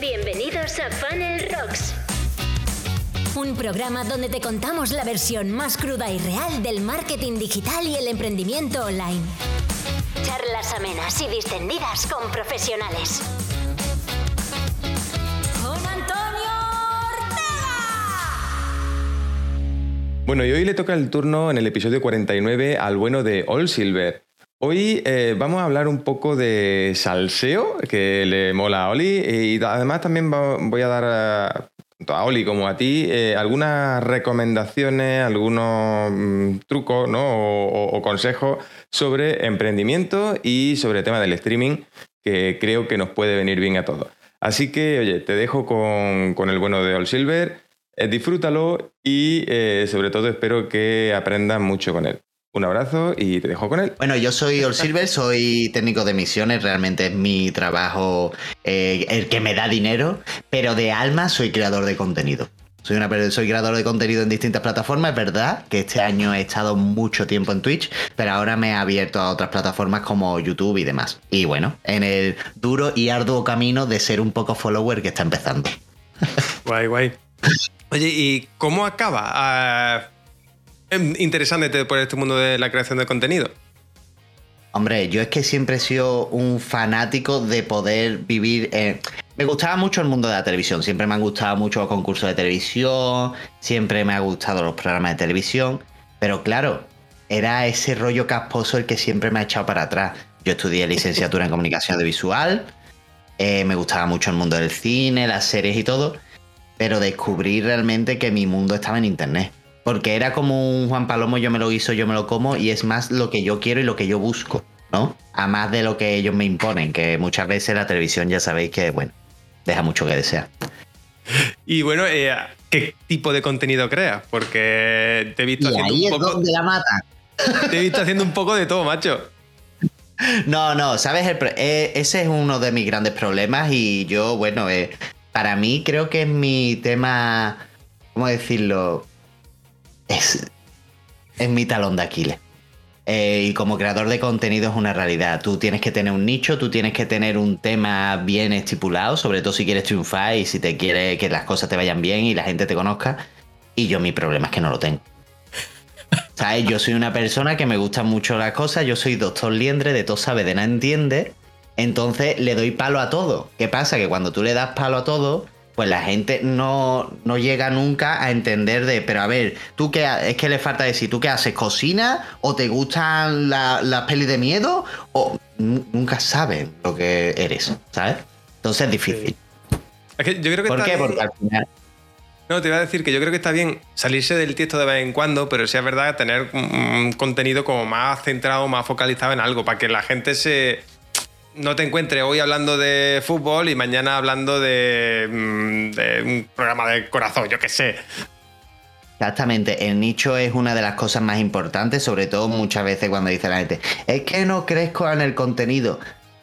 Bienvenidos a Funnel Rocks. Un programa donde te contamos la versión más cruda y real del marketing digital y el emprendimiento online. Charlas amenas y distendidas con profesionales. Con Antonio Ortega. Bueno, y hoy le toca el turno en el episodio 49 al bueno de All Silver. Hoy eh, vamos a hablar un poco de salseo, que le mola a Oli, y además también voy a dar a, tanto a Oli como a ti eh, algunas recomendaciones, algunos mm, trucos ¿no? o, consejos sobre emprendimiento y sobre el tema del streaming, que creo que nos puede venir bien a todos. Así que, oye, te dejo con, el bueno de All Silver, eh, disfrútalo y eh, sobre todo espero que aprendas mucho con él. Un abrazo y te dejo con él. Bueno, yo soy All Silver, soy técnico de emisiones, realmente es mi trabajo eh, el que me da dinero, pero de alma soy creador de contenido. Soy, una, soy creador de contenido en distintas plataformas, es verdad que este año he estado mucho tiempo en Twitch, pero ahora me he abierto a otras plataformas como YouTube y demás. Y bueno, en el duro y arduo camino de ser un poco follower que está empezando. Guay, guay. Oye, ¿y cómo acaba ah, interesándote por este mundo de la creación de contenido? Hombre, yo es que siempre he sido un fanático de poder vivir. en- Me gustaba mucho el mundo de la televisión. Siempre me han gustado mucho los concursos de televisión. Siempre me han gustado los programas de televisión. Pero claro, era ese rollo casposo el que siempre me ha echado para atrás. Yo estudié licenciatura en comunicación audiovisual. eh, me gustaba mucho el mundo del cine, las series y todo. Pero descubrí realmente que mi mundo estaba en internet. Porque era como un Juan Palomo, yo me lo guiso, yo me lo como, y es más lo que yo quiero y lo que yo busco, ¿no? A más de lo que ellos me imponen, que muchas veces la televisión ya sabéis que, bueno, deja mucho que desear. Y bueno, eh, ¿qué tipo de contenido creas? Porque te he visto Y haciendo ahí un es poco. donde la matan. Te he visto haciendo un poco de todo, macho. No, no, ¿sabes? El pro- eh, ese es uno de mis grandes problemas y yo, bueno, eh, para mí creo que es mi tema, ¿cómo decirlo? Es, es mi talón de Aquiles. Eh, y como creador de contenido es una realidad. Tú tienes que tener un nicho, tú tienes que tener un tema bien estipulado, sobre todo si quieres triunfar y si te quieres que las cosas te vayan bien y la gente te conozca. Y yo mi problema es que no lo tengo. ¿Sabes? Yo soy una persona que me gustan mucho las cosas, yo soy doctor liendre, de todo sabe, de nada entiende, entonces le doy palo a todo. ¿Qué pasa? Que cuando tú le das palo a todo, pues la gente no, no llega nunca a entender de, pero a ver, tú qué ha- es que le falta decir, ¿tú qué haces? ¿Cocina? ¿O te gustan la- las pelis de miedo? O nu- nunca saben lo que eres, ¿sabes? Entonces es difícil. Es que yo creo que ¿Por qué? bien- Porque al final... No, te iba a decir que yo creo que está bien salirse del texto de vez en cuando, pero sí es verdad tener un contenido como más centrado, más focalizado en algo, para que la gente se no te encuentre hoy hablando de fútbol y mañana hablando de, mm, de un programa de corazón, yo qué sé. Exactamente, el nicho es una de las cosas más importantes, sobre todo muchas veces cuando dice la gente, es que no crezco en el contenido.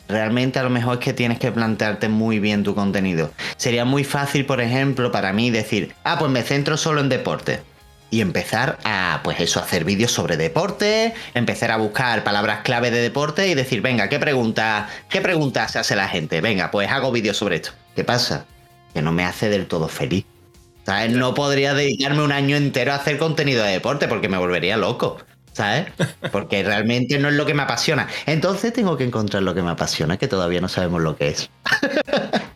Realmente a lo mejor es que tienes que plantearte muy bien tu contenido. Sería muy fácil, por ejemplo, para mí decir, ah, pues me centro solo en deporte. Y empezar a, pues eso, hacer vídeos sobre deporte, empezar a buscar palabras clave de deporte y decir, venga, ¿qué pregunta, qué preguntas se hace la gente? Venga, pues hago vídeos sobre esto. ¿Qué pasa? Que no me hace del todo feliz. ¿Sabes? No podría dedicarme un año entero a hacer contenido de deporte porque me volvería loco. ¿Sabes? Porque realmente no es lo que me apasiona. Entonces tengo que encontrar lo que me apasiona, que todavía no sabemos lo que es.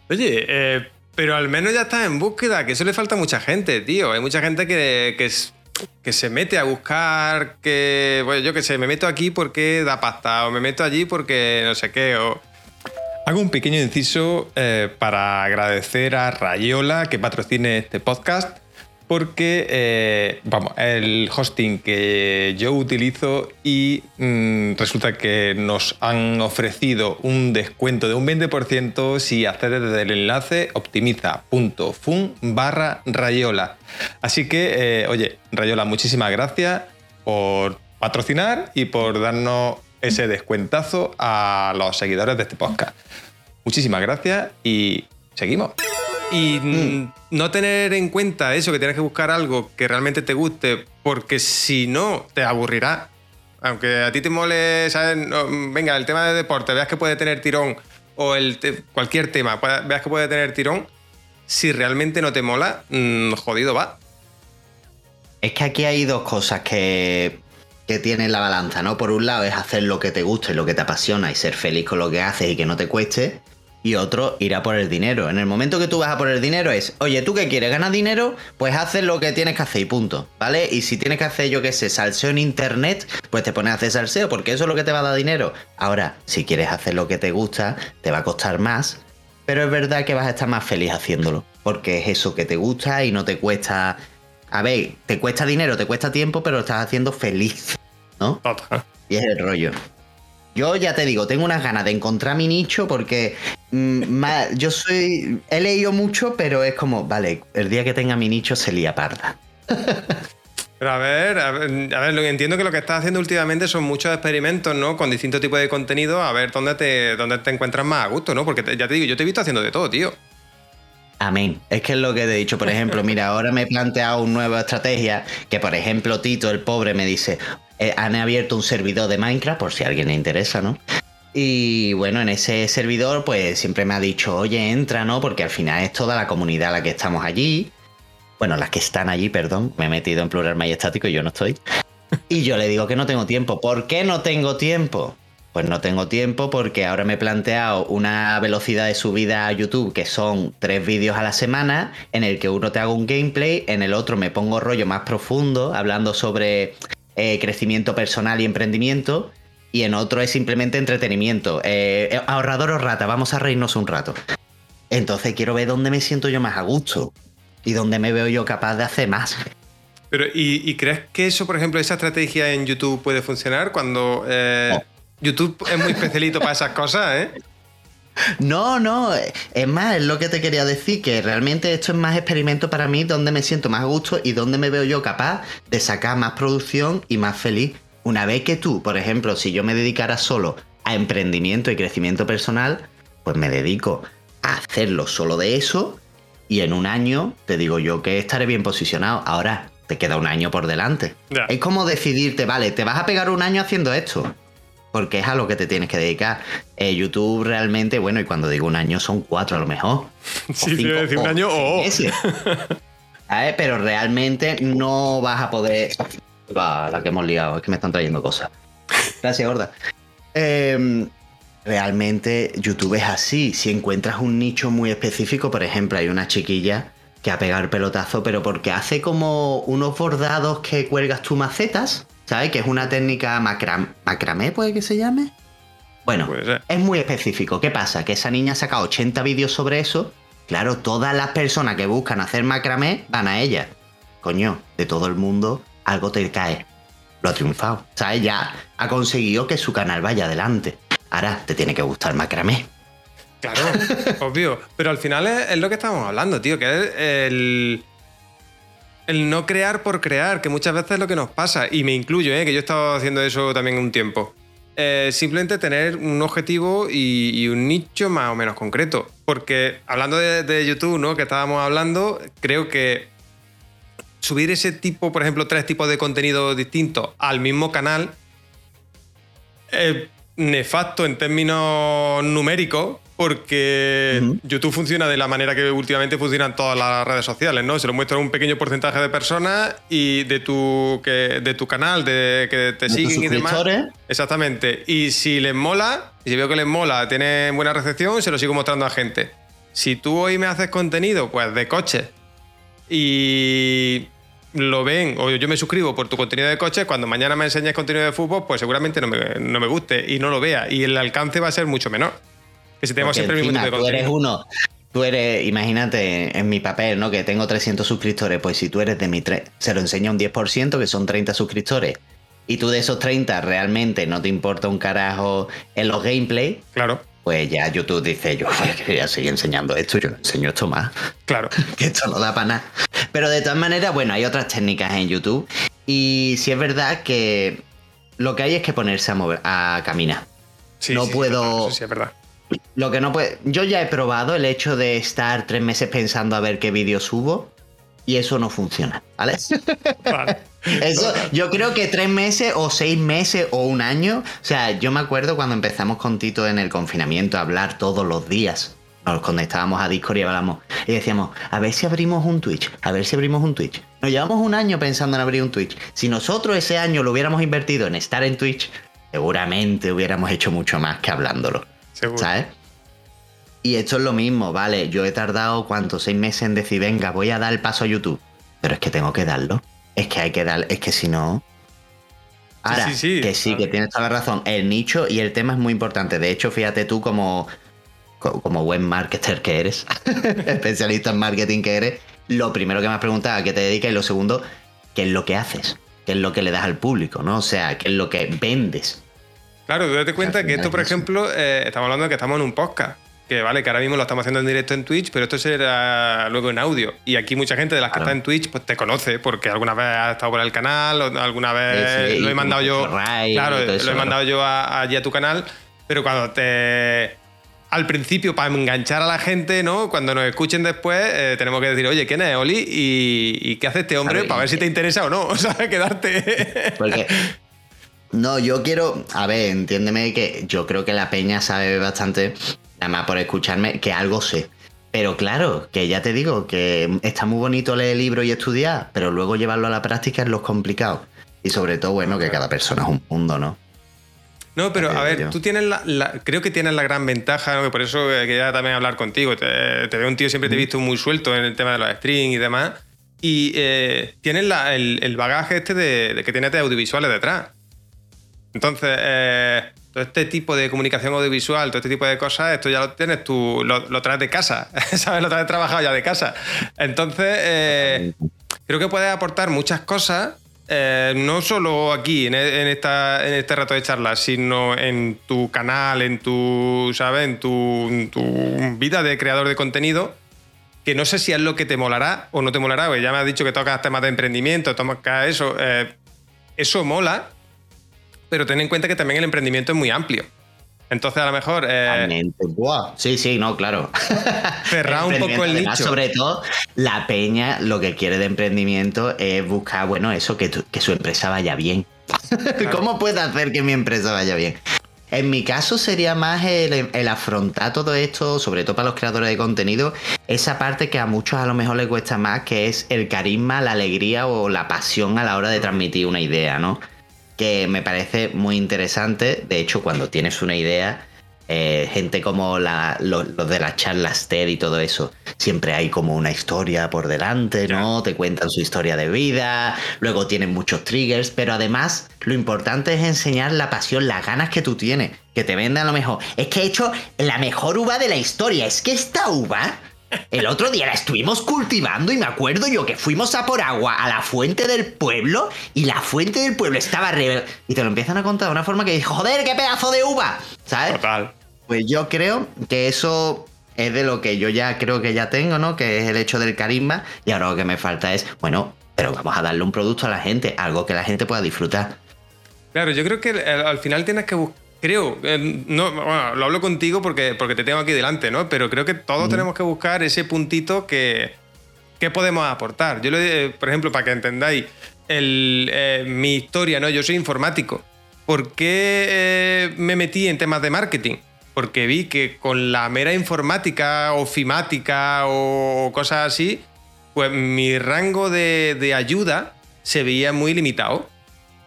Oye, eh, pero al menos ya estás en búsqueda, que eso le falta a mucha gente, tío. Hay mucha gente que, que, se mete a buscar, que, bueno, yo qué sé, me meto aquí porque da pasta, o me meto allí porque no sé qué. Hago un pequeño inciso eh, para agradecer a Rayola que patrocine este podcast, porque, eh, vamos, el hosting que yo utilizo y mm, resulta que nos han ofrecido un descuento de un 20% si accedes desde el enlace optimiza.fun barra Rayola. Así que, eh, oye, Rayola, muchísimas gracias por patrocinar y por darnos ese descuentazo a los seguidores de este podcast. Muchísimas gracias y seguimos. Y mm, no tener en cuenta eso, que tienes que buscar algo que realmente te guste, porque si no, te aburrirá. Aunque a ti te mole, ¿sabes? No, venga, el tema de deporte, veas que puede tener tirón, o el te- cualquier tema, veas que puede tener tirón, si realmente no te mola, mm, jodido va. Es que aquí hay dos cosas que, que tienen la balanza, ¿no? Por un lado es hacer lo que te gusta y lo que te apasiona y ser feliz con lo que haces y que no te cueste. Y otro, ir a por el dinero. En el momento que tú vas a por el dinero es, oye, ¿tú qué quieres? ¿Ganar dinero? Pues haces lo que tienes que hacer y punto, ¿vale? Y si tienes que hacer, yo qué sé, salseo en internet, pues te pones a hacer salseo porque eso es lo que te va a dar dinero. Ahora, si quieres hacer lo que te gusta, te va a costar más, pero es verdad que vas a estar más feliz haciéndolo, porque es eso que te gusta y no te cuesta... A ver, te cuesta dinero, te cuesta tiempo, pero lo estás haciendo feliz, ¿no? Total. Y es el rollo. Yo ya te digo, tengo unas ganas de encontrar mi nicho porque mm, yo soy... He leído mucho, pero es como, vale, el día que tenga mi nicho se lía parda. Pero a ver, a ver, lo entiendo que lo que estás haciendo últimamente son muchos experimentos, ¿no? Con distintos tipos de contenido, a ver dónde te, dónde te encuentras más a gusto, ¿no? Porque ya te digo, yo te he visto haciendo de todo, tío. Amén. Es que es lo que he dicho. Por ejemplo, mira, ahora me he planteado una nueva estrategia que, por ejemplo, Tito, el pobre, me dice, eh, han abierto un servidor de Minecraft, por si a alguien le interesa, ¿no? Y bueno, en ese servidor, pues siempre me ha dicho, oye, entra, ¿no? Porque al final es toda la comunidad la que estamos allí. Bueno, las que están allí, perdón. Me he metido en plural majestático y yo no estoy. Y yo le digo que no tengo tiempo. ¿Por qué no tengo tiempo? Pues no tengo tiempo porque ahora me he planteado una velocidad de subida a YouTube que son tres vídeos a la semana, en el que uno te hago un gameplay, en el otro me pongo rollo más profundo, hablando sobre eh, crecimiento personal y emprendimiento, y en otro es simplemente entretenimiento. Eh, ahorrador o rata, vamos a reírnos un rato. Entonces quiero ver dónde me siento yo más a gusto y dónde me veo yo capaz de hacer más. Pero, ¿y, y crees que eso, por ejemplo, esa estrategia en YouTube puede funcionar cuando eh, No. YouTube es muy especialito para esas cosas, ¿eh? No, no, es más, es lo que te quería decir, que realmente esto es más experimento para mí, donde me siento más a gusto y donde me veo yo capaz de sacar más producción y más feliz. Una vez que tú, por ejemplo, si yo me dedicara solo a emprendimiento y crecimiento personal, pues me dedico a hacerlo solo de eso y en un año te digo yo que estaré bien posicionado. Ahora te queda un año por delante. Es como decidirte, vale, te vas a pegar un año haciendo esto. Porque es a lo que te tienes que dedicar. Eh, YouTube realmente, bueno, y cuando digo un año son cuatro a lo mejor. Sí, cinco, decir un año o-. Pero realmente no vas a poder. Va, la que hemos liado, es que me están trayendo cosas. Gracias, gorda. Em, realmente YouTube es así. Si encuentras un nicho muy específico, por ejemplo, hay una chiquilla que ha pegado el pelotazo, pero porque hace como unos bordados que cuelgas tú macetas, ¿sabes? Que es una técnica macram macramé, puede que se llame. Bueno, es muy específico. ¿Qué pasa? Que esa niña ha sacado 80 vídeos sobre eso. Claro, todas las personas que buscan hacer macramé van a ella. Coño, de todo el mundo algo te cae. Lo ha triunfado. ¿Sabes? Ya ha conseguido que su canal vaya adelante. Ahora te tiene que gustar macramé. Claro, obvio. Pero al final es, es lo que estamos hablando, tío, que es el, el no crear por crear, que muchas veces es lo que nos pasa. Y me incluyo, ¿eh? que yo he estado haciendo eso también un tiempo. Eh, simplemente tener un objetivo y, un nicho más o menos concreto. Porque hablando de, de YouTube, ¿no? Que estábamos hablando, creo que subir ese tipo, por ejemplo, tres tipos de contenido distintos al mismo canal es nefasto en términos numéricos porque. YouTube funciona de la manera que últimamente funcionan todas las redes sociales, ¿no? Se lo muestra a un pequeño porcentaje de personas y de tu, que, de tu canal, de que te De siguen y demás. Exactamente. Y si les mola, si veo que les mola, tienen buena recepción, se lo sigo mostrando a gente. Si tú hoy me haces contenido, pues de coches, y lo ven, o yo me suscribo por tu contenido de coches, cuando mañana me enseñes contenido de fútbol, pues seguramente no me, no me guste y no lo vea. Y el alcance va a ser mucho menor. Que si tenemos Porque siempre el mismo tipo de tú eres uno. Tú eres, imagínate en mi papel, ¿no? Que tengo 300 suscriptores. Pues si tú eres de mi. tre- Se lo enseña un 10%, que son 30 suscriptores. Y tú de esos 30 realmente no te importa un carajo en los gameplays. Claro, Pues ya YouTube dice, yo quería seguir enseñando esto, yo no enseño esto más. claro. que esto no da para nada. Pero de todas maneras, bueno, hay otras técnicas en YouTube. Y sí es verdad que lo que hay es que ponerse a mover, a caminar. Sí, No sí, puedo- Sí, sí, es verdad. Lo que no puede. Yo ya he probado el hecho de estar tres meses pensando a ver qué vídeo subo. y eso no funciona, ¿vale? Eso, yo creo que tres meses o seis meses o un año. O sea, yo me acuerdo cuando empezamos con Tito en el confinamiento a hablar todos los días. Nos conectábamos a Discord y hablamos. Y decíamos, a ver si abrimos un Twitch, a ver si abrimos un Twitch. Nos llevamos un año pensando en abrir un Twitch. Si nosotros ese año lo hubiéramos invertido en estar en Twitch, seguramente hubiéramos hecho mucho más que hablándolo. ¿Sabes? Y esto es lo mismo, vale. Yo he tardado, ¿cuánto? Seis meses en decir, venga, voy a dar el paso a YouTube. Pero es que tengo que darlo. Es que hay que dar, es que si no. Ahora, que sí, que tienes toda la razón. El nicho y el tema es muy importante. De hecho, fíjate tú como, como buen marketer que eres, especialista en marketing que eres, lo primero que me has preguntado a qué te dedicas y lo segundo, qué es lo que haces, qué es lo que le das al público, ¿no? O sea, qué es lo que vendes. Claro, tú date cuenta que esto, por ejemplo, eh, estamos hablando de que estamos en un podcast. Que vale, que ahora mismo lo estamos haciendo en directo en Twitch, pero esto será luego en audio. Y aquí mucha gente de las que está en Twitch pues te conoce, porque alguna vez has estado por el canal, o alguna vez lo he mandado yo. claro, lo he mandado yo allí a tu canal. Pero cuando te. Al principio, para enganchar a la gente, ¿no? Cuando nos escuchen después, eh, tenemos que decir, oye, ¿quién es Oli? ¿Y, qué hace este hombre? para ver si te interesa o no. O sea, quedarte. Porque no, yo quiero. A ver, entiéndeme que yo creo que la peña sabe bastante nada más por escucharme, que algo sé. Pero claro, que ya te digo, que está muy bonito leer libros y estudiar, pero luego llevarlo a la práctica es lo complicado. Y sobre todo, bueno, que cada persona es un mundo, ¿no? No, pero a ver, tú tienes la, creo que tienes la gran ventaja, que por eso quería también hablar contigo. Te, veo un tío, siempre te he visto muy suelto en el tema de los streams y demás. Y eh, tienes el, bagaje este de, de que tienes de audiovisuales detrás. Entonces, eh, todo este tipo de comunicación audiovisual, todo este tipo de cosas, esto ya lo tienes tú, lo, traes de casa, ¿sabes? Lo traes trabajado ya de casa. Entonces, eh, creo que puedes aportar muchas cosas, eh, no solo aquí, en, esta, en este rato de charla, sino en tu canal, en tu, ¿sabes? En tu, vida de creador de contenido que no sé si es lo que te molará o no te molará, porque ya me has dicho que tocas temas de emprendimiento, tocas eso, eso mola, pero ten en cuenta que también el emprendimiento es muy amplio. Entonces, a lo mejor. Eh, sí, sí, no, claro. Cerrar un poco el nicho. Sobre todo, la peña lo que quiere de emprendimiento es buscar, bueno, eso, que, que su empresa vaya bien. ¿Cómo puedo hacer que mi empresa vaya bien? En mi caso sería más el, el, afrontar todo esto, sobre todo para los creadores de contenido, esa parte que a muchos a lo mejor les cuesta más, que es el carisma, la alegría o la pasión a la hora de transmitir una idea, ¿no? Que me parece muy interesante. De hecho, cuando tienes una idea, eh, gente como los, de las charlas TED y todo eso, siempre hay como una historia por delante, ¿no? Te cuentan su historia de vida, luego tienen muchos triggers, pero además lo importante es enseñar la pasión, las ganas que tú tienes, que te vendan lo mejor. Es que he hecho la mejor uva de la historia, es que esta uva el otro día la estuvimos cultivando y me acuerdo yo que fuimos a por agua a la fuente del pueblo y la fuente del pueblo estaba re... Y te lo empiezan a contar de una forma que dices, joder, qué pedazo de uva, ¿sabes? Total. Pues yo creo que eso es de lo que yo ya creo que ya tengo, ¿no? Que es el hecho del carisma y ahora lo que me falta es, bueno, pero vamos a darle un producto a la gente, algo que la gente pueda disfrutar. Claro, yo creo que al final tienes que buscar creo, eh, no, bueno, lo hablo contigo porque, porque te tengo aquí delante, ¿no? Pero creo que todos tenemos que buscar ese puntito que, que podemos aportar. Yo, le, por ejemplo, para que entendáis eh, mi historia, ¿no? Yo soy informático. ¿Por qué eh, me metí en temas de marketing? Porque vi que con la mera informática o fimática o cosas así, pues mi rango de, de ayuda se veía muy limitado.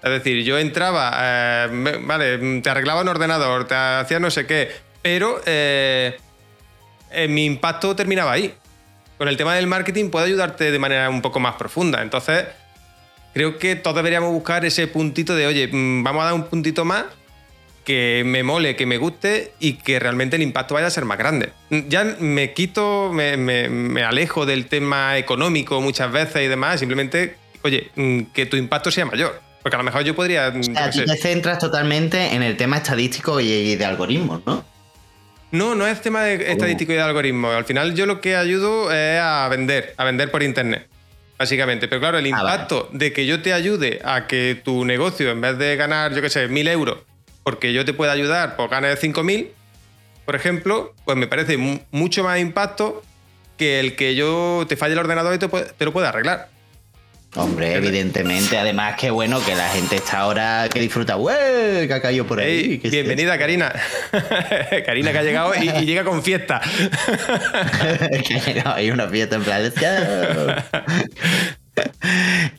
Es decir, yo entraba, eh, vale, te arreglaba un ordenador, te hacía no sé qué, pero eh, eh, mi impacto terminaba ahí. Con el tema del marketing puedo ayudarte de manera un poco más profunda. Entonces, creo que todos deberíamos buscar ese puntito de, oye, mm, vamos a dar un puntito más que me mole, que me guste y que realmente el impacto vaya a ser más grande. Ya me quito, me, alejo del tema económico muchas veces y demás, simplemente, oye, mm, que tu impacto sea mayor. Porque a lo mejor yo podría. O sea, tú te centras totalmente en el tema estadístico y de algoritmos, ¿no? No, no es tema de estadístico y de algoritmos. Al final yo lo que ayudo es a vender, a vender por internet, básicamente. Pero claro, el ah, impacto de que yo te ayude a que tu negocio, en vez de ganar, yo qué sé, mil euros, porque yo te pueda ayudar, pues ganes cinco mil, por ejemplo, pues me parece mucho más impacto que el que yo te falle el ordenador y te lo pueda arreglar. Hombre, evidentemente. Además, que bueno que la gente está ahora que disfruta. ¡Ué! Que ha caído por ahí. ¿qué es bienvenida, Karina. Karina que ha llegado y, y llega con fiesta. que ha llegado ahí una fiesta en plan.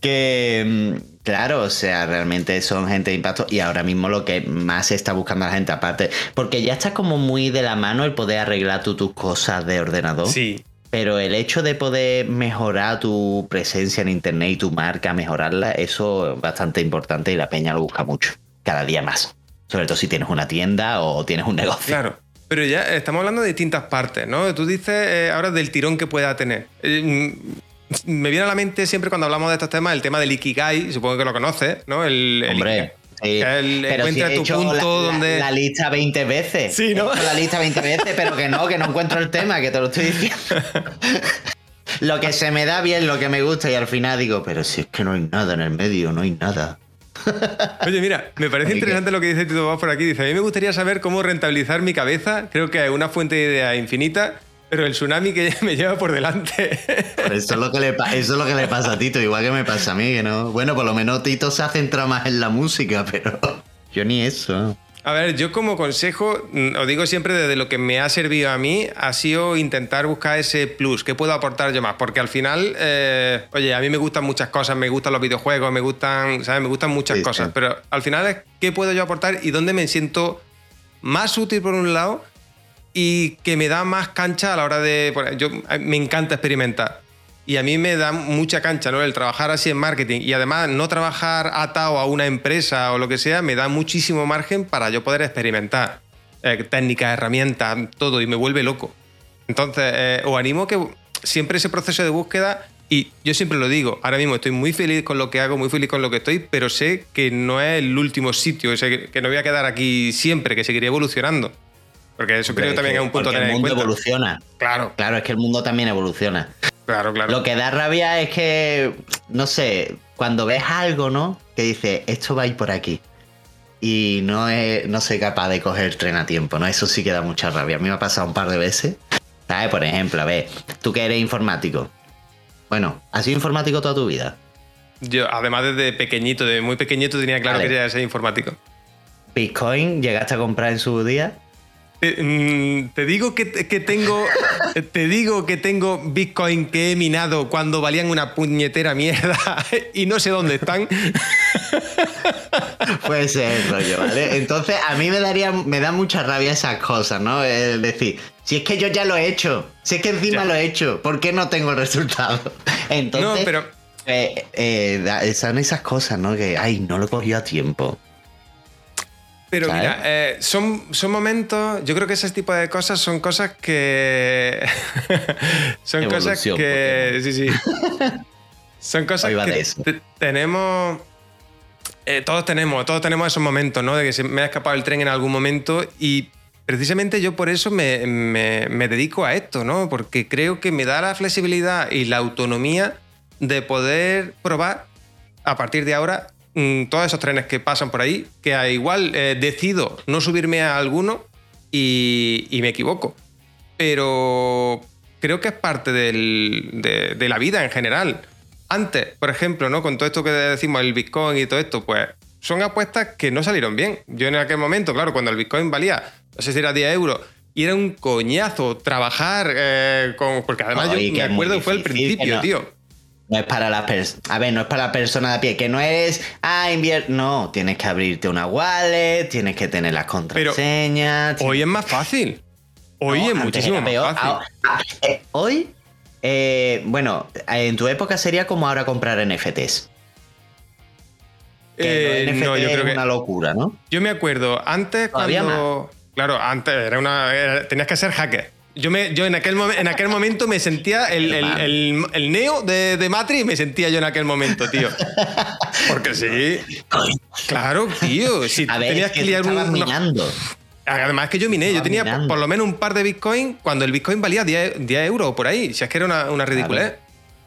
Que. mm, Claro, o sea, realmente son gente de impacto y ahora mismo lo que más está buscando la gente, aparte, porque ya está como muy de la mano el poder arreglar tú tus cosas de ordenador. Sí, Pero el hecho de poder mejorar tu presencia en internet y tu marca, mejorarla, eso es bastante importante y la peña lo busca mucho, cada día más. Sobre todo si tienes una tienda o tienes un negocio. claro. Pero ya estamos hablando de distintas partes, ¿no? Tú dices eh, ahora del tirón que pueda tener. Eh, mm, me viene a la mente siempre cuando hablamos de estos temas el tema del Ikigai, supongo que lo conoces, ¿no? El, el Hombre. Ikigai. Sí. El- Pero encuentra sí he tu hecho punto la, donde- la lista 20 veces. Sí, ¿no? He la lista 20 veces, pero que no, que no encuentro el tema, que te lo estoy diciendo. lo que se me da bien, lo que me gusta, y al final digo, pero si es que no hay nada en el medio, no hay nada. Oye, mira, me parece interesante lo que dice Tito Bob por aquí. Dice, a mí me gustaría saber cómo rentabilizar mi cabeza. Creo que es una fuente de idea infinita, pero el tsunami que me lleva por delante. Eso es lo que le pa- eso es lo que le pasa a Tito, igual que me pasa a mí, no. Bueno, por lo menos Tito se ha centrado más en la música, pero yo ni eso. A ver, yo como consejo, mm, os digo siempre desde lo que me ha servido a mí, ha sido intentar buscar ese plus, ¿qué puedo aportar yo más? Porque al final, eh, oye, a mí me gustan muchas cosas, me gustan los videojuegos, me gustan, ¿sabes? Me gustan muchas Sí, cosas, sí. pero al final es qué puedo yo aportar y dónde me siento más útil por un lado y que me da más cancha a la hora de... Yo, me encanta experimentar. Y a mí me da mucha cancha, ¿no? El trabajar así en marketing y además no trabajar atado a una empresa o lo que sea, me da muchísimo margen para yo poder experimentar. Eh, técnicas, herramientas, todo, y me vuelve loco. Entonces, eh, os animo que siempre ese proceso de búsqueda, y yo siempre lo digo, ahora mismo estoy muy feliz con lo que hago, muy feliz con lo que estoy, pero sé que no es el último sitio, que no voy a quedar aquí siempre, que seguiré evolucionando. Porque eso creo que también es un punto a el mundo evoluciona. Claro, Claro, es que el mundo también evoluciona. claro, claro. Lo que da rabia es que, no sé, cuando ves algo, ¿no? Que dice, esto va a ir por aquí. Y no, es, no soy capaz de coger el tren a tiempo, ¿no? Eso sí que da mucha rabia. A mí me ha pasado un par de veces. ¿Sabes? Por ejemplo, a ver, tú que eres informático. Bueno, ¿has sido informático toda tu vida? Yo, además, desde pequeñito, de muy pequeñito, tenía claro Vale. que quería ser informático. ¿Bitcoin llegaste a comprar en su día? Te, mm, te digo que, que tengo. Te digo que tengo Bitcoin que he minado cuando valían una puñetera mierda y no sé dónde están. Puede ser rollo, ¿vale? Entonces a mí me daría, me da mucha rabia esas cosas, ¿no? Es decir, si es que yo ya lo he hecho, si es que encima Ya. lo he hecho, ¿por qué no tengo el resultado? Entonces, No, pero. eh, eh, son esas cosas, ¿no? Que, ay, no lo cogió a tiempo. Pero ¿Sabes? mira, eh, son, son momentos. Yo creo que ese tipo de cosas son cosas que. son cosas que. Sí, sí. Son cosas que tenemos. eh, todos tenemos, todos tenemos esos momentos, ¿no? De que se me ha escapado el tren en algún momento y precisamente yo por eso me, me- me dedico a esto, ¿no? Porque creo que me da la flexibilidad y la autonomía de poder probar a partir de ahora mm, todos esos trenes que pasan por ahí, que a igual eh, decido no subirme a alguno y, y me equivoco. Pero creo que es parte del- de, de la vida en general. Antes, por ejemplo, ¿no? con todo esto que decimos, el Bitcoin y todo esto, pues son apuestas que no salieron bien. Yo en aquel momento, claro, cuando el Bitcoin valía, no sé si era 10 euros, y era un coñazo trabajar con... Porque además Oye, yo me acuerdo que fue que principio, no- tío. No es para la persona. A ver, no es para la persona de a pie. Que no eres. Ah, invier No, tienes que abrirte una wallet, tienes que tener las contraseñas. Hoy es más fácil. Hoy No, es muchísimo más peor. fácil. Ah, ah, eh, hoy, eh, bueno, en tu época sería como ahora comprar NFTs. Que Eh, NFT no, yo es creo que. una locura, ¿no? Yo me acuerdo, antes Todavía cuando. Claro, antes era una. era- tenías que ser hacker. Yo, me, yo en, aquel momen- en aquel momento me sentía el, el, el- el neo de, de Matrix, me sentía yo en aquel momento, tío. Porque sí. Claro, tío. Si A ver, tenías es que que liar un. minando. Además que yo miné, yo tenía por lo menos un par de Bitcoin cuando el Bitcoin valía 10, 10 euros o por ahí. Si es que era una, una ridiculez.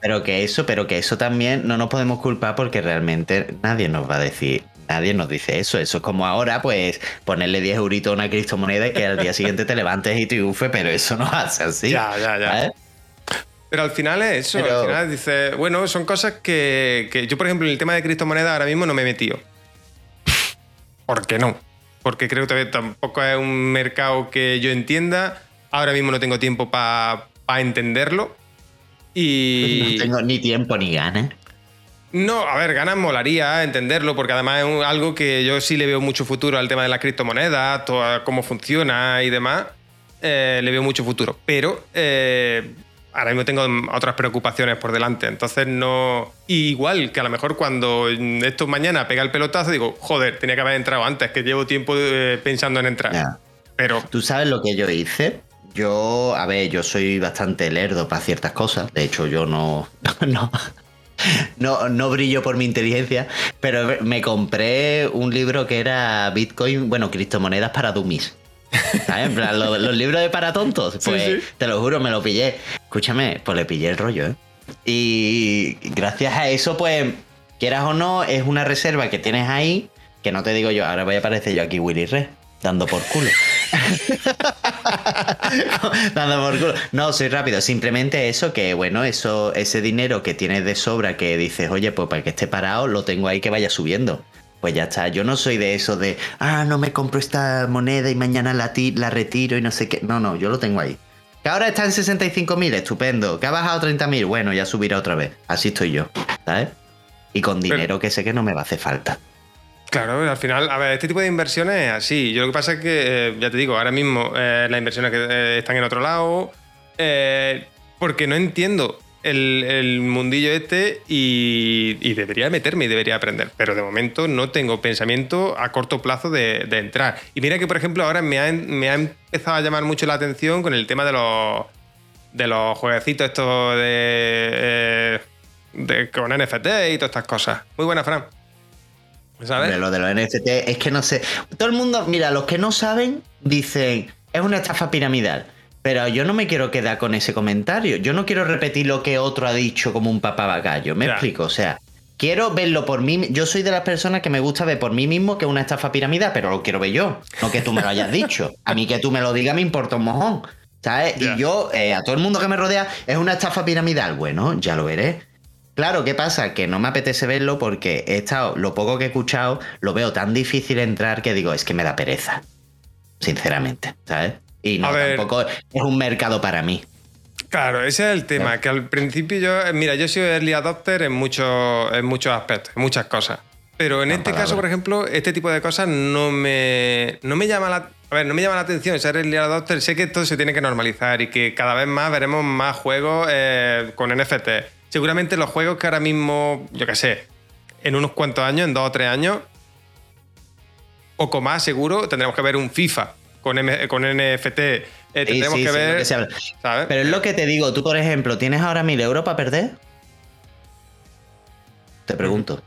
Pero que eso, pero que eso también no nos podemos culpar porque realmente nadie nos va a decir, nadie nos dice eso. Eso es como ahora, pues, ponerle 10 euritos a una criptomoneda y que al día siguiente te levantes y triunfe, pero eso no hace así. Ya, ya, ya. ¿sabes? Pero al final es eso. Pero- Al final dices, bueno, son cosas que, que yo, por ejemplo, en el tema de criptomonedas ahora mismo no me he metido. ¿Por qué no? Porque creo que tampoco es un mercado que yo entienda. Ahora mismo no tengo tiempo para entenderlo. Y. No tengo ni tiempo ni ganas. No, a ver, ganas molaría entenderlo, porque además es un- algo que yo sí le veo mucho futuro al tema de las criptomonedas, todo cómo funciona y demás. eh, le veo mucho futuro. Pero eh, ahora mismo tengo otras preocupaciones por delante. Entonces no. y igual que a lo mejor cuando esto mañana pega el pelotazo, digo, joder, tenía que haber entrado antes, que llevo tiempo eh, pensando en entrar. Ya. Pero. ¿Tú sabes lo que yo hice? Yo, a ver, yo soy bastante lerdo para ciertas cosas. De hecho, yo no, no, no, no brillo por mi inteligencia, pero me compré un libro que era Bitcoin, bueno, criptomonedas para dummies. ¿Sabes? En plan, lo- los, libros de para tontos. Pues sí. te lo juro, me lo pillé. Escúchame, pues le pillé el rollo, ¿eh? Y gracias a eso, pues, quieras o no, es una reserva que tienes ahí, que no te digo yo, ahora voy a aparecer yo aquí Willy Red, dando por culo. Dando por culo. No, soy rápido. Simplemente eso, que bueno, eso, ese dinero que tienes de sobra que dices, oye, pues para que esté parado, lo tengo ahí que vaya subiendo. Pues ya está. Yo no soy de eso de, ah, no me compro esta moneda y mañana la, ti- la retiro y no sé qué. No, no, yo lo tengo ahí. Que ahora está en 65.000, estupendo. Que ha bajado 30.000, bueno, ya subirá otra vez. Así estoy yo, ¿sabes? Y con Pero- dinero que sé que no me va a hacer falta. Claro, al final, a ver, este tipo de inversiones es así. Yo lo que pasa es que, eh, ya te digo, ahora mismo eh, las inversiones que eh, están en otro lado, porque no entiendo el, mundillo este y, debería meterme y debería aprender. Pero de momento no tengo pensamiento a corto plazo de, entrar. Y mira que, por ejemplo, ahora me ha, me ha empezado a llamar mucho la atención con el tema de los, de los jueguecitos estos de- con NFT y todas estas cosas. Muy buena, Fran. ¿Sabes? Hombre, lo de los NFT es que no sé. Todo el mundo, mira, los que no saben dicen es una estafa piramidal. Pero yo no me quiero quedar con ese comentario. Yo no quiero repetir lo que otro ha dicho como un papagayo. ¿Me explico? O sea, quiero verlo por mí. Yo soy de las personas que me gusta ver por mí mismo que es una estafa piramidal, pero lo quiero ver yo. No que tú me lo hayas dicho. A mí que tú me lo digas me importa un mojón. ¿Sabes? Y yo, eh, a todo el mundo que me rodea, es una estafa piramidal. Bueno, ya lo veré. Claro, ¿qué pasa? Que no me apetece verlo porque he estado, lo poco que he escuchado, lo veo tan difícil entrar que digo, es que me da pereza. Sinceramente, ¿sabes? Y no, tampoco es un mercado para mí. Claro, ese es el tema, que al principio yo, eh, mira, yo soy early adopter en muchos, en muchos aspectos, en muchas cosas. Pero en este caso, por ejemplo, este tipo de cosas no me, no me llama la, a ver, no me llama la atención ser early adopter. Sé que esto se tiene que normalizar y que cada vez más veremos más juegos eh, con NFT. Seguramente los juegos que ahora mismo, yo qué sé, en unos cuantos años, en dos o tres años, poco más seguro, tendremos que ver un FIFA con, M- con NFT. eh, tendremos sí, que sí, ver. Pero es lo que te digo, tú por ejemplo, ¿tienes ahora mil euros para perder? Te pregunto.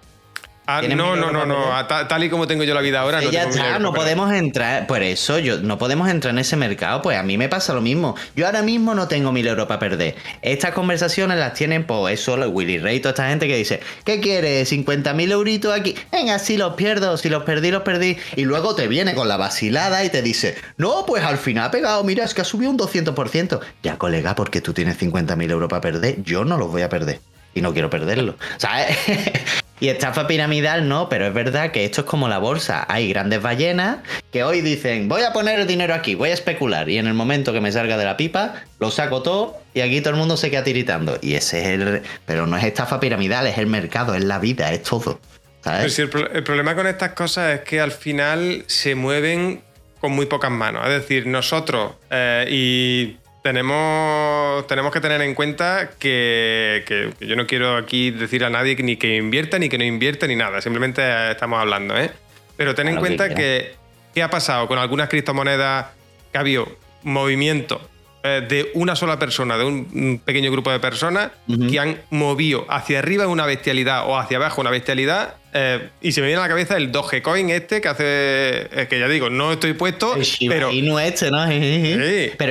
Ah, ¿Tienes no, no, no, no. perder? a ta- Tal y como tengo yo la vida ahora, no ya está, no podemos entrar, por eso yo no podemos entrar en ese mercado, pues a mí me pasa lo mismo. Yo ahora mismo no tengo mil euros para perder. Estas conversaciones las tienen, pues eso, Willy Ray, toda esta gente que dice, ¿qué quieres? ¿50 mil euritos aquí? Venga, si los pierdo, si los perdí, los perdí. Y luego te viene con la vacilada y te dice, no, pues al final ha pegado, mira, es que ha subido un 200%. Ya, colega, porque tú tienes 50 mil euros para perder, yo no los voy a perder. Y no quiero perderlo. ¿Sabes? Y estafa piramidal no, pero es verdad que esto es como la bolsa. Hay grandes ballenas que hoy dicen, voy a poner el dinero aquí, voy a especular. Y en el momento que me salga de la pipa, lo saco todo y aquí todo el mundo se queda tiritando. Y ese es el... Pero no es estafa piramidal, es el mercado, es la vida, es todo. ¿Sabes? si el problema con estas cosas es que al final se mueven con muy pocas manos. Es decir, nosotros eh, y tenemos, tenemos que tener en cuenta que, que yo no quiero aquí decir a nadie ni que invierta ni que no invierta ni nada. Simplemente estamos hablando, ¿eh? Pero ten en cuenta que qué ha pasado con algunas criptomonedas que ha habido movimiento eh, de una sola persona, de un, pequeño grupo de personas que han movido hacia arriba una bestialidad o hacia abajo una bestialidad. Eh, y se me viene a la cabeza el Dogecoin este que hace. eh, que ya digo, no estoy puesto, El Shiba pero. Inu este, ¿no? pero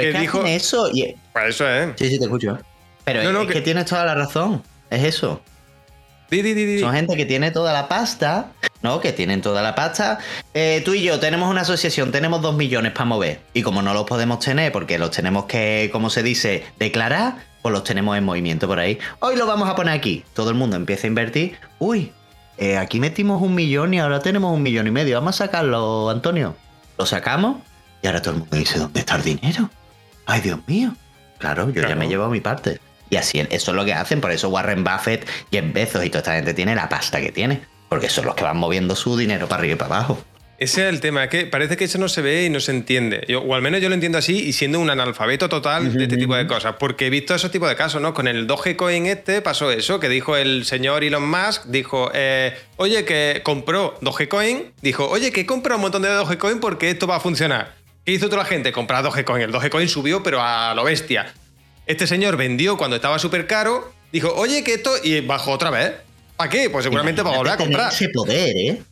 que es que dijo- hacen eso y... Pues eso es. Sí, sí, te escucho. Pero No, es, no, es que- que tienes toda la razón. Es eso. Di, di, di, di. Son gente que tiene toda la pasta, ¿no? Que tienen toda la pasta. Eh, tú y yo tenemos una asociación, tenemos dos millones para mover. Y como no los podemos tener, porque los tenemos que, como se dice, declarar, pues los tenemos en movimiento por ahí. Hoy lo vamos a poner aquí. Todo el mundo empieza a invertir. Uy, eh, aquí metimos un millón y ahora tenemos un millón y medio. Vamos a sacarlo, Antonio. Lo sacamos y ahora todo el mundo dice, ¿dónde está el dinero? Ay, Dios mío. Claro, yo ya me he llevado mi parte. Y así, eso es lo que hacen. Por eso Warren Buffett, Jeff Bezos y toda esta gente tiene la pasta que tiene. Porque son los que van moviendo su dinero para arriba y para abajo. Ese es el tema, que parece que eso no se ve y no se entiende. Yo, o al menos yo lo entiendo así y siendo un analfabeto total de este tipo de cosas. Porque he visto esos tipos de casos, ¿no? Con el Dogecoin este pasó eso, que dijo el señor Elon Musk, dijo, eh, oye, que compró Dogecoin, dijo, oye, que compra un montón de Dogecoin porque esto va a funcionar. ¿Qué hizo toda la gente? Comprar Dogecoin. El Dogecoin subió, pero a lo bestia. Este señor vendió cuando estaba súper caro, dijo, oye, que esto... Y bajó otra vez. ¿Para qué? Pues seguramente para volver a comprar. Ese poder, ¿eh?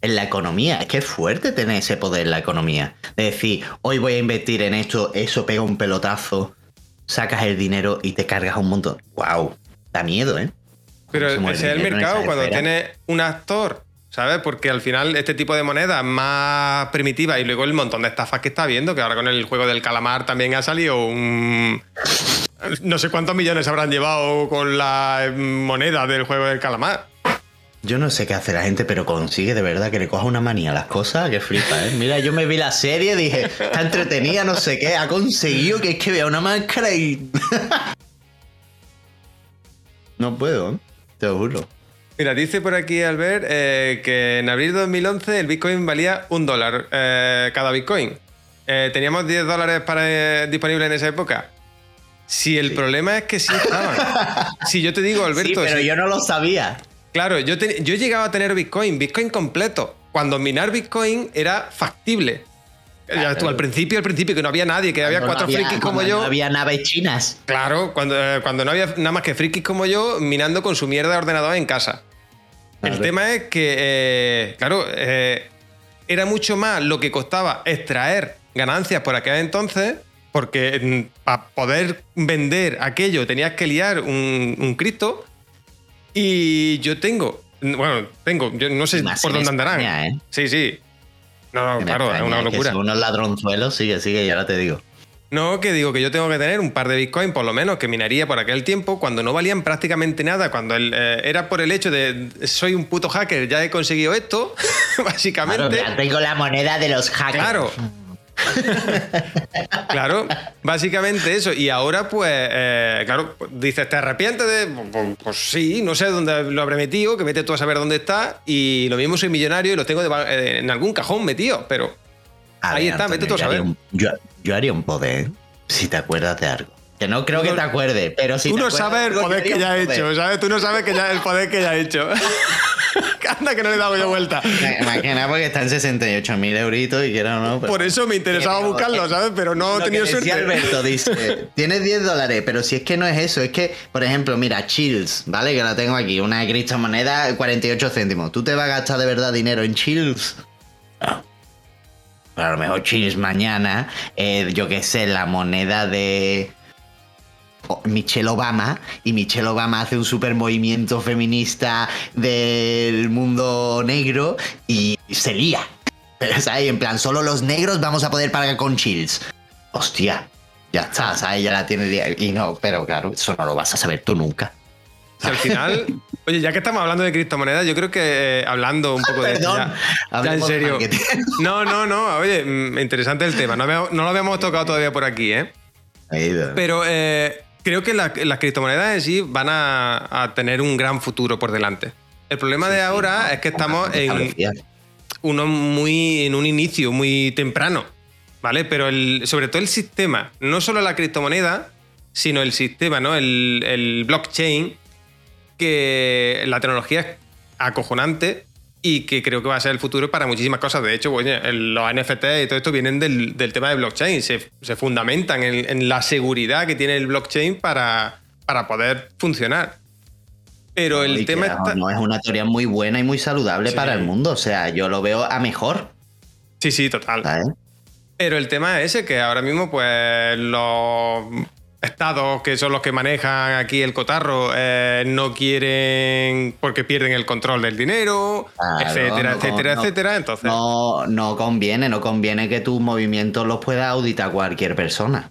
En la economía. Es que es fuerte tener ese poder en la economía. De decir, hoy voy a invertir en esto, eso pega un pelotazo, sacas el dinero y te cargas un montón. ¡Wow! Da miedo, ¿eh? Pero ese es el mercado cuando tiene un actor, ¿sabes? Porque al final este tipo de moneda es más primitiva y luego el montón de estafas que está viendo, que ahora con el juego del calamar también ha salido un... No sé cuántos millones habrán llevado con la moneda del juego del calamar. Yo no sé qué hace la gente, pero consigue de verdad que le coja una manía a las cosas que flipa, ¿eh? Mira, yo me vi la serie, dije, está entretenida, no sé qué, ha conseguido que es que vea una máscara y. no puedo, ¿eh? te lo juro. Mira, dice por aquí Albert eh, que en abril de 2011 el Bitcoin valía un dólar eh, cada Bitcoin. Eh, teníamos 10 dólares para, disponibles en esa época. Si el problema es que sí estaban. si yo te digo, Alberto. Sí, pero yo no lo sabía. Claro, yo, yo llegaba a tener Bitcoin, Bitcoin completo. Cuando minar Bitcoin era factible. Al principio, al principio, que no había nadie, que había cuatro frikis como yo. No había naves chinas. Claro, cuando, eh, cuando no había nada más que frikis como yo minando con su mierda de ordenador en casa. El tema es que, eh, claro, eh, era mucho más lo que costaba extraer ganancias por aquel entonces, porque mm, para poder vender aquello tenías que liar un, un Cristo. Y yo tengo, bueno, tengo, yo no sé por dónde andarán. ¿eh? Sí, sí. No, claro, es una locura. Son unos ladronzuelos, sigue, sigue, y ahora te digo. No, que digo que yo tengo que tener un par de Bitcoin, por lo menos, que minaría por aquel tiempo, cuando no valían prácticamente nada, cuando eh, era por el hecho de soy un puto hacker, ya he conseguido esto, básicamente. Claro, tengo la moneda de los hackers. Claro, claro, básicamente eso. Y ahora, pues, eh, claro, dices, ¿te arrepientes de...? Pues, pues, sí, no sé dónde lo habré metido, que vete tú a saber dónde está. Y lo mismo soy millonario y lo tengo eh, en algún cajón metido, pero ahí está, vete tú a saber. yo, haría un poder, si te acuerdas de algo. Que no creo que te acuerdes, pero si Tú no sabes el poder que ya he hecho, ¿sabes? Tú no sabes que ya el poder que ya he hecho. Anda, que no le he dado yo vuelta. Imagina porque está en 68.000 euritos y quiero no. Por eso me interesaba buscarlo, ¿sabes? Pero no he tenido suerte. Alberto dice: Tienes 10 dólares, pero si es que no es eso, es que, por ejemplo, mira, Chills, ¿vale? Que la tengo aquí, una moneda 48 céntimos. ¿Tú te vas a gastar de verdad dinero en Chills? No. a lo mejor Chills mañana, eh, yo qué sé, la moneda de Michelle Obama y Michelle Obama hace un super movimiento feminista del mundo negro y se lía. ¿Sabes? En plan, solo los negros vamos a poder pagar con chills. Hostia, ya está, ¿sabes? Ya la tiene. Y no, pero claro, eso no lo vas a saber tú nunca. al final, oye, ya que estamos hablando de criptomonedas, yo creo que eh, hablando un poco de esto. Ya, en serio. No, no, no. Oye, mm, interesante el tema. No, no, lo habíamos tocado todavía por aquí, ¿eh? Pero eh, creo que las criptomonedas en sí van a, tener un gran futuro por delante. El problema de ahora es que estamos en, uno muy, en un inicio muy temprano, ¿vale? Pero el, sobre todo el sistema, no solo la criptomoneda, sino el sistema, ¿no? El, el blockchain, que la tecnología es acojonante y que creo que va a ser el futuro para muchísimas cosas. De hecho, los NFT y todo esto vienen del, tema de blockchain, se, fundamentan en, la seguridad que tiene el blockchain para, para poder funcionar. Pero el tema está... No, es una teoría muy buena y muy saludable para el mundo, o sea, yo lo veo a mejor. Sí, sí, total. Pero el tema es ese, que ahora mismo, pues, los estados que son los que manejan aquí el cotarro eh, no quieren porque pierden el control del dinero, etcétera, etcétera, etcétera. Entonces no, no conviene, no conviene que tus movimientos los pueda auditar cualquier persona.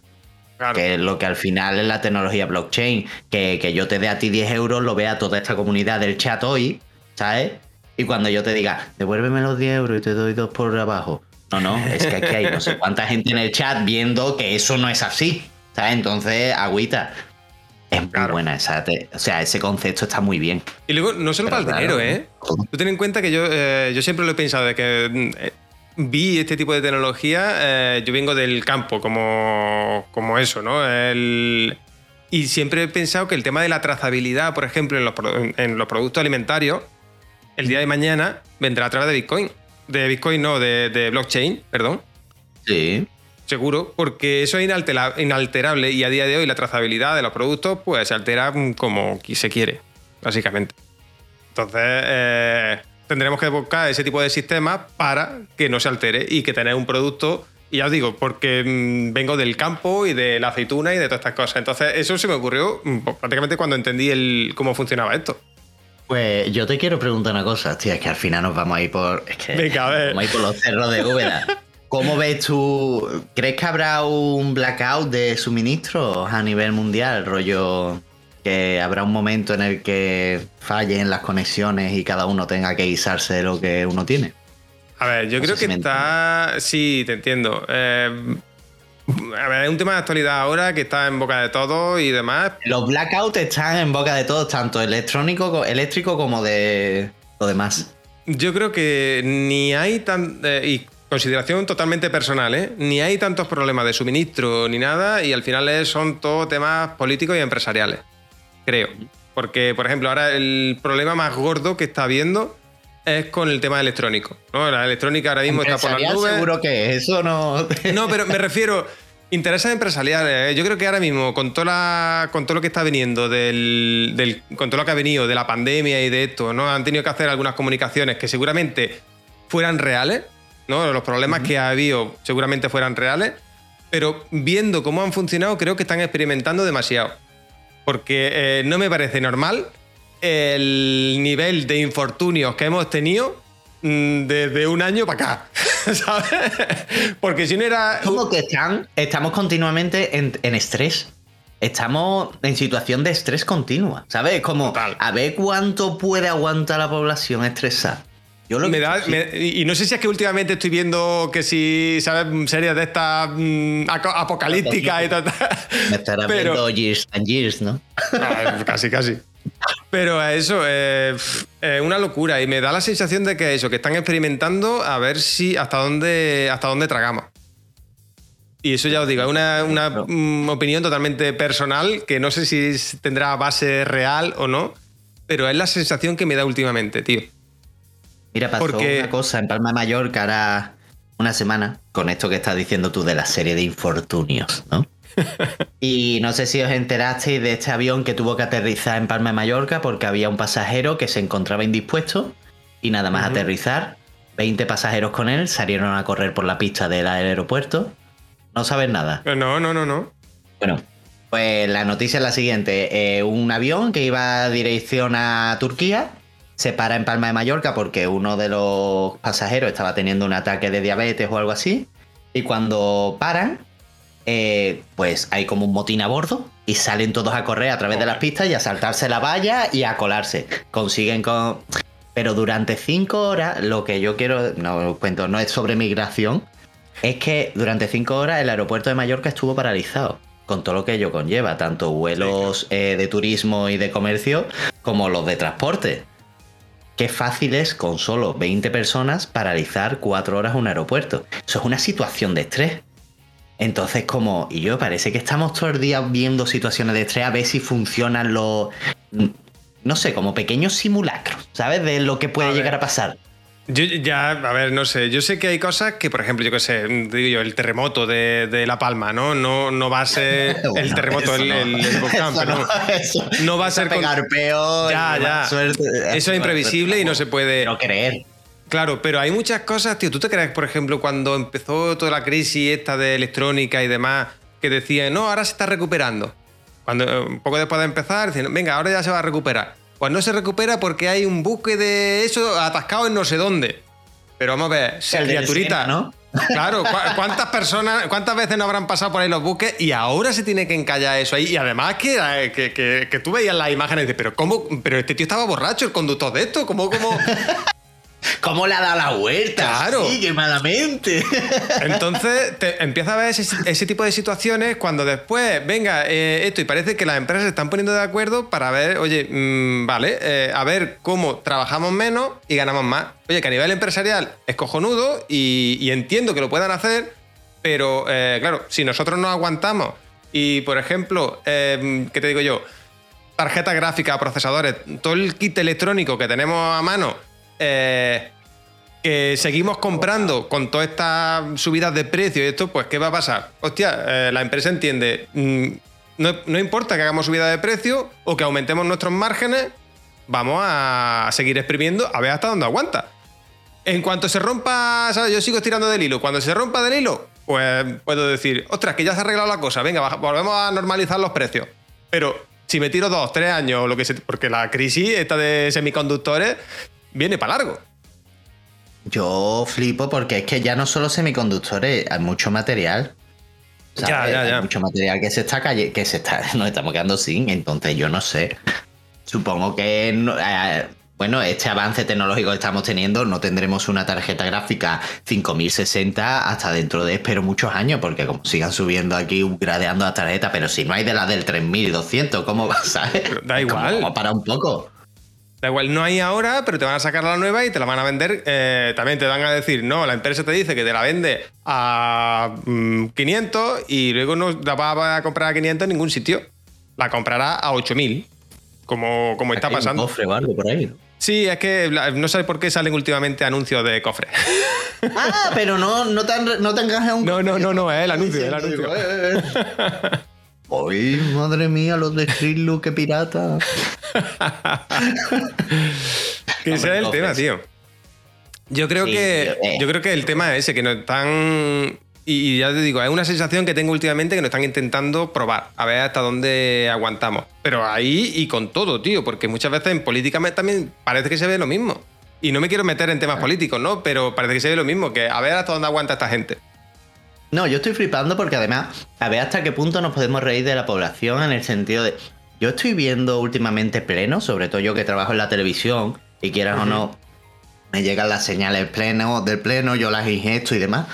Claro. Que es lo que al final es la tecnología blockchain. Que, que yo te dé a ti 10 euros, lo vea toda esta comunidad del chat hoy, ¿sabes? Y cuando yo te diga, devuélveme los 10 euros y te doy dos por abajo. No, no, es que aquí hay no sé cuánta gente en el chat viendo que eso no es así. ¿Sabes? Entonces, agüita. Es muy Claro. buena esa. te- o sea, ese concepto está muy bien. Y luego, no solo Pero para el claro, dinero, ¿eh? Tú ten en cuenta que yo, eh, yo siempre lo he pensado, de que mm, eh, vi este tipo de tecnología, eh, yo vengo del campo, como, como eso, ¿no? El- y siempre he pensado que el tema de la trazabilidad, por ejemplo, en los, en productos alimentarios, el día de mañana vendrá a través de Bitcoin. De Bitcoin, no, de, de blockchain, perdón. Sí. Seguro, porque eso es inaltera- inalterable y a día de hoy la trazabilidad de los productos pues se altera como se quiere, básicamente. Entonces eh, tendremos que buscar ese tipo de sistemas para que no se altere y que tener un producto, y ya os digo, porque mm, vengo del campo y de la aceituna y de todas estas cosas. Entonces eso se me ocurrió mm, pues, prácticamente cuando entendí el, cómo funcionaba esto. Pues yo te quiero preguntar una cosa, tío, es que al final nos vamos a ir por. Es que Venga, a ver. Vamos a ir por los cerros de Úbeda. ¿Cómo ves tú? ¿Crees que habrá un blackout de suministros a nivel mundial? Rollo que habrá un momento en el que fallen las conexiones y cada uno tenga que guisarse de lo que uno tiene. A ver, yo No creo si que está. Sí, te entiendo. Eh, a ver, es un tema de actualidad ahora que está en boca de todos y demás. Los blackouts están en boca de todos, tanto electrónico, co- eléctrico como de lo demás. Yo creo que ni hay tan. eh, y consideración totalmente personal, ¿eh? Ni hay tantos problemas de suministro ni nada, y al final son todos temas políticos y empresariales. Creo. Porque, por ejemplo, ahora el problema más gordo que está habiendo es con el tema electrónico. ¿no? La electrónica ahora mismo está por las nubes. seguro que eso no. No, pero me refiero. Intereses empresariales. ¿eh? Yo creo que ahora mismo, con, toda la- con todo lo que está viniendo, del, del- con todo lo que ha venido de la pandemia y de esto, ¿no? Han tenido que hacer algunas comunicaciones que seguramente fueran reales, ¿no? Los problemas que ha habido seguramente fueran reales, pero viendo cómo han funcionado, creo que están experimentando demasiado. Porque eh, no me parece normal el nivel de infortunios que hemos tenido mm, desde un año para acá. ¿Sabes? Porque si no era. Como que están, estamos continuamente en, en estrés. Estamos en situación de estrés continua, ¿sabes? Como Total. a ver cuánto puede aguantar la población estresada. Yo lo Me que- da, sí. me- y no sé si es que últimamente estoy viendo que si, ¿sabes? Series de estas mm, aco- apocalípticas y tal. Me estará pero- viendo Years and Years, ¿no? Ah, casi, casi. Pero a eso eh, es una locura y me da la sensación de que eso, que están experimentando a ver si hasta dónde, hasta dónde tragamos. Y eso ya os digo, es una, una, mm, opinión totalmente personal que no sé si tendrá base real o no, pero es la sensación que me da últimamente, tío. Mira, pasó Porque- una cosa en Palma de Mallorca ahora una semana con esto que estás diciendo tú de la serie de infortunios, ¿no? y no sé si os enterasteis de este avión que tuvo que aterrizar en Palma de Mallorca porque había un pasajero que se encontraba indispuesto y nada más aterrizar, 20 pasajeros con él salieron a correr por la pista del aeropuerto. No sabes nada. No, no, no, no. Bueno, pues la noticia es la siguiente. Eh, un avión que iba dirección a Turquía se para en Palma de Mallorca porque uno de los pasajeros estaba teniendo un ataque de diabetes o algo así. Y cuando paran, eh, pues hay como un motín a bordo y salen todos a correr a través de las pistas y a saltarse la valla y a colarse. Consiguen con... Pero durante cinco horas, lo que yo quiero, no os cuento, no es sobre migración, es que durante cinco horas el aeropuerto de Mallorca estuvo paralizado, con todo lo que ello conlleva, tanto vuelos eh, de turismo y de comercio como los de transporte. Qué fácil es con solo 20 personas paralizar cuatro horas un aeropuerto. Eso es una situación de estrés. Entonces, como, y yo parece que estamos todo el día viendo situaciones de estrés a ver si funcionan los, mm, no sé, como pequeños simulacros, ¿sabes? De lo que puede A llegar a pasar. Yo ya, a ver, no sé. Yo sé que hay cosas que, por ejemplo, yo qué sé, digo yo, el terremoto de, de La Palma, ¿no? No, no va a ser el terremoto, el, no. el- el volcán, Eso pero no, eso- no va a ser con- pegar peor, Ya, ya. suerte. Eso es imprevisible y no se puede. No creer. Claro, pero hay muchas cosas, tío. ¿Tú te crees, por ejemplo, cuando empezó toda la crisis esta de electrónica y demás, que decían, no, ahora se está recuperando? Cuando eh, un poco después de empezar, decían, venga, ahora ya se va a recuperar. Pues no se recupera porque hay un buque de eso atascado en no sé dónde. Pero vamos a ver, El del criaturita. ¿no? Claro, ¿cu- ¿cuántas personas, cuántas veces no habrán pasado por ahí los buques y ahora se tiene que encallar eso ahí? Y además que, eh, que, que- que tú veías las imágenes y dices, pero ¿cómo? Pero este tío estaba borracho, el conductor de esto, ¿cómo, cómo? ¿Cómo le ha dado la vuelta? Claro. Sí, qué malamente. Entonces te empieza a ver ese, ese tipo de situaciones cuando después venga eh, esto y parece que las empresas se están poniendo de acuerdo para ver, oye, mm, vale, eh, a ver cómo trabajamos menos y ganamos más. Oye, que a nivel empresarial es cojonudo y, y entiendo que lo puedan hacer, pero eh, claro, si nosotros no aguantamos y, por ejemplo, ¿qué te digo yo? Tarjetas gráficas, procesadores, todo el kit electrónico que tenemos a mano, eh, que seguimos comprando con todas estas subidas de precio y esto, pues ¿qué va a pasar? Hostia, eh, la empresa entiende, mm, no, no importa que hagamos subida de precio o que aumentemos nuestros márgenes, vamos a seguir exprimiendo a ver hasta dónde aguanta. En cuanto se rompa, ¿sabes? Yo sigo estirando del hilo. Cuando se rompa del hilo, pues puedo decir, ostras, que ya se ha arreglado la cosa, venga, volvemos a normalizar los precios. Pero si me tiro dos, tres años, lo que sea, porque la crisis esta de semiconductores viene para largo. Yo flipo porque es que ya no solo semiconductores, hay mucho material. Ya, ya, ya. Hay mucho material que se está calle- que se está, nos estamos quedando sin, entonces yo no sé. Supongo que no- eh, bueno, este avance tecnológico que estamos teniendo, no tendremos una tarjeta gráfica 5060 hasta dentro de, espero, muchos años, porque como sigan subiendo aquí, gradeando la tarjeta, pero si no hay de la del 3200, ¿cómo va, sabes? Da igual. Vamos para un poco. Da igual, no hay ahora, pero te van a sacar la nueva y te la van a vender. eh, también te van a decir, no, la empresa te dice que te la vende a mm, 500 y luego no la va a comprar a 500 en ningún sitio. La comprará a 8000, como, como está hay un pasando. cofre o algo por ahí, ¿no? Sí, es que no sé por qué salen últimamente anuncios de cofres. Ah, pero no, no te no te encaja un No, no, no, no, es el anuncio, el anuncio. Ay, madre mía, los de Look, qué pirata. Que ese es el tema, cofres. tío. Yo creo Sí, que. tío, eh. Yo creo que el tema es ese, que nos están. Y, ya te digo, es una sensación que tengo últimamente que nos están intentando probar, a ver hasta dónde aguantamos. Pero ahí y con todo, tío, porque muchas veces en política también parece que se ve lo mismo. Y no me quiero meter en temas políticos, ¿no? Pero parece que se ve lo mismo, que a ver hasta dónde aguanta esta gente. No, yo estoy flipando porque además, a ver hasta qué punto nos podemos reír de la población en el sentido de. Yo estoy viendo últimamente pleno, sobre todo yo que trabajo en la televisión, y quieras o no, me llegan las señales pleno, del pleno, yo las ingesto y demás.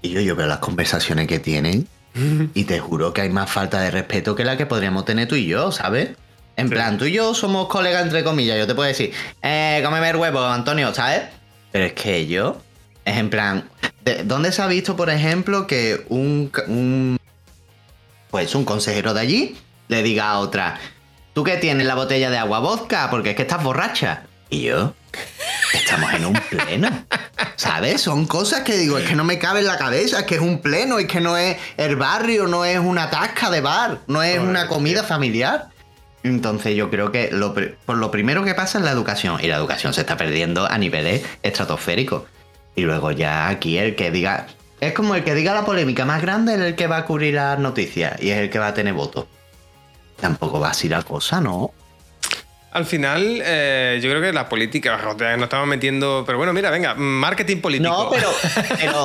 Y yo, yo veo las conversaciones que tienen, y te juro que hay más falta de respeto que la que podríamos tener tú y yo, ¿sabes? En Sí. plan, tú y yo somos colegas entre comillas, yo te puedo decir, eh, cómeme el huevo, Antonio, ¿sabes? Pero es que yo, es en plan, ¿de- ¿dónde se ha visto, por ejemplo, que un, pues un consejero de allí le diga a otra, ¿tú qué tienes la botella de agua vodka? Porque es que estás borracha. Y yo, estamos en un pleno. ¿Sabes? Son cosas que digo, es que no me cabe en la cabeza, es que es un pleno, es que no es el barrio, no es una tasca de bar, no es una comida familiar. Entonces yo creo que lo, por lo primero que pasa es la educación, y la educación se está perdiendo a niveles estratosféricos. Y luego ya aquí el que diga, es como el que diga la polémica más grande es el que va a cubrir las noticias y es el que va a tener votos. Tampoco va así la cosa, ¿no? Al final, eh, yo creo que la política, nos estamos metiendo. Pero bueno, mira, venga, marketing político. No, pero, pero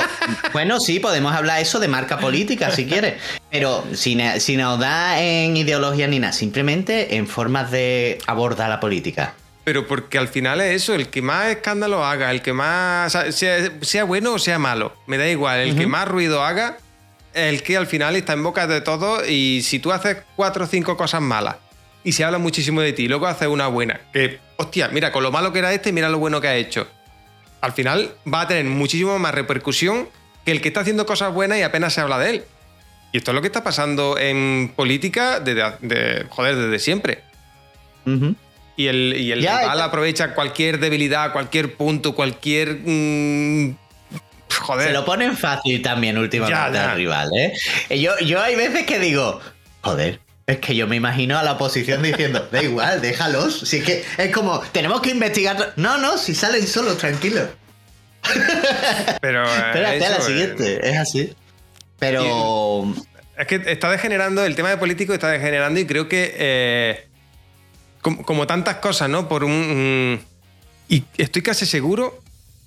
bueno, sí, podemos hablar eso de marca política si quieres. Pero si, si nos da en ideología ni nada, simplemente en formas de abordar la política. Pero porque al final es eso, el que más escándalo haga, el que más. sea, sea, bueno o sea malo, me da igual, el que más ruido haga, el que al final está en boca de todos y si tú haces cuatro o cinco cosas malas y se habla muchísimo de ti y luego haces una buena, que, hostia, mira, con lo malo que era este, mira lo bueno que ha hecho. Al final va a tener muchísimo más repercusión que el que está haciendo cosas buenas y apenas se habla de él. Y esto es lo que está pasando en política desde, de, joder, desde siempre. Y el, y el Ya, rival aprovecha cualquier debilidad, cualquier punto, cualquier. mm, joder. Se lo ponen fácil también últimamente Ya, ya. al rival, ¿eh? Yo, yo hay veces que digo, joder, es que yo me imagino a la oposición diciendo, da igual, déjalos. Si es que es como, tenemos que investigar. No, no, si salen solos, tranquilos. Pero. Espérate a la eh, siguiente, es así. Pero. Es que está degenerando, el tema de político está degenerando y creo que. eh, como, como tantas cosas, ¿no? Por un. mm, y estoy casi seguro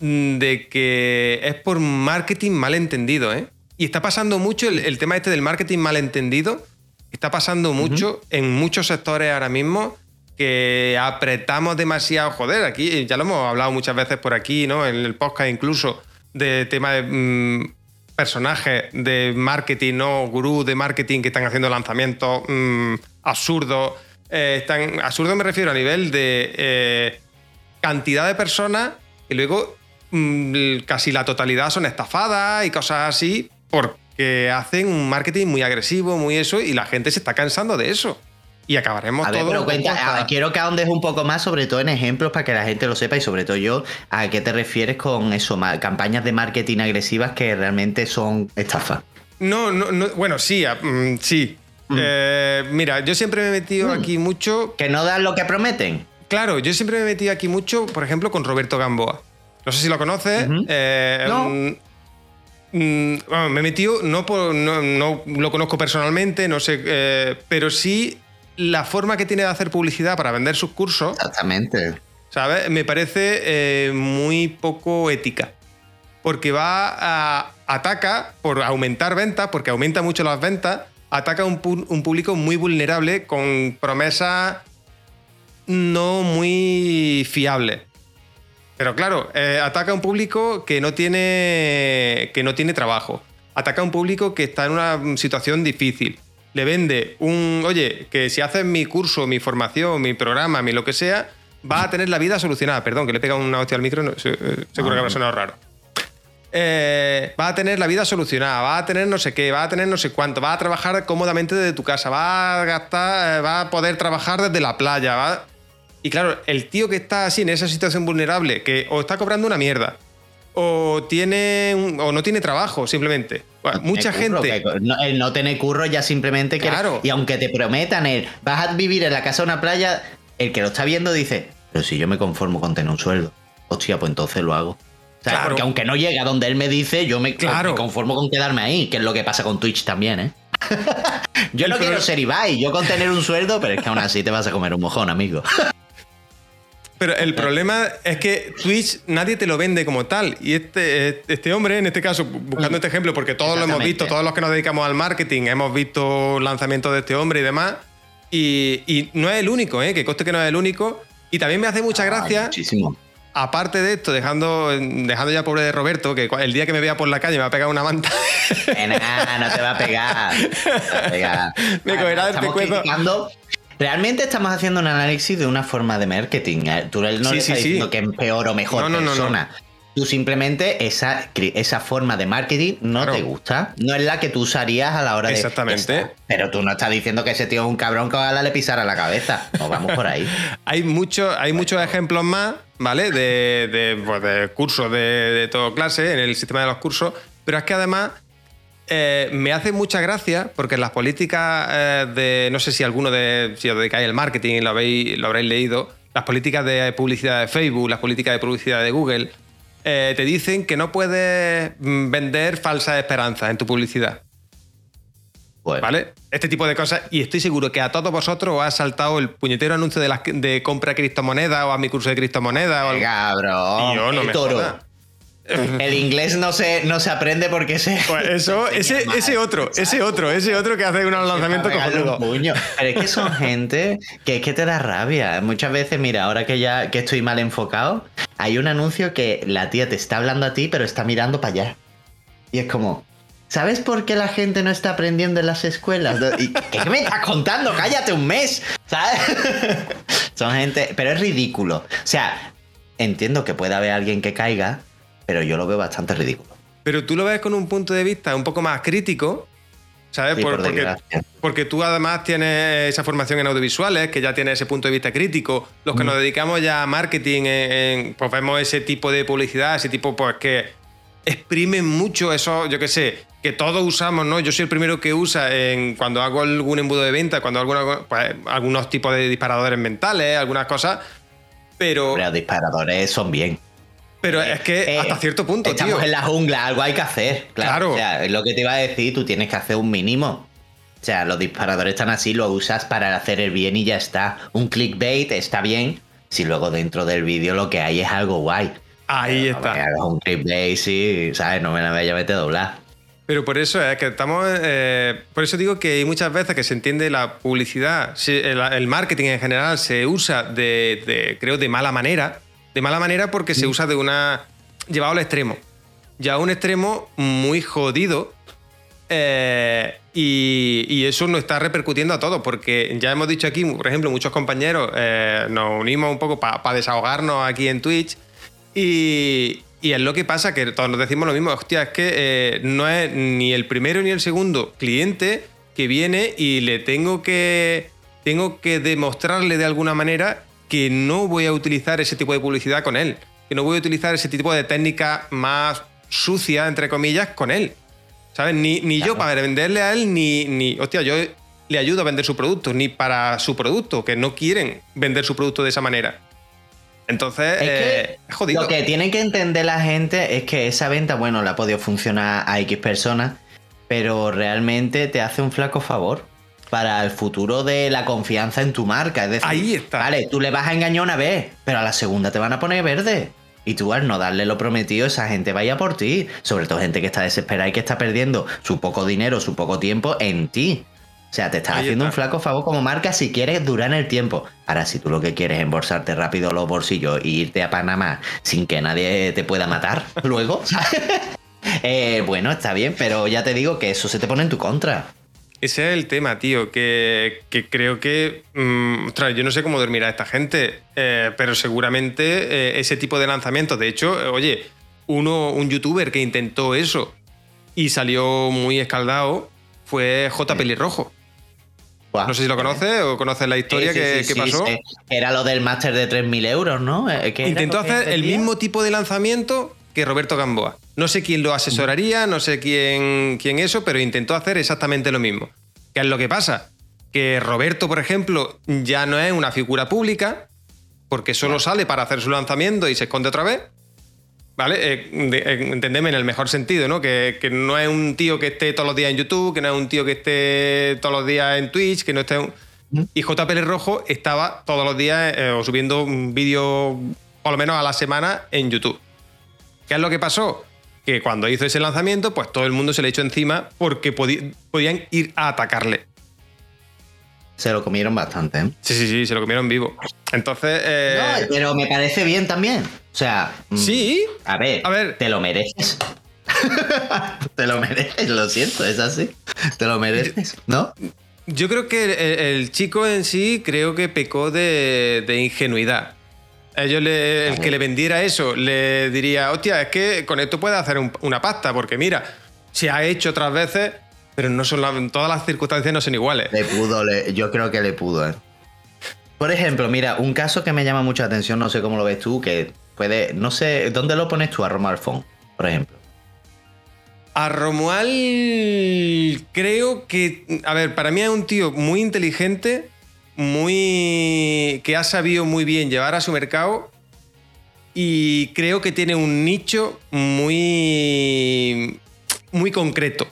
mm, de que es por marketing mal entendido, ¿eh? Y está pasando mucho el, el tema este del marketing mal entendido. Está pasando mucho en muchos sectores ahora mismo que apretamos demasiado. Joder, aquí ya lo hemos hablado muchas veces por aquí, ¿no? En el podcast incluso, de tema de mm, personajes de marketing, ¿no? Gurús de marketing que están haciendo lanzamientos mm, absurdos. Eh, están, absurdos me refiero a nivel de eh, cantidad de personas y luego mm, casi la totalidad son estafadas y cosas así porque hacen un marketing muy agresivo, muy eso, y la gente se está cansando de eso. Y acabaremos A ver, todo pero cuenta, quiero que ahondes un poco más, sobre todo en ejemplos, para que la gente lo sepa y sobre todo yo, a qué te refieres con eso, campañas de marketing agresivas que realmente son estafas. No, no, no, bueno, sí, mm, sí. Mm. Eh, mira, yo siempre me he metido aquí mucho. Que no dan lo que prometen. Claro, yo siempre me he metido aquí mucho, por ejemplo, con Roberto Gamboa. No sé si lo conoces. Eh, No. mm, mm, bueno, me he metido, no, por- no, no lo conozco personalmente, no sé, eh, pero sí la forma que tiene de hacer publicidad para vender sus cursos, Exactamente. ¿sabes? Me parece muy poco ética. Porque va a. ataca por aumentar ventas, porque aumenta mucho las ventas, ataca a un, pu- un público muy vulnerable con promesas no muy fiables. Pero claro, eh, ataca a un público que no tiene. que no tiene trabajo. Ataca a un público que está en una situación difícil. Le vende un. Oye, que si haces mi curso, mi formación, mi programa, mi lo que sea, va a tener la vida solucionada. Perdón, que le he pegado una hostia al micro, no, eh, seguro que me ha sonado raro. Eh, va a tener la vida solucionada, va a tener no sé qué, va a tener no sé cuánto, va a trabajar cómodamente desde tu casa, va a gastar, eh, va a poder trabajar desde la playa, va... Y claro, el tío que está así en esa situación vulnerable, que o está cobrando una mierda, o tiene un- o no tiene trabajo, simplemente. Bueno, mucha curro, gente. que no, el no tener curro ya simplemente que. Claro. Y aunque te prometan el vas a vivir en la casa de una playa, el que lo está viendo dice, pero si yo me conformo con tener un sueldo, hostia, pues entonces lo hago. ¿Sabes? Claro. Porque aunque no llegue a donde él me dice, yo me, Claro. me conformo con quedarme ahí, que es lo que pasa con Twitch también, ¿eh? yo no quiero ser Ibai, yo con tener un sueldo, pero es que aún así te vas a comer un mojón, amigo. Pero el problema es que Twitch nadie te lo vende como tal. Y este, este hombre, en este caso, buscando este ejemplo, porque todos lo hemos visto, todos los que nos dedicamos al marketing, hemos visto lanzamientos de este hombre y demás. Y, y no es el único, ¿eh? que coste que no es el único. Y también me hace mucha Ay, gracia, muchísimo. Aparte de esto, dejando, dejando ya pobre de Roberto, que el día que me vea por la calle me va a pegar una manta. No te va a pegar. no va a pegar. Me cogerá Realmente estamos haciendo un análisis de una forma de marketing. ¿eh? Tú no Sí, le estás sí. diciendo que es peor o mejor No, no, no, no. Tú simplemente esa, esa forma de marketing no Claro. te gusta. No es la que tú usarías a la hora de. Exactamente. Pero tú no estás diciendo que ese tío es un cabrón que ojalá le pisara la cabeza. No vamos por ahí. Hay, mucho, hay muchos ejemplos más, ¿vale? De, de, pues, de cursos de, de todo clase en el sistema de los cursos, pero es que además eh, me hace mucha gracia porque las políticas eh, de, no sé si alguno de, si os dedicáis al marketing y lo, habéis, lo habréis leído, las políticas de publicidad de Facebook, las políticas de publicidad de Google, eh, te dicen que no puedes mm, vender falsas esperanzas en tu publicidad. Bueno, ¿Vale? Este tipo de cosas. Y estoy seguro que a todos vosotros os ha saltado el puñetero anuncio de, las, de compra criptomonedas o a mi curso de criptomonedas. o algo. cabrón. Tío, no el me toro. El inglés no se, no se aprende porque se. Pues eso, se ese, ese otro, ese otro, ese otro que hace unos lanzamientos puño. Pero es que son gente que es que te da rabia. Muchas veces, mira, ahora que ya que estoy mal enfocado, hay un anuncio que la tía te está hablando a ti, pero está mirando para allá. Y es como, ¿sabes por qué la gente no está aprendiendo en las escuelas? ¿Y ¿Qué me estás contando? Cállate un mes. ¿Sabes? son gente. Pero es ridículo. O sea, entiendo que pueda haber alguien que caiga, pero yo lo veo bastante ridículo. Pero tú lo ves con un punto de vista un poco más crítico, ¿sabes? Sí, Por- por porque, porque tú además tienes esa formación en audiovisuales, que ya tienes ese punto de vista crítico. Los Mm. que nos dedicamos ya a marketing, en- en- pues vemos ese tipo de publicidad, ese tipo, pues que exprimen mucho eso, yo qué sé, que todos usamos, ¿no? Yo soy el primero que usa en, cuando hago algún embudo de venta, cuando hago alguna- pues, algunos tipos de disparadores mentales, algunas cosas, Pero los disparadores son bien. Pero es que Eh, hasta cierto punto, Estamos tío. en la jungla, algo hay que hacer. Claro. Claro. O sea, es lo que te iba a decir, tú tienes que hacer un mínimo. O sea, los disparadores están así, lo usas para hacer el bien y ya está. Un clickbait está bien si luego dentro del vídeo lo que hay es algo guay. Ahí está. me un triple y, ¿sabes? No me la vaya a meter a doblar. Pero por eso es que estamos. eh, por eso digo que hay muchas veces que se entiende la publicidad, el, el marketing en general se usa de, de, creo, de mala manera. De mala manera porque se usa de una. llevado al extremo. Ya a un extremo muy jodido. eh, y, y eso nos está repercutiendo a todos, porque ya hemos dicho aquí, por ejemplo, muchos compañeros eh, nos unimos un poco para desahogarnos aquí en Twitch y, y es lo que pasa, que todos nos decimos lo mismo. Hostia, es que eh, no es ni el primero ni el segundo cliente que viene y le tengo que, tengo que demostrarle de alguna manera que no voy a utilizar ese tipo de publicidad con él. Que no voy a utilizar ese tipo de técnica más sucia, entre comillas, con él. ¿Sabes? Ni, ni yo para venderle a él, ni, ni. Hostia, yo le ayudo a vender su producto, ni para su producto, que no quieren vender su producto de esa manera. Entonces, Es que eh, jodido. Lo que tiene que entender la gente es que esa venta, bueno, le ha podido funcionar a X personas, pero realmente te hace un flaco favor para el futuro de la confianza en tu marca. Es decir, Ahí está. Vale, tú le vas a engañar una vez, pero a la segunda te van a poner verde. Y tú al no darle lo prometido, esa gente vaya por ti. Sobre todo gente que está desesperada y que está perdiendo su poco dinero, su poco tiempo en ti. O sea, te estás Ahí haciendo un flaco favor como marca si quieres durar en el tiempo. Ahora, si tú lo que quieres es embolsarte rápido los bolsillos y irte a Panamá sin que nadie te pueda matar luego. Eh, bueno, está bien, pero ya te digo que eso se te pone en tu contra. Ese es el tema, tío, que, que creo que... mm, ostras, yo no sé cómo dormirá esta gente, eh, pero seguramente eh, ese tipo de lanzamientos, de hecho, eh, oye, uno, un youtuber que intentó eso y salió muy escaldado fue J. Pelirrojo. No sé si lo conoces o conoces la historia Sí, sí, que, sí, que pasó. Era lo del máster de 3.000 euros, ¿no? Eh, ¿qué era Intentó hacer el mismo tipo de lanzamiento que Roberto Gamboa. No sé quién lo asesoraría, no sé quién, quién eso, pero intentó hacer exactamente lo mismo. ¿Qué es lo que pasa? Que Roberto, por ejemplo, ya no es una figura pública, porque solo sale para hacer su lanzamiento y se esconde otra vez. ¿Vale? Eh, de- eh, entendeme en el mejor sentido, ¿no? Que, que no es un tío que esté todos los días en YouTube, que no es un tío que esté todos los días en Twitch, que no esté... un- Y JPL Rojo estaba todos los días eh, o subiendo un vídeo, por lo menos a la semana, en YouTube. ¿Qué es lo que pasó? Que cuando hizo ese lanzamiento, pues todo el mundo se le echó encima porque podían ir a atacarle. Se lo comieron bastante, ¿eh? Sí, sí, sí, se lo comieron vivo. Entonces, eh, No, pero me parece bien también. O sea, mm, sí, a ver, A ver. te lo mereces. te lo mereces, lo siento, es así. Te lo mereces, ¿no? yo creo que el, el chico en sí creo que pecó de, de ingenuidad. Ellos le- el que le vendiera eso le diría, hostia, es que con esto puedes hacer un- una pasta, porque mira, se ha hecho otras veces, pero no son la- todas las circunstancias no son iguales. Le pudo, le- yo creo que le pudo, ¿eh? Por ejemplo, mira, un caso que me llama mucha atención, no sé cómo lo ves tú, que puede, no sé, ¿dónde lo pones tú a Roma Alfón, por ejemplo? A Romual creo que, a ver, para mí es un tío muy inteligente, muy que ha sabido muy bien llevar a su mercado y creo que tiene un nicho muy muy concreto.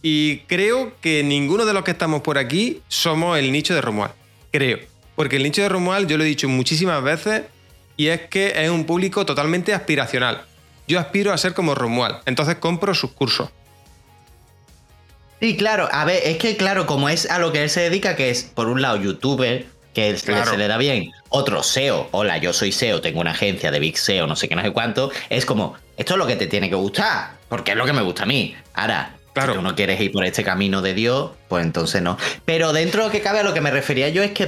Y creo que ninguno de los que estamos por aquí somos el nicho de Romual. Creo. Porque el nicho de Romual, yo lo he dicho muchísimas veces, y es que es un público totalmente aspiracional. Yo aspiro a ser como Romual, entonces compro sus cursos. Sí, claro, a ver, es que claro, como es a lo que él se dedica, que es por un lado youtuber, que Claro. se le da bien, otro SEO, hola, yo soy SEO, tengo una agencia de Big SEO, no sé qué, no sé cuánto, es como, esto es lo que te tiene que gustar, porque es lo que me gusta a mí. Ahora, Claro. si tú no quieres ir por este camino de Dios, pues entonces no. Pero dentro de lo que cabe, a lo que me refería yo es que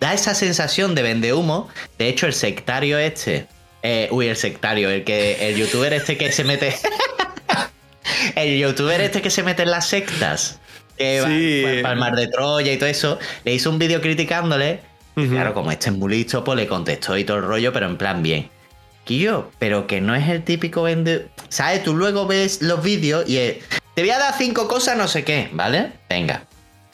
da esa sensación de vende humo, de hecho el sectario este, eh, uy, el sectario, el que el youtuber este que se mete... El youtuber este que se mete en las sectas, que va Sí. fue para el mar de Troya y todo eso, le hizo un vídeo criticándole. Claro, como este es muy listo, pues le contestó y todo el rollo, pero en plan bien. Quillo, pero que no es el típico vende. ¿Sabes? Tú luego ves los vídeos y es, te voy a dar cinco cosas, no sé qué, ¿vale? Venga.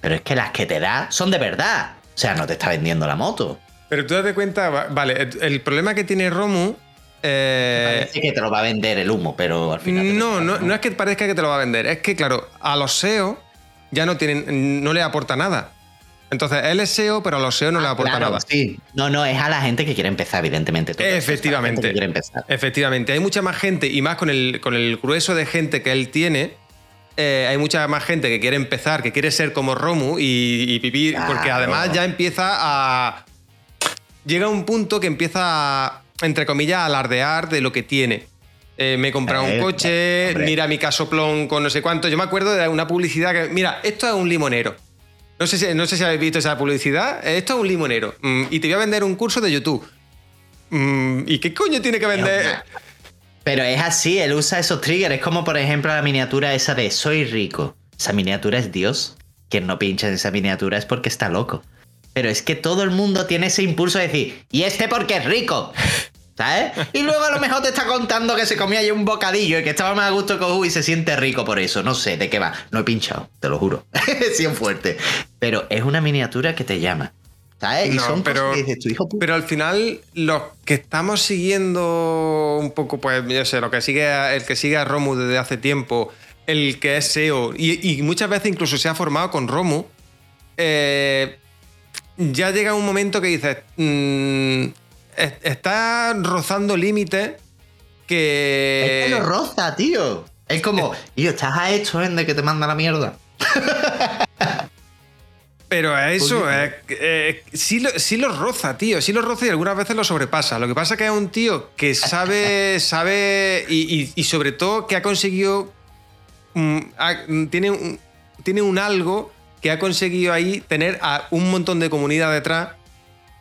Pero es que las que te da son de verdad. O sea, no te está vendiendo la moto. Pero tú date cuenta, va- vale, el problema que tiene Romu. Eh, Parece que te lo va a vender el humo, pero al final. no, no, no es que parezca que te lo va a vender, es que, claro, a los SEO ya no tienen, no le aporta nada. Entonces, él es SEO, pero a los SEO no le aporta Ah, Claro, nada. Sí. No, no, es a la gente que quiere empezar, evidentemente. Todo es Efectivamente. quiere empezar. Efectivamente. Hay mucha más gente, y más con el, con el grueso de gente que él tiene. eh, hay mucha más gente que quiere empezar, que quiere ser como Romu y, y vivir. Porque además ya empieza a. Llega un punto que empieza a, entre comillas, alardear de lo que tiene. Eh, me he comprado un Eh, coche, hombre. mira mi casoplón con no sé cuánto. Yo me acuerdo de una publicidad que. Mira, esto es un limonero. No sé, si, no sé si habéis visto esa publicidad. Esto es un limonero. Mm, y te voy a vender un curso de YouTube. Mm, ¿Y qué coño tiene que vender? Pero es así, él usa esos triggers. Es como, por ejemplo, la miniatura esa de Soy rico. Esa miniatura es Dios. Quien no pincha en esa miniatura es porque está loco. Pero es que todo el mundo tiene ese impulso de decir, ¿y este porque es rico? ¿Sabes? Y luego a lo mejor te está contando que se comía ya un bocadillo y que estaba más a gusto que Hugo y se siente rico por eso. No sé de qué va. No he pinchado, te lo juro. es fuerte. Pero es una miniatura que te llama. ¿Sabes? Y No, son pero- cosas que dices, tu hijo. Pero al final, los que estamos siguiendo un poco, pues, yo sé, lo que sigue a- el que sigue a Romu desde hace tiempo, el que es SEO, y, y muchas veces incluso se ha formado con Romu, eh, ya llega un momento que dices, mm, está rozando límites que... Es que lo roza, tío. Es como, tío, estás a esto, ¿eh? De que te manda la mierda. Pero eso, eh, eh, sí, lo, sí lo roza, tío. Sí lo roza y algunas veces lo sobrepasa. Lo que pasa es que es un tío que sabe, sabe y, y- y sobre todo que ha conseguido. mm, ha- mm, tiene, un, tiene un algo que ha conseguido ahí tener a un montón de comunidad detrás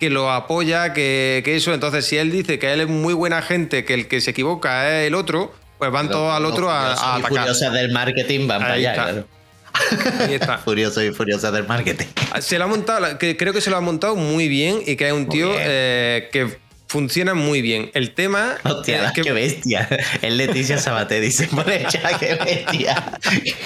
que lo apoya, que, que eso. Entonces, si él dice que él es muy buena gente, que el que se equivoca es el otro, pues van todos al otro a, a atacar. furiosas del marketing van para allá, claro. Ahí está. Y furiosas del marketing. Se lo ha montado, creo que se lo ha montado muy bien y que es un tío eh, que funciona muy bien. El tema Hostia, es que qué bestia. Es Leticia Sabaté, dice por el chat, qué bestia.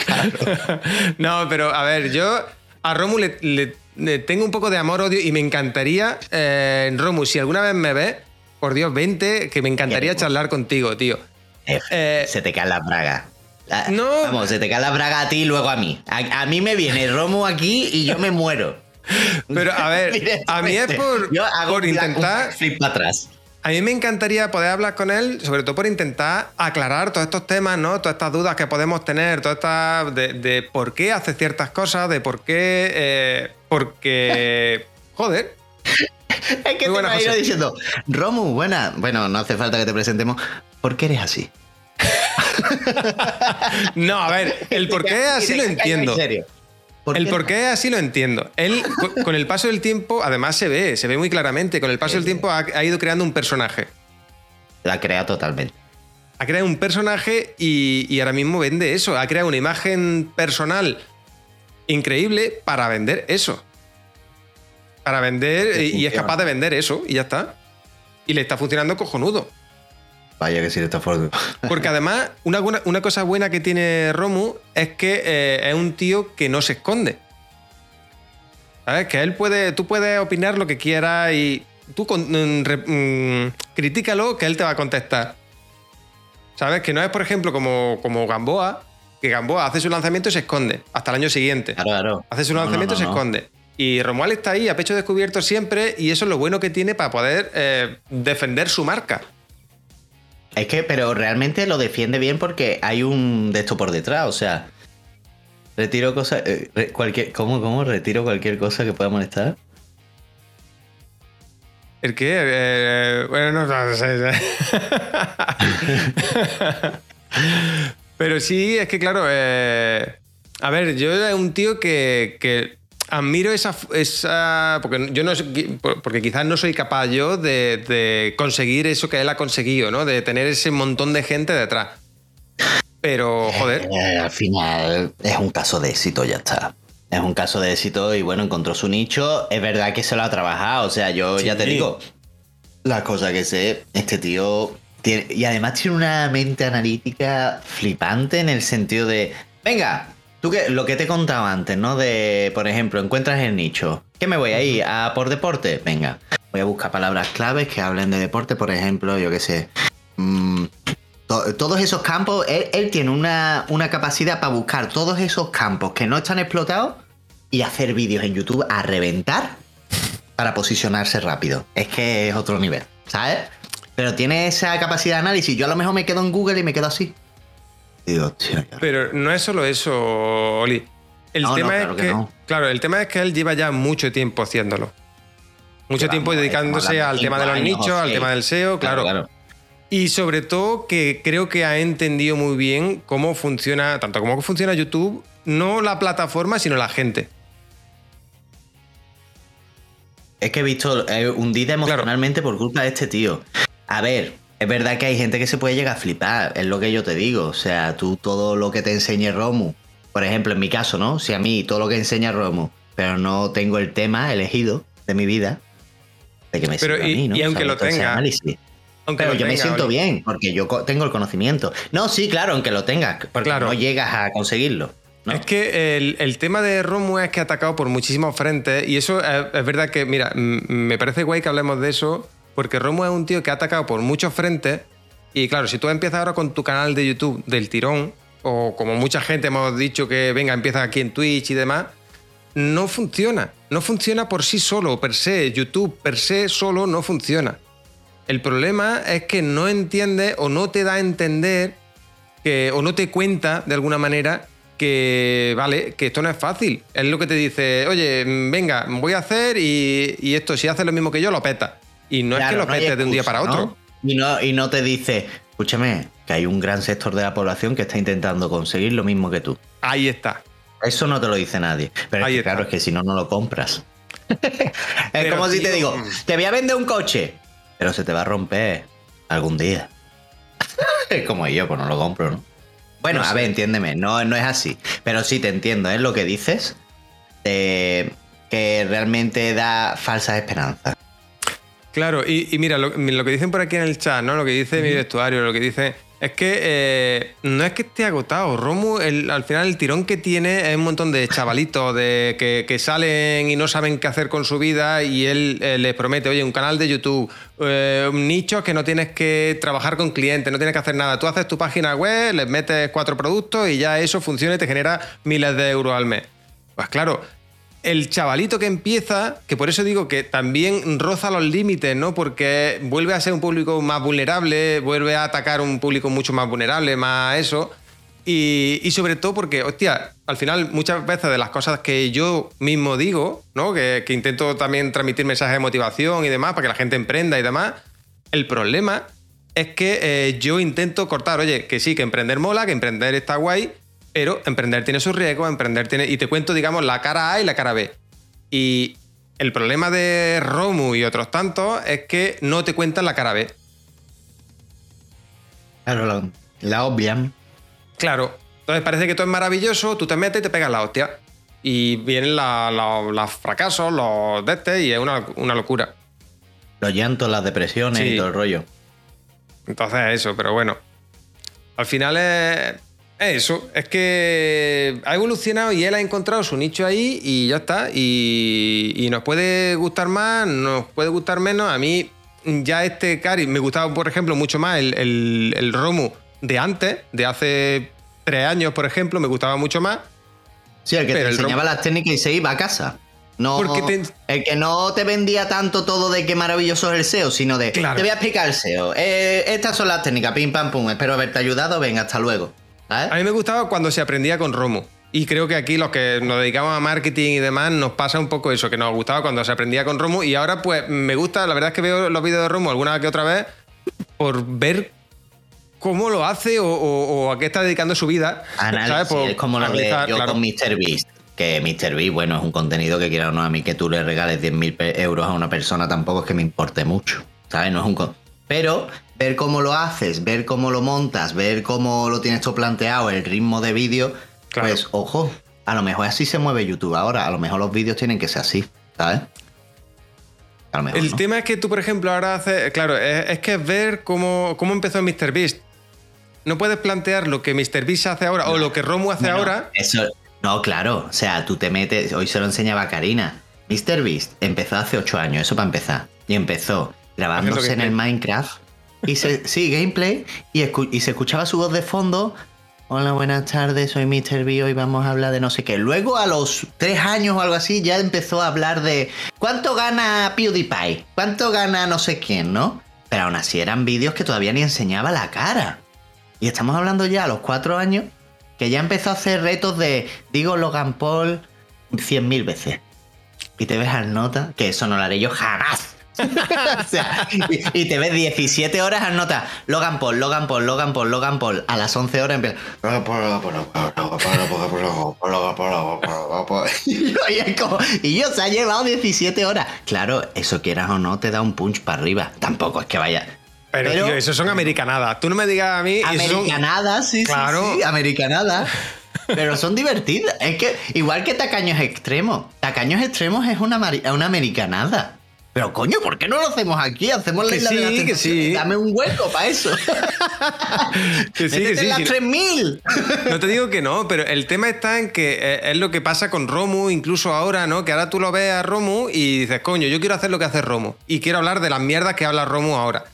Claro. no, pero a ver, yo a Romu le tengo un poco de amor odio y me encantaría eh, Romu, si alguna vez me ves, por Dios, vente, que me encantaría charlar contigo, tío. Eh, se te cae la braga. Ah, No. Vamos, se te cae la braga a ti y luego a mí. A, a mí me viene Romo aquí y yo me muero. Pero a ver, a mí es por, Yo hago por intentar flip para atrás. A mí me encantaría poder hablar con él, sobre todo por intentar aclarar todos estos temas, ¿no? Todas estas dudas que podemos tener, todas estas de, de por qué hace ciertas cosas, de por qué. eh, porque. Joder. Es que Muy te José. diciendo, Romu, buena. Bueno, no hace falta que te presentemos. ¿Por qué eres así? No, a ver, el por qué así lo entiendo. En serio. ¿Por El por qué así lo entiendo. Él, co- con el paso del tiempo, además se ve, se ve muy claramente, con el paso Sí, del tiempo ha, ha ido creando un personaje. La crea totalmente. Ha creado un personaje y, y ahora mismo vende eso. Ha creado una imagen personal increíble para vender eso. Para vender Que y, y es capaz de vender eso y ya está. Y le está funcionando cojonudo. Vaya que sí le está fuerte. Porque además, una, buena- una cosa buena que tiene Romu es que eh, es un tío que no se esconde. ¿Sabes? Que él puede. Tú puedes opinar lo que quieras y. Tú con- mm, mm, critícalo, que él te va a contestar. ¿Sabes? Que no es, por ejemplo, como, como Gamboa, que Gamboa hace su lanzamiento y se esconde hasta el año siguiente. Claro, claro. Hace su No, no, lanzamiento y se esconde. Y Romuald está ahí a pecho descubierto siempre y eso es lo bueno que tiene para poder eh, defender su marca. Es que, pero realmente lo defiende bien porque hay un de esto por detrás, o sea. Retiro cosas. eh, cualquier, ¿Cómo, cómo? Retiro cualquier cosa que pueda molestar. ¿El qué? Eh, bueno, no, no sé. Pero sí, es que claro, eh, a ver, yo era un tío que, que admiro esa, esa... Porque yo no porque quizás no soy capaz yo de, de conseguir eso que él ha conseguido, ¿no? De tener ese montón de gente detrás. Pero, joder, Eh, al final es un caso de éxito, ya está. Es un caso de éxito y bueno, encontró su nicho. Es verdad que se lo ha trabajado. O sea, yo ya te Sí. digo, la cosa que sé, este tío Y además tiene una mente analítica flipante en el sentido de. Venga, tú que lo que te he contado antes, ¿no? De, por ejemplo, encuentras el nicho. ¿Qué me voy a ir? ¿A por deporte? Venga. Voy a buscar palabras claves que hablen de deporte, por ejemplo, yo qué sé. mm, to- todos esos campos, él, él tiene una, una capacidad para buscar todos esos campos que no están explotados y hacer vídeos en YouTube a reventar para posicionarse rápido. Es que es otro nivel, ¿sabes? Pero tiene esa capacidad de análisis. Yo a lo mejor me quedo en Google y me quedo así. Digo, tío, Pero no es solo eso, Oli. El No, no, tema claro es que que, no. claro, el tema es que él lleva ya mucho tiempo haciéndolo. Mucho tiempo vamos, dedicándose al tema de los años nichos, al tema del SEO, claro. claro. Y sobre todo que creo que ha entendido muy bien cómo funciona, tanto cómo funciona YouTube, no la plataforma, sino la gente. Es que he visto eh, hundida emocionalmente por culpa de este tío. A ver, es verdad que hay gente que se puede llegar a flipar, es lo que yo te digo. O sea, tú todo lo que te enseñe Romu, por ejemplo, en mi caso, ¿no? Si a mí todo lo que enseña Romu, pero no tengo el tema elegido de mi vida, de que me Pero sirva y- a mí, ¿no? y aunque lo tenga, análisis. Aunque Pero yo me siento bien, porque yo tengo el conocimiento. No, sí, claro, aunque lo tengas, porque Claro. no llegas a conseguirlo. ¿no? Es que el, el tema de Romu es que ha atacado por muchísimos frentes y eso es, es verdad que, mira, me parece guay que hablemos de eso porque Romu es un tío que ha atacado por muchos frentes y claro, si tú empiezas ahora con tu canal de YouTube del tirón o como mucha gente hemos dicho que venga, empieza aquí en Twitch y demás, no funciona. No funciona por sí solo, per se. YouTube per se solo no funciona. El problema es que no entiende o no te da a entender que, o no te cuenta de alguna manera que, vale, que esto no es fácil. Es lo que te dice, oye, mm, venga, voy a hacer y, y esto, si haces lo mismo que yo, lo peta. Y no es que lo no de un día para ¿no? otro. Y no, y no te dice, escúchame, que hay un gran sector de la población que está intentando conseguir lo mismo que tú. Ahí está. Eso no te lo dice nadie. Pero es que, claro, es que si no, no lo compras. es Pero, como si te digo, te voy a vender un coche, pero se te va a romper algún día. es como yo, pues no lo compro, ¿no? Bueno, No a ver, entiéndeme, no, no es así. Pero sí te entiendo, es lo que dices. de que realmente da falsas esperanzas. Claro, y, y mira, lo, lo que dicen por aquí en el chat, ¿no? Lo que dice mi vestuario, lo que dice. Es que eh, no es que esté agotado. Romu, el- al final, el tirón que tiene es un montón de chavalitos de, que, que salen y no saben qué hacer con su vida y él eh, les promete, oye, un canal de YouTube, eh, un nicho que no tienes que trabajar con clientes, no tienes que hacer nada. Tú haces tu página web, les metes cuatro productos y ya eso funciona y te genera miles de euros al mes. Pues claro, el chavalito que empieza, que por eso digo que también roza los límites, ¿no? Porque vuelve a ser un público más vulnerable, vuelve a atacar un público mucho más vulnerable, más eso. Y, sobre todo porque, hostia, al final muchas veces de las cosas que yo mismo digo, ¿no? Que, que intento también transmitir mensajes de motivación y demás para que la gente emprenda y demás, el problema es que eh, yo intento cortar, oye, que sí, que emprender mola, que emprender está guay, pero emprender tiene sus riesgos, emprender tiene... Y te cuento, digamos, la cara A y la cara B. Y el problema de Romu y otros tantos es que no te cuentan la cara B. Claro, la, la obvian. Claro. Entonces parece que todo es maravilloso, tú te metes y te pegas la hostia. Y vienen los fracasos, los de este, y es una, una locura. Los llantos, las depresiones Sí. y todo el rollo. Entonces eso, pero bueno. Al final es eso. Es que ha evolucionado y él ha encontrado su nicho ahí y ya está. Y, y nos puede gustar más, nos puede gustar menos. A mí ya este Cari me gustaba, por ejemplo, mucho más el, el, el Romu de antes, de hace tres años, por ejemplo, me gustaba mucho más. Sí, el que Pero te enseñaba las técnicas y se iba a casa. No, te- El que no te vendía tanto todo de qué maravilloso es el SEO, sino de Claro. te voy a explicar el SEO. Eh, estas son las técnicas, pim pam pum. Espero haberte ayudado, venga, hasta luego. ¿Sabes? A mí me gustaba cuando se aprendía con Romu. Y creo que aquí los que nos dedicamos a marketing y demás nos pasa un poco eso, que nos gustaba cuando se aprendía con Romu. Y ahora pues me gusta, la verdad es que veo los vídeos de Romu alguna que otra vez por ver cómo lo hace o, o- o a qué está dedicando su vida. Análisis, ¿sabes? Por es como lo analizar, yo claro. con MrBeast. Que MrBeast, bueno, es un contenido que quiera o no a mí que tú le regales 10.000 pe- euros a una persona tampoco es que me importe mucho. ¿Sabes? No es un. Pero ver cómo lo haces, ver cómo lo montas, ver cómo lo tienes todo planteado, el ritmo de vídeo, Claro. pues ojo, a lo mejor así se mueve YouTube ahora. A lo mejor los vídeos tienen que ser así, ¿sabes? A lo mejor. El no. tema es que tú, por ejemplo, ahora haces. Claro, es, es que es ver cómo, cómo empezó MrBeast. No puedes plantear lo que MrBeast hace ahora o lo que Romu hace ahora. Eso, no, claro. O sea, tú te metes. Hoy se lo enseñaba a Karina. MrBeast empezó hace 8 años, eso para empezar. Y empezó grabándose en el Minecraft. Y se, sí, gameplay. Y, y se escuchaba su voz de fondo Hola, buenas tardes, soy Mr. B, hoy vamos a hablar de no sé qué. Luego a los tres años o algo así ya empezó a hablar de cuánto gana PewDiePie, cuánto gana no sé quién, ¿no? Pero aún así eran vídeos que todavía ni enseñaba la cara. Y estamos hablando ya a los cuatro años que ya empezó a hacer retos de, digo Logan Paul cien mil veces. Y te ves al nota, que eso no lo haré yo jamás. O sea, y, y te ves 17 horas al nota. Logan Paul, Logan Paul, Logan Paul, Logan Paul. A las 11 horas empieza. Y yo, y es como- y yo se ha llevado 17 horas. Claro, eso quieras o no, te da un punch para arriba. Tampoco es que vaya. Pero, Pero- tío, eso son americanadas. Tú no me digas a mí. eso son- Americanada, sí, Claro. sí, americanada. Pero son divertidas. Es que, igual que Tacaños Extremos. Tacaños Extremos es una, una americanada. Pero coño, ¿por qué no lo hacemos aquí? Hacemos la isla de sí, las que sí. Dame un hueco para eso. Que sí, que sí, las sí. 3000. No te digo que no, pero el tema está en que eh, es lo que pasa con Romu, incluso ahora, ¿no? Que ahora tú lo ves a Romu y dices, coño, yo quiero hacer lo que hace Romu. Y quiero hablar de las mierdas que habla Romu ahora.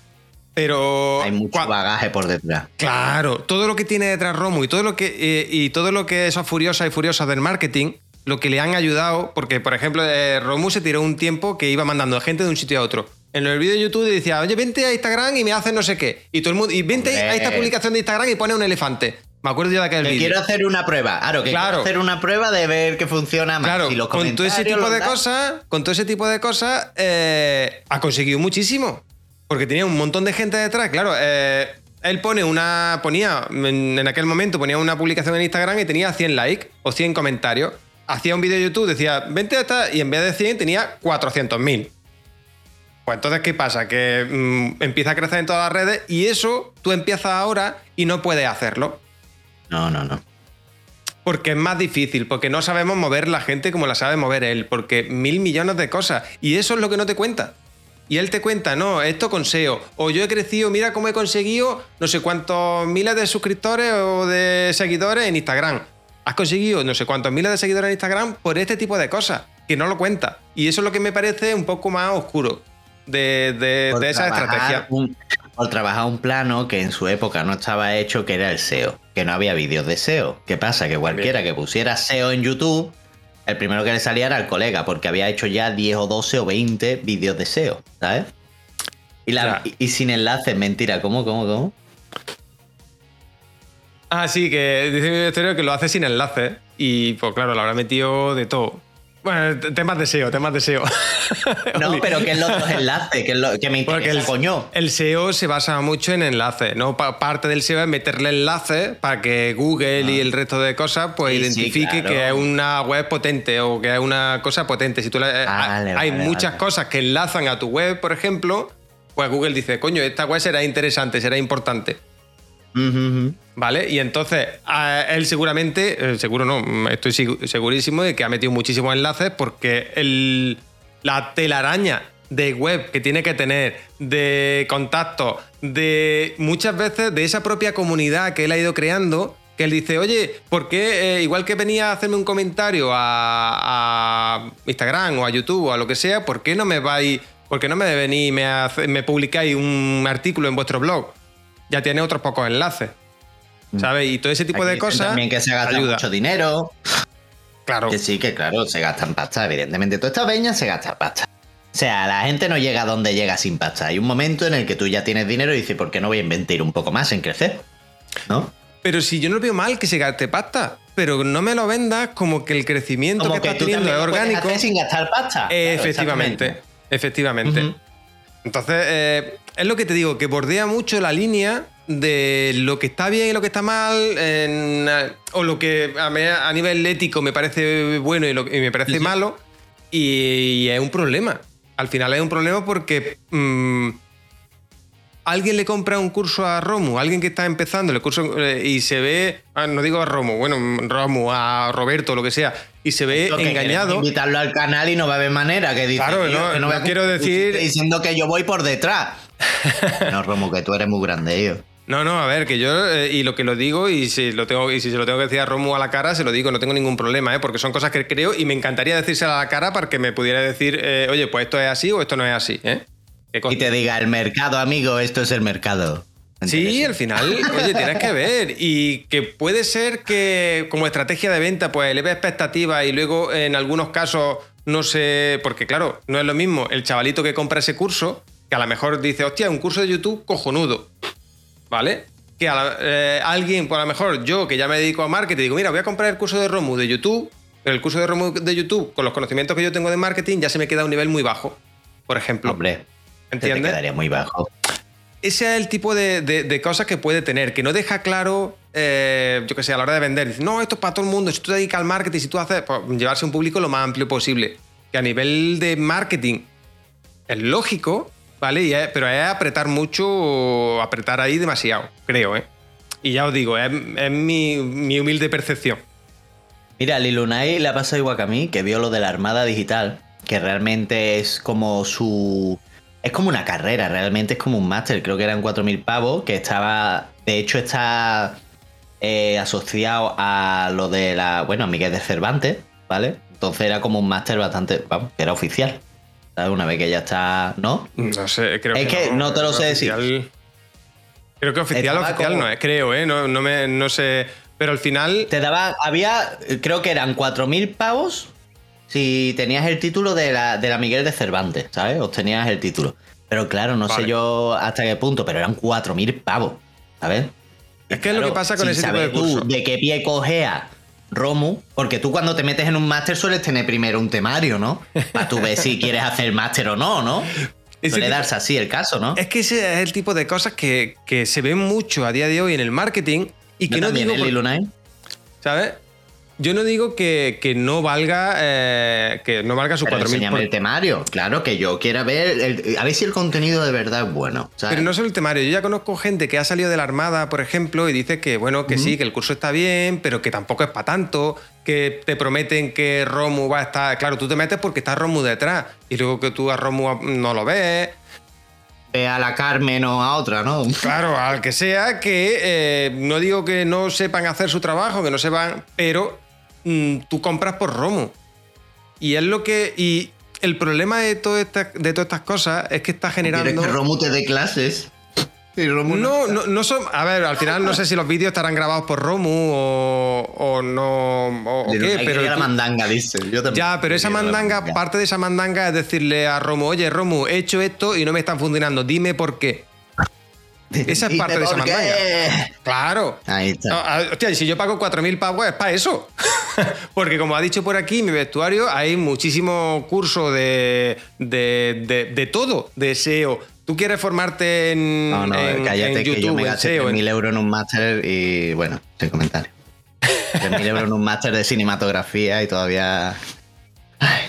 Pero. Hay mucho bagaje por detrás. Claro, todo lo que tiene detrás Romu y todo lo que eh, y todo lo que esos furiosas y furiosas del marketing, lo que le han ayudado, porque por ejemplo eh, Romu se tiró un tiempo que iba mandando a gente de un sitio a otro. En el vídeo de YouTube decía, oye, vente a Instagram y me haces no sé qué. Y todo el mundo, y vente a esta publicación de Instagram y pone un elefante. Me acuerdo yo de aquel Que vídeo. quiero hacer una prueba. Claro, que Claro. quiero hacer una prueba de ver que funciona más. Claro, Y los con todo ese tipo de cosas, con todo ese tipo de cosas, eh, ha conseguido muchísimo. Porque tenía un montón de gente detrás. Claro, eh, él pone una. ponía, en, en aquel momento ponía una publicación en Instagram y tenía 100 likes o 100 comentarios. Hacía un vídeo de YouTube, decía, vente a esta, y en vez de 100 tenía 400.000. Pues entonces, ¿qué pasa? Que mm, empieza a crecer en todas las redes y eso tú empiezas ahora y no puedes hacerlo. No, no, no. Porque es más difícil, porque no sabemos mover la gente como la sabe mover él, porque mil millones de cosas. Y eso es lo que no te cuenta. Y él te cuenta, no, esto con SEO. O yo he crecido, mira cómo he conseguido no sé cuántos miles de suscriptores o de seguidores en Instagram. Has conseguido no sé cuántos miles de seguidores en Instagram por este tipo de cosas, que no lo cuenta. Y eso es lo que me parece un poco más oscuro de, de- de esa estrategia. un- por trabajar un plano que en su época no estaba hecho, que era el SEO. Que no había vídeos de SEO. ¿Qué pasa? Que cualquiera que pusiera SEO en YouTube, el primero que le salía era el colega, porque había hecho ya 10 o 12 o 20 vídeos de SEO, ¿sabes? Y, la- Ya. y- y sin enlaces, mentira, ¿cómo, cómo, cómo? Ah, sí, que dice mi exterior que lo hace sin enlace. Y pues claro, lo habrá metido de todo. Bueno, temas de SEO, temas de SEO. No, pero ¿qué es los otros enlaces? ¿Qué es lo que me Porque interesa, el, coño? el SEO se basa mucho en enlaces, ¿no? Pa- parte del SEO es meterle enlaces para que Google y el resto de cosas pues Ah. Sí, identifique claro. que es una web potente o que es una cosa potente. Si tú la- eh, Vale, hay vale, muchas vale. cosas que enlazan a tu web, por ejemplo, pues Google dice, coño, esta web será interesante, será importante. ¿Vale? Y entonces, él seguramente, eh, seguro no, estoy segurísimo de que ha metido muchísimos enlaces porque el- la telaraña de web que tiene que tener, de contactos, de muchas veces de esa propia comunidad que él ha ido creando, que él dice, oye, ¿por qué, eh, igual que venía a hacerme un comentario a, Instagram o a YouTube o a lo que sea, ¿por qué no me vais, por qué no me venís me, me publicáis un artículo en vuestro blog? Ya tiene otros pocos enlaces. ¿Sabes? Y todo ese tipo Aquí de cosas. También que se gasta mucho dinero. Claro. Que sí, que claro, se gastan pasta, evidentemente. Toda esta peña se gasta pasta. O sea, la gente no llega a donde llega sin pasta. Hay un momento en el que tú ya tienes dinero y dices, ¿por qué no voy a invertir un poco más en crecer? ¿No? Pero si yo no veo mal que se gaste pasta, pero no me lo vendas como que el crecimiento Como que, que estás tú teniendo es orgánico. hacer sin gastar pasta. Eh, Claro, efectivamente, efectivamente. Entonces, eh, es lo que te digo, que bordea mucho la línea de lo que está bien y lo que está mal, en, eh, o lo que a, mí a nivel ético me parece bueno y, lo, y me parece Sí, sí. malo, y, es un problema. Al final es un problema porque mm, alguien le compra un curso a Romu, alguien que está empezando el curso eh, y se ve, ah, no digo a Romu, bueno, Romu, a Roberto, lo que sea, y se ve que engañado. Invitarlo al canal y no va a haber manera que dice. Claro, tío, no- que no quiero decir- Diciendo que yo voy por detrás. no, Romo, que tú eres muy grande, yo. No, no, a ver, que yo, eh, y lo que lo digo, y si, lo tengo, y si se lo tengo que decir a Romu a la cara, se lo digo, no tengo ningún problema, ¿eh? porque son cosas que creo y me encantaría decírselo a la cara para que me pudiera decir, eh, oye, pues esto es así o esto no es así. ¿eh? Y te diga, el mercado, amigo, esto es el mercado. Me Sí, al final, oye, tienes que ver. Y que puede ser que como estrategia de venta, pues eleve expectativas y luego en algunos casos no sé. Porque claro, no es lo mismo el chavalito que compra ese curso, que a lo mejor dice, hostia, un curso de YouTube cojonudo. ¿Vale? Que a la- eh, alguien, por a lo mejor yo que ya me dedico a marketing, digo, mira, voy a comprar el curso de Romu de YouTube, pero el curso de Romu de YouTube, con los conocimientos que yo tengo de marketing, ya se me queda a un nivel muy bajo, por ejemplo. Hombre, se te ¿Entiendes? quedaría muy bajo. ese es el tipo de, de- de cosas que puede tener, que no deja claro, eh, yo que sé, a la hora de vender. Dice, no, esto es para todo el mundo. Si tú te dedicas al marketing, si tú haces, pues, llevarse un público lo más amplio posible. Que a nivel de marketing es lógico, ¿vale? Y es- pero es apretar mucho, apretar ahí demasiado, creo, ¿eh? Y ya os digo, es, es mi, mi humilde percepción. Mira, a Lilunai le ha pasado igual que a mí, que vio lo de la Armada Digital, que realmente es como su... Es como una carrera, realmente es como un máster, creo que eran 4.000 pavos, que estaba... De hecho está eh, asociado a lo de la... Bueno, a Miguel de Cervantes, ¿vale? Entonces era como un máster bastante... Vamos, que era oficial. ¿Sabes? Una vez que ya está... ¿No? No sé, creo Es que no te lo sé decir. oficial- Creo que oficial, Estaba oficial como- no es, creo, ¿eh? No, no, me, no sé. Pero al final. Te daba... Había... Creo que eran 4.000 pavos si tenías el título de la, de la Miguel de Cervantes, ¿sabes? Obtenías el título. Pero claro, no sé yo hasta qué punto, pero eran 4.000 pavos, ¿sabes? Es que es lo que pasa con ese tipo de cursos. tú de qué pie cogea Romu, porque tú cuando te metes en un máster sueles tener primero un temario, ¿no? Para tú ver si quieres hacer máster o no, ¿no? Suele tipo- darse así el caso, ¿no? Es que ese es el tipo de cosas que, que se ven mucho a día de hoy en el marketing y que Yo no digo. ¿eh, por-? ¿Sabes? Yo no digo que, que no valga eh, que no valga su Pero 4.000 enséñame por- el temario. Claro que yo quiero ver, el- a ver si el contenido de verdad es bueno. ¿sabes? Pero no solo el temario. Yo ya conozco gente que ha salido de la Armada, por ejemplo, y dice que, bueno, que sí, que el curso está bien, pero que tampoco es para tanto, que te prometen que Romu va a estar... Claro, tú te metes porque está Romu detrás, y luego que tú a Romu no lo ves. Ve a la Carmen o a otra, ¿no? Claro, al que sea, que eh, no digo que no sepan hacer su trabajo, que no sepan, pero mm, tú compras por Romu. Y es lo que... Y el problema de, todo esta- de todas estas cosas es que está ¿Quieres generando... que Romu te dé clases? Romu No, no, no son. A ver, al final no sé si los vídeos estarán grabados por Romu o, o no. O, qué, pero. la mandanga, dice. Yo también ya, pero esa mandanga. parte de esa mandanga es decirle a Romu, oye, Romu, he hecho esto y no me están funcionando, dime por qué. Esa es parte de esa mandanga. Claro. Ahí está. No, hostia, y si yo pago 4.000 pavos es para eso. Porque como ha dicho por aquí, en mi vestuario hay muchísimo curso de, de, de- de todo, de SEO. Tú quieres formarte en, No, no, en- cállate en que yo YouTube, me gasté SEO, en- 3.000 euros en un máster y bueno, sin comentario. 3.000 euros en un máster de cinematografía y todavía... Ay,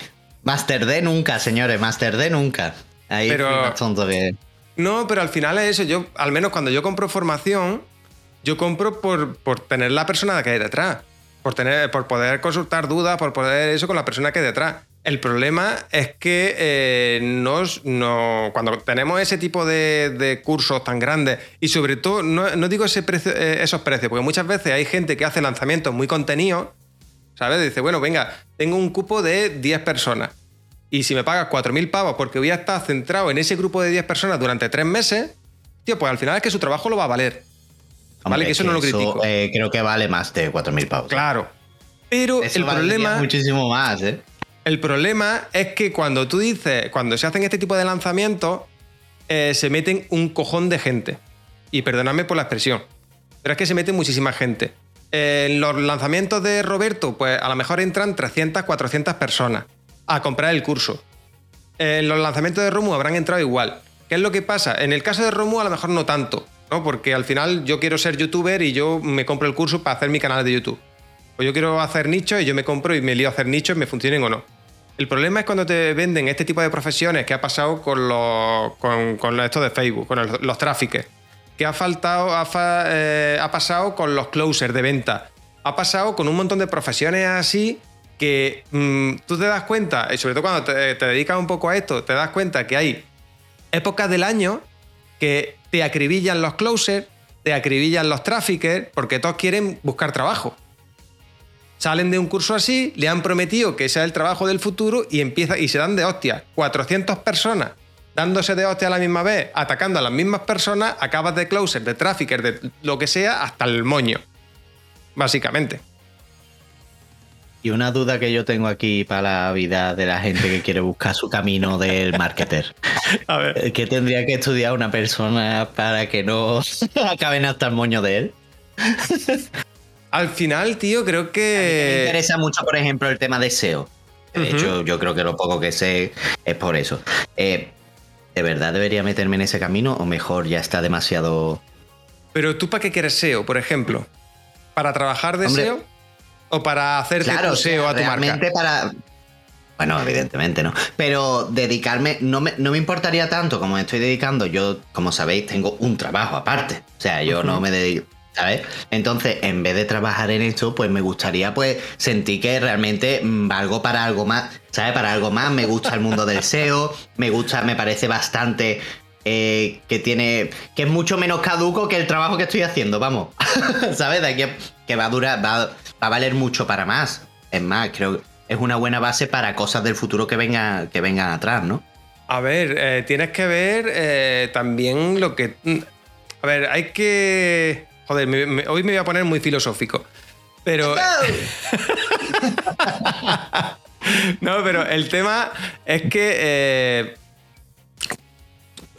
Master D nunca, señores, Master D nunca. Ahí Pero- más tonto que... No, pero al final es eso. Yo, al menos cuando yo compro formación, yo compro por, por tener la persona que hay detrás. Por, tener, por poder consultar dudas, por poder eso con la persona que hay detrás. El problema es que eh, no- cuando tenemos ese tipo de, de cursos tan grandes, y sobre todo, no, no digo ese precio- eh, esos precios, porque muchas veces hay gente que hace lanzamientos muy contenidos, ¿sabes? Dice, bueno, venga, tengo un cupo de 10 personas. Y si me pagas 4.000 pavos porque voy a estar centrado en ese grupo de 10 personas durante 3 meses, tío, pues al final es que su trabajo lo va a valer. Vale, que eso no lo critico. eh, creo que vale más de 4.000 pavos. Claro. Pero Eso el problema, muchísimo más, ¿eh? el problema es que cuando tú dices, cuando se hacen este tipo de lanzamientos, eh, se meten un cojón de gente. Y perdonadme por la expresión, pero es que se mete muchísima gente. Eh, En los lanzamientos de Roberto, pues a lo mejor entran 300, 400 personas a comprar el curso. En los lanzamientos de Romu habrán entrado igual. ¿Qué es lo que pasa? En el caso de Romu a lo mejor no tanto, ¿no? Porque al final yo quiero ser youtuber y yo me compro el curso para hacer mi canal de YouTube. O yo quiero hacer nichos y yo me compro y me lío a hacer nichos, me funcionen o no. El problema es cuando te venden este tipo de profesiones que ha pasado con, los, con, esto de Facebook, con los tráficos. Que ha faltado, ha, eh, ha pasado con los closers de venta. Ha pasado con un montón de profesiones así que mm, tú te das cuenta, y sobre todo cuando te, dedicas un poco a esto, te das cuenta que hay épocas del año que te acribillan los closers, te acribillan los traffickers, porque todos quieren buscar trabajo. Salen de un curso así, le han prometido que es el trabajo del futuro y empieza y se dan de hostia. 400 personas dándose de hostia a la misma vez, atacando a las mismas personas, acabas de closer, de trafficker, de lo que sea, hasta el moño. Básicamente. Y una duda que yo tengo aquí para la vida de la gente que quiere buscar su camino del marketer. A ver. ¿Qué tendría que estudiar una persona para que no acaben hasta el moño de él? Al final, tío, creo Me que. interesa mucho, por ejemplo, el tema de SEO. De hecho, yo creo que lo poco que sé es por eso. Eh, ¿De verdad debería meterme en ese camino o mejor ya está demasiado... Pero tú, ¿para qué quieres SEO, por ejemplo? ¿Para trabajar de Hombre. SEO? ¿O para hacerte Claro, tu o sea, SEO a tu marca? realmente para... Bueno, evidentemente no. Pero dedicarme, no me, no me importaría tanto como me estoy dedicando. Yo, como sabéis, tengo un trabajo aparte. O sea, yo no me dedico, ¿sabes? Entonces, en vez de trabajar en esto, pues me gustaría pues sentir que realmente mm, valgo para algo más, ¿sabes? Para algo más. Me gusta el mundo del SEO, me gusta, me parece bastante eh, que tiene, que es mucho menos caduco que el trabajo que estoy haciendo, vamos. ¿Sabes? De aquí que va a durar, va, va a valer mucho para más. Es más, creo que es una buena base para cosas del futuro que, venga, que vengan atrás, ¿no? A ver, eh, tienes que ver eh, también lo que. mm, A ver, hay que. Joder, me- me- hoy me voy a poner muy filosófico. Pero. no, pero el tema es que. eh,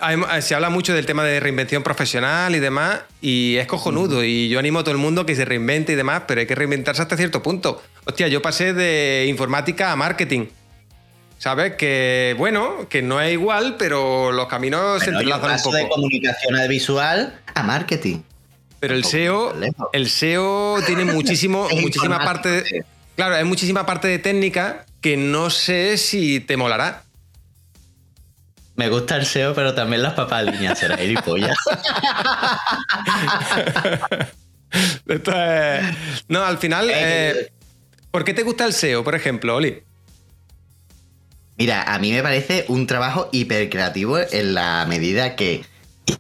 hay- se habla mucho del tema de reinvención profesional y demás, y es cojonudo. Y yo animo a todo el mundo que se reinvente y demás, pero hay que reinventarse hasta cierto punto. Hostia, yo pasé de informática a marketing. ¿Sabes? Que bueno, que no es igual, pero los caminos se Bueno, entrelazan un poco. de comunicación al visual a marketing. Pero el SEO, lejos. el SEO tiene muchísimo, muchísima parte. de- claro, hay muchísima parte de técnica que no sé si te molará. Me gusta el SEO, pero también las papas líneas, será gilipollas. Esto es- No, al final. Eh, eh, ¿Por qué te gusta el SEO, por ejemplo, Oli? Mira, a mí me parece un trabajo hiper creativo en la medida que,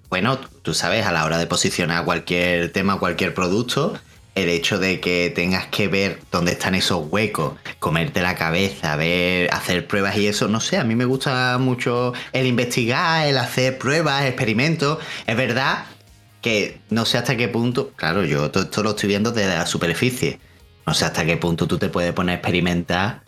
bueno, tú sabes, a la hora de posicionar cualquier tema, cualquier producto, el hecho de que tengas que ver dónde están esos huecos, comerte la cabeza, ver, hacer pruebas y eso, no sé, a mí me gusta mucho el investigar, el hacer pruebas, experimentos. Es verdad que no sé hasta qué punto, claro, yo todo esto lo estoy viendo desde la superficie. No sé hasta qué punto tú te puedes poner a experimentar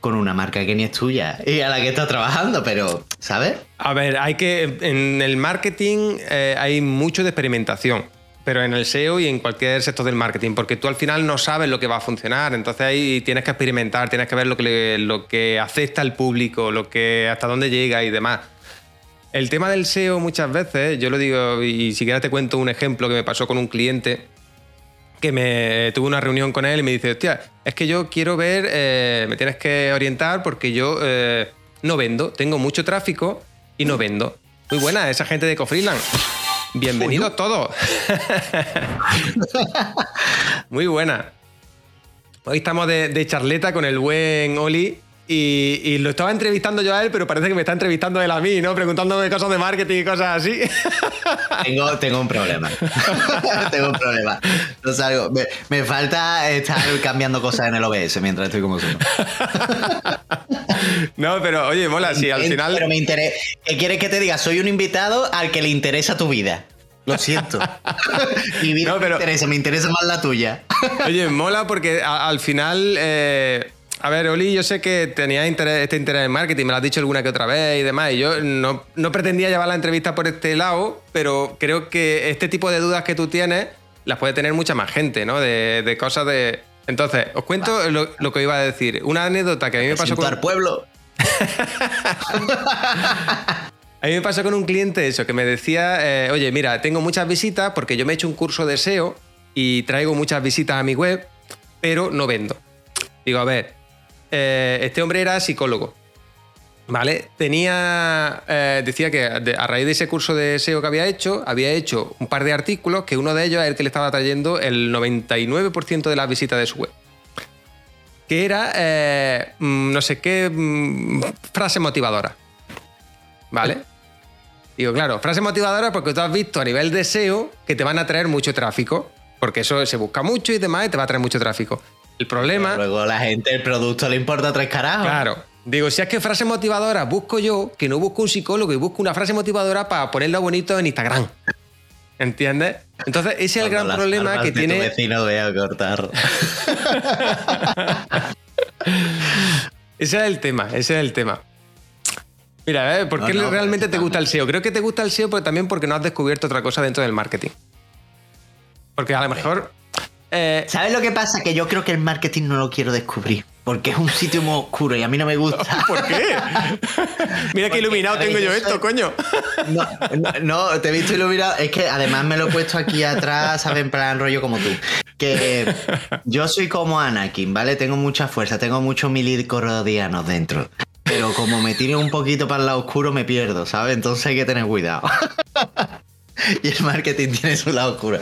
con una marca que ni es tuya y a la que estás trabajando, pero, ¿sabes? A ver, hay que. En el marketing eh, hay mucho de experimentación. Pero en el SEO y en cualquier sector del marketing, porque tú al final no sabes lo que va a funcionar. Entonces ahí tienes que experimentar, tienes que ver lo que, lo que acepta el público, lo que, hasta dónde llega y demás. El tema del SEO muchas veces, yo lo digo, y si quieres te cuento un ejemplo que me pasó con un cliente que me tuve una reunión con él y me dice, hostia, es que yo quiero ver, eh, me tienes que orientar porque yo eh, no vendo, tengo mucho tráfico y no vendo. Muy buena esa gente de Cofreeland. Bienvenidos todos. Muy buena. Hoy estamos de, de charleta con el buen Oli y, y lo estaba entrevistando yo a él, pero parece que me está entrevistando él a mí, ¿no? Preguntándome cosas de marketing y cosas así. Tengo, tengo un problema. tengo un problema. No salgo. Me, me falta estar cambiando cosas en el OBS mientras estoy como Zoom. no, pero oye, mola, si al final... Pero me interesa. ¿Qué quieres que te diga? Soy un invitado al que le interesa tu vida. Lo siento. Mi vida No, pero- me interesa, me interesa más la tuya. Oye, mola porque a- al final. eh, a ver, Oli, yo sé que tenía interés- este interés en marketing, me lo has dicho alguna que otra vez y demás, y yo no, no pretendía llevar la entrevista por este lado, pero creo que este tipo de dudas que tú tienes las puede tener mucha más gente, ¿no? De, de cosas de. Entonces, os cuento lo, lo que iba a decir. Una anécdota que a mí me pasó con. pueblo. A mí me pasó con un cliente eso, que me decía, eh, oye, mira, tengo muchas visitas porque yo me he hecho un curso de SEO y traigo muchas visitas a mi web, pero no vendo. Digo, a ver, eh, este hombre era psicólogo, ¿vale? Tenía, eh, decía que a raíz de ese curso de SEO que había hecho, había hecho un par de artículos que uno de ellos es el que le estaba trayendo el 99% de las visitas de su web. Que era, eh, mm, no sé qué, mm, frase motivadora. ¿Vale? Digo, claro, frase motivadora porque tú has visto a nivel de SEO que te van a traer mucho tráfico, porque eso se busca mucho y demás y te va a traer mucho tráfico. El problema, Luego la gente, el producto le importa tres carajos. claro, Digo, si es que frases motivadoras busco yo, que no busco un psicólogo y busco una frase motivadora para ponerla bonito en Instagram. ¿Entiendes? Entonces, ese es el Cuando gran problema que de tiene. Tu vecino voy a cortar. Ese es el tema, ese es el tema. Mira, ¿eh? ¿por qué No, no, realmente te pero- gusta el SEO? Creo que te gusta el SEO pero también porque no has descubierto otra cosa dentro del marketing. Porque a lo mejor. Eh, ¿Sabes lo que pasa? Que yo creo que el marketing no lo quiero descubrir. Porque es un sitio muy oscuro y a mí no me gusta. ¿Por qué? Mira qué iluminado tengo yo yo esto, coño. No, no, no, te he visto iluminado. Es que además me lo he puesto aquí atrás, ¿sabes? En plan rollo como tú. Que yo soy como Anakin, ¿vale? Tengo mucha fuerza, tengo muchos milicorodianos dentro. Pero como me tire un poquito para el lado oscuro, me pierdo, ¿sabes? Entonces hay que tener cuidado. y el marketing tiene su lado oscuro.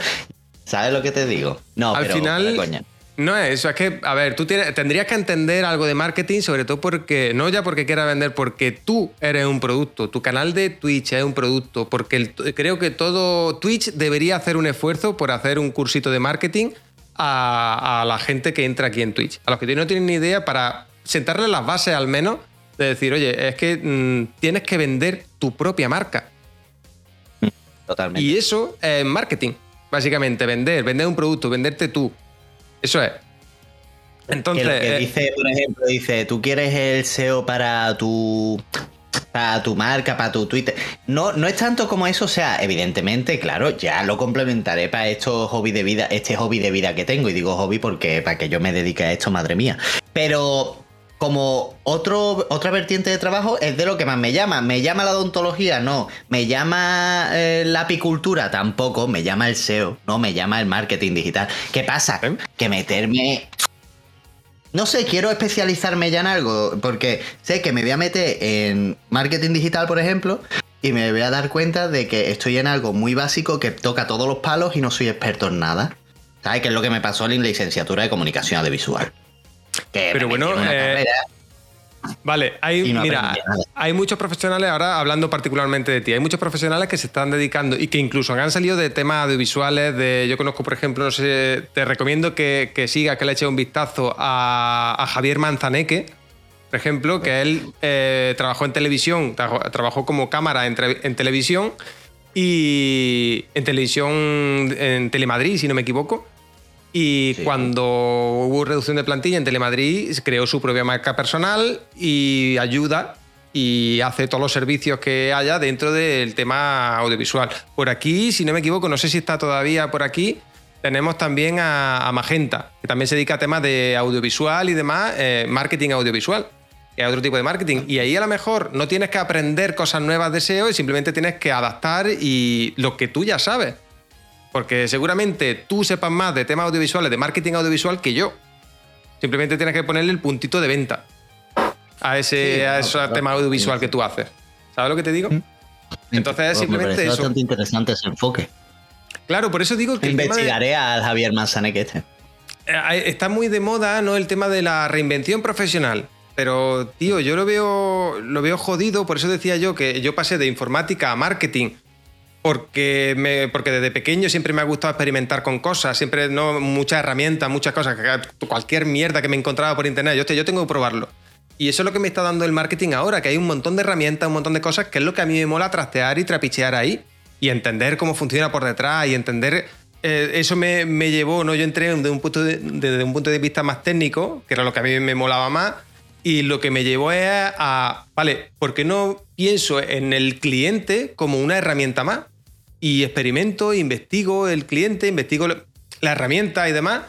¿Sabes lo que te digo? No, Al pero, final- coña. No es eso, es que, a ver, tú tienes- tendrías que entender algo de marketing, sobre todo porque, no ya porque quieras vender, porque tú eres un producto, tu canal de Twitch es un producto, porque el- creo que todo Twitch debería hacer un esfuerzo por hacer un cursito de marketing a, a la gente que entra aquí en Twitch, a los que no tienen ni idea, para sentarle las bases al menos, de decir, oye, es que mm, tienes que vender tu propia marca. Totalmente. Y eso es marketing, básicamente, vender, vender un producto, venderte tú. Eso es. Entonces, que lo que eh, dice, por ejemplo, dice, tú quieres el SEO para tu para tu marca, para tu Twitter. No, no es tanto como eso, o sea, evidentemente, claro, ya lo complementaré para estos hobby de vida, este hobby de vida que tengo. Y digo hobby porque para que yo me dedique a esto, madre mía. Pero como otro, otra vertiente de trabajo es de lo que más me llama. ¿Me llama la odontología? No. ¿Me llama eh, la apicultura? Tampoco. Me llama el SEO. No, me llama el marketing digital. ¿Qué pasa? ¿Eh? Que meterme no sé, quiero especializarme ya en algo, porque sé que me voy a meter en marketing digital, por ejemplo, y me voy a dar cuenta de que estoy en algo muy básico que toca todos los palos y no soy experto en nada. ¿Sabes qué es lo que me pasó en la licenciatura de comunicación audiovisual? Que Pero me bueno, metí en una eh, carrera Vale, hay, no mira, hay muchos profesionales, ahora hablando particularmente de ti, hay muchos profesionales que se están dedicando y que incluso han salido de temas audiovisuales, de, yo conozco, por ejemplo, no sé, te recomiendo que, que sigas, que le eches un vistazo a, a Javier Manzaneque, por ejemplo, que él eh, trabajó en televisión, trabajó, trabajó como cámara en, en televisión y en televisión en Telemadrid, si no me equivoco. Y Sí. cuando hubo reducción de plantilla en Telemadrid, creó su propia marca personal y ayuda y hace todos los servicios que haya dentro del tema audiovisual. Por aquí, si no me equivoco, no sé si está todavía por aquí, tenemos también a, a Magenta, que también se dedica a temas de audiovisual y demás, eh, marketing audiovisual, que es otro tipo de marketing. Y ahí a lo mejor no tienes que aprender cosas nuevas de SEO y simplemente tienes que adaptar y lo que tú ya sabes. Porque seguramente tú sepas más de temas audiovisuales, de marketing audiovisual que yo. Simplemente tienes que ponerle el puntito de venta a ese, Sí, a ese claro. tema audiovisual que tú haces. ¿Sabes lo que te digo? Entonces Pues me simplemente pareció eso. bastante interesante ese enfoque. Claro, por eso digo que tema de- Investigaré al Javier Manzaneque este. Eh, está muy de moda, ¿no? El tema de la reinvención profesional. Pero, tío, yo lo veo, lo veo jodido, por eso decía yo que yo pasé de informática a marketing. Porque, me, porque desde pequeño siempre me ha gustado experimentar con cosas, siempre no muchas herramientas, muchas cosas, cualquier mierda que me encontraba por internet, yo, yo tengo que probarlo. Y eso es lo que me está dando el marketing ahora, que hay un montón de herramientas, un montón de cosas, que es lo que a mí me mola trastear y trapichear ahí. Y entender cómo funciona por detrás y entender... eh, eso me, me llevó, ¿no? Yo entré desde un, punto de, desde un punto de vista más técnico, que era lo que a mí me molaba más, y lo que me llevó es a, vale, ¿por qué no pienso en el cliente como una herramienta más? Y experimento, investigo el cliente, investigo la herramienta y demás,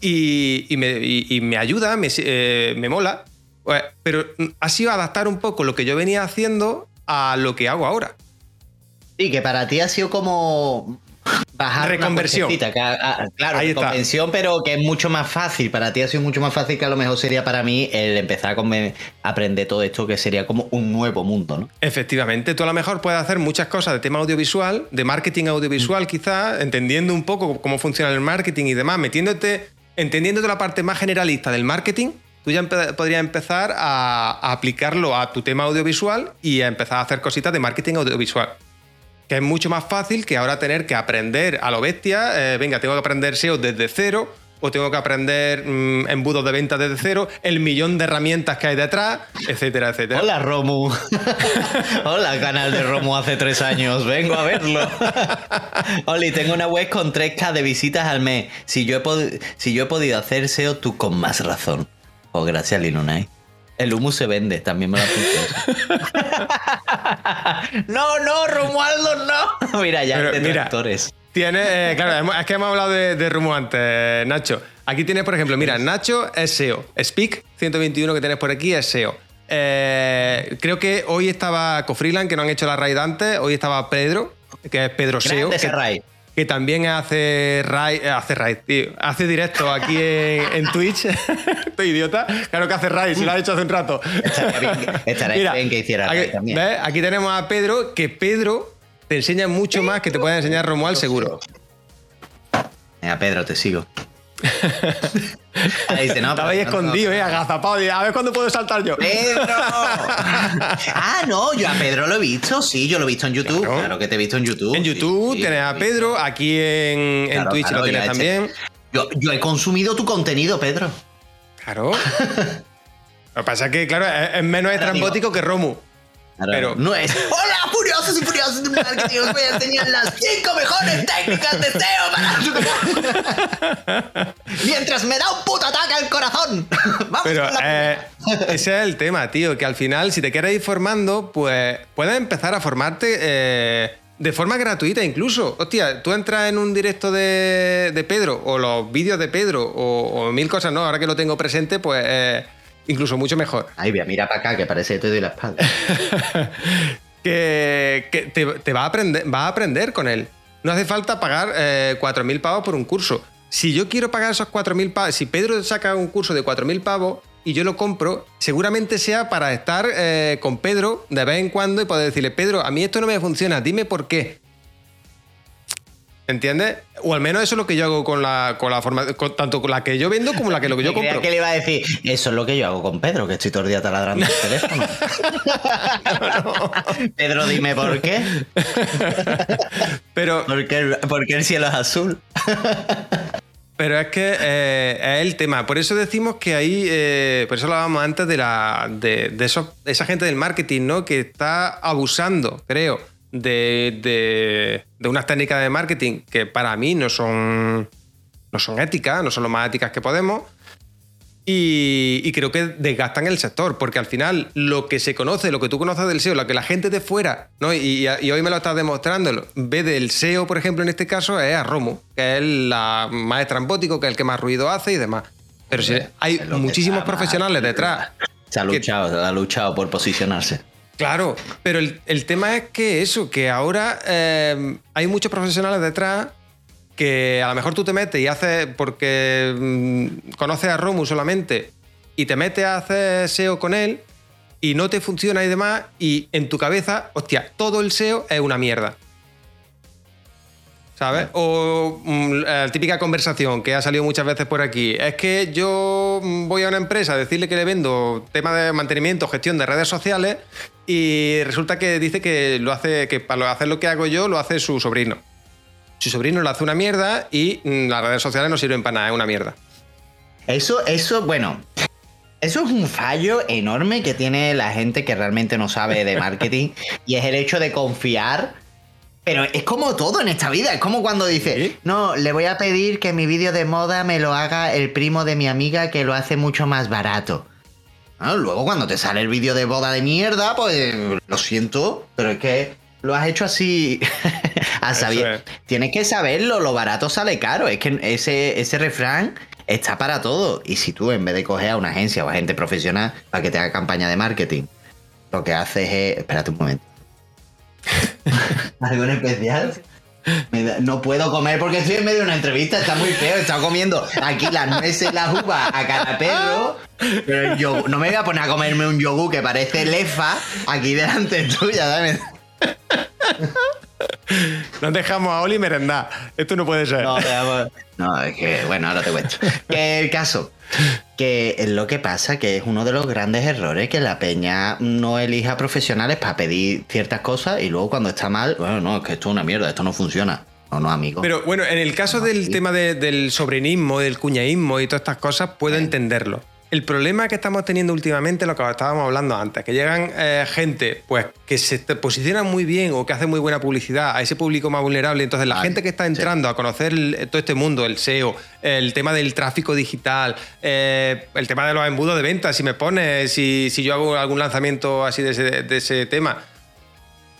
y, y me, y- y ayuda, me, eh, me mola. Pues, Pero ha sido adaptar un poco lo que yo venía haciendo a lo que hago ahora. Sí, que para ti ha sido como bajar Reconversión. claro, reconversión, pero que es mucho más fácil. Para ti ha sido mucho más fácil que a lo mejor sería para mí el empezar a aprender todo esto, que sería como un nuevo mundo, ¿no? Efectivamente, tú a lo mejor puedes hacer muchas cosas de tema audiovisual, de marketing audiovisual quizás, entendiendo un poco cómo funciona el marketing y demás, metiéndote, entendiéndote la parte más generalista del marketing, tú ya empe- podrías empezar a, a aplicarlo a tu tema audiovisual y a empezar a hacer cositas de marketing audiovisual. Que es mucho más fácil que ahora tener que aprender a lo bestia, eh, venga, tengo que aprender SEO desde cero, o tengo que aprender mm, embudos de venta desde cero, el millón de herramientas que hay detrás, etcétera, etcétera. Hola, Romu. Hola, canal de Romu hace tres años. Vengo a verlo. Oli, tengo una web con 3K de visitas al mes. Si yo he, si yo he podido hacer SEO, tú con más razón. Oh, gracias, Linunai. El humus se vende, también me lo apunto. no, no, Romualdo, no. Mira, ya Pero, hay mira, detractores. Tiene, eh, claro, es que hemos hablado de, de Rumo antes, Nacho. Aquí tienes, por ejemplo, mira, Nacho es SEO. Speak 121 que tienes por aquí es SEO. Eh, creo que hoy estaba Cofreeland, que no han hecho la raid antes. Hoy estaba Pedro, que es Pedro SEO. Que. Que también hace raid, hace raid, tío. Hace directo aquí en, en Twitch. Estoy idiota. Claro que hace raid, si lo ha hecho hace un rato. Estaría bien que- estaría bien que hiciera aquí, raid también. ¿ves? Aquí tenemos a Pedro, que Pedro te enseña mucho más que te puede enseñar Romuald seguro. Mira, Pedro, te sigo. Ahí dice, no, Estaba ahí pero no- escondido, eh, agazapado. A ver cuándo puedo saltar yo. ¡Pedro! ah, no, yo a Pedro lo he visto, sí, yo lo he visto en YouTube. Claro. Claro, que te he visto en YouTube. En sí, YouTube sí, tienes lo a. Pedro, aquí en, Twitch claro, lo tienes también. Yo, yo he consumido tu contenido, Pedro. Claro. Lo que pasa es que, claro, es, menos estrambótico que Romu. Pero- no es. ¡Hola, furiosos y furiosos de marketing! Os voy a enseñar las 5 mejores técnicas de SEO para. Mientras me da un puto ataque al corazón. Vamos Pero con la eh, ese es el tema, tío, que al final, si te quieres ir formando, pues puedes empezar a formarte eh, de forma gratuita incluso. Hostia, tú entras en un directo de, de Pedro o los vídeos de Pedro o, o mil cosas, ¿no? Ahora que lo tengo presente, pues eh, incluso mucho mejor. Ay, mira, mira para acá, que parece que te doy la espalda. que, que te, te va, a aprender, va a aprender con él. No hace falta pagar eh, 4.000 pavos por un curso. Si yo quiero pagar esos 4.000 pavos, si Pedro saca un curso de 4.000 pavos y yo lo compro, seguramente sea para estar eh, con Pedro de vez en cuando y poder decirle, Pedro, a mí esto no me funciona, dime por qué. ¿Entiendes? O al menos eso es lo que yo hago con la, con la forma, con- tanto con la que yo vendo como la que lo que yo compro. que le iba a decir, eso es lo que yo hago con Pedro, que estoy todo el día taladrando el teléfono. Pedro, dime por qué. Pero Porque el, porque el cielo es azul. Pero es que eh, es el tema. Por eso decimos que ahí, eh, por eso hablábamos antes de, la, de, de esos- esa gente del marketing, ¿no? Que está abusando, creo, de, de- de unas técnicas de marketing que para mí no son, no son éticas, no son lo más éticas que podemos. Y, y creo que desgastan el sector, porque al final lo que se conoce, lo que tú conoces del SEO, lo que la gente de fuera, ¿no? y, y hoy me lo estás demostrando, ve del SEO, por ejemplo, en este caso, es a Romo, que es la más estrambótico, que es el que más ruido hace y demás. Pero si hay muchísimos profesionales detrás. Se ha que- luchado, se ha luchado por posicionarse. Claro, pero el, el tema es que eso, que ahora eh, hay muchos profesionales detrás que a lo mejor tú te metes y haces, porque mm, conoces a Romu solamente, y te metes a hacer SEO con él y no te funciona y demás, y en tu cabeza, hostia, todo el SEO es una mierda. ¿Sabes? O mm, la típica conversación que ha salido muchas veces por aquí. Es que yo mm, voy a una empresa a decirle que le vendo tema de mantenimiento, gestión de redes sociales y resulta que dice que lo hace, que para hacer lo que hago yo lo hace su sobrino. Su sobrino lo hace una mierda y mm, las redes sociales no sirven para nada, es una mierda. Eso, eso, bueno. Eso es un fallo enorme que tiene la gente que realmente no sabe de marketing y es el hecho de confiar. Pero es como todo en esta vida. Es como cuando dice, ¿Sí? no, le voy a pedir que mi vídeo de moda me lo haga el primo de mi amiga que lo hace mucho más barato. Ah, luego cuando te sale el vídeo de boda de mierda, pues lo siento, pero es que lo has hecho así a es. Tienes que saberlo, lo barato sale caro. Es que ese, ese refrán está para todo. Y si tú, en vez de coger a una agencia o a gente profesional para que te haga campaña de marketing, lo que haces es. Espérate un momento. ¿Algo en especial? No puedo comer porque estoy en medio de una entrevista, está muy feo. Estado comiendo aquí las nueces, las uvas a cada perro. Pero yogur- no me voy a poner a comerme un yogur que parece lefa aquí delante tuya, ¿sabes? Nos dejamos a Oli merendar. Esto no puede ser. No. No, es que, bueno, ahora te cuento. Que el caso, que es lo que pasa, que es uno de los grandes errores que la peña no elija profesionales para pedir ciertas cosas y luego cuando está mal, bueno, no, es que esto es una mierda, esto no funciona. no, no, amigo. Pero bueno, en el caso del tema del sobrenismo, del cuñaísmo y todas estas cosas, puedo entenderlo. El problema que estamos teniendo últimamente, lo que estábamos hablando antes, que llegan eh, gente pues, que se posiciona muy bien o que hace muy buena publicidad a ese público más vulnerable. Entonces, la gente que está entrando a conocer todo este mundo, el SEO, el tema del tráfico digital, eh, el tema de los embudos de ventas, si me pones, si, si yo hago algún lanzamiento así de ese, tema,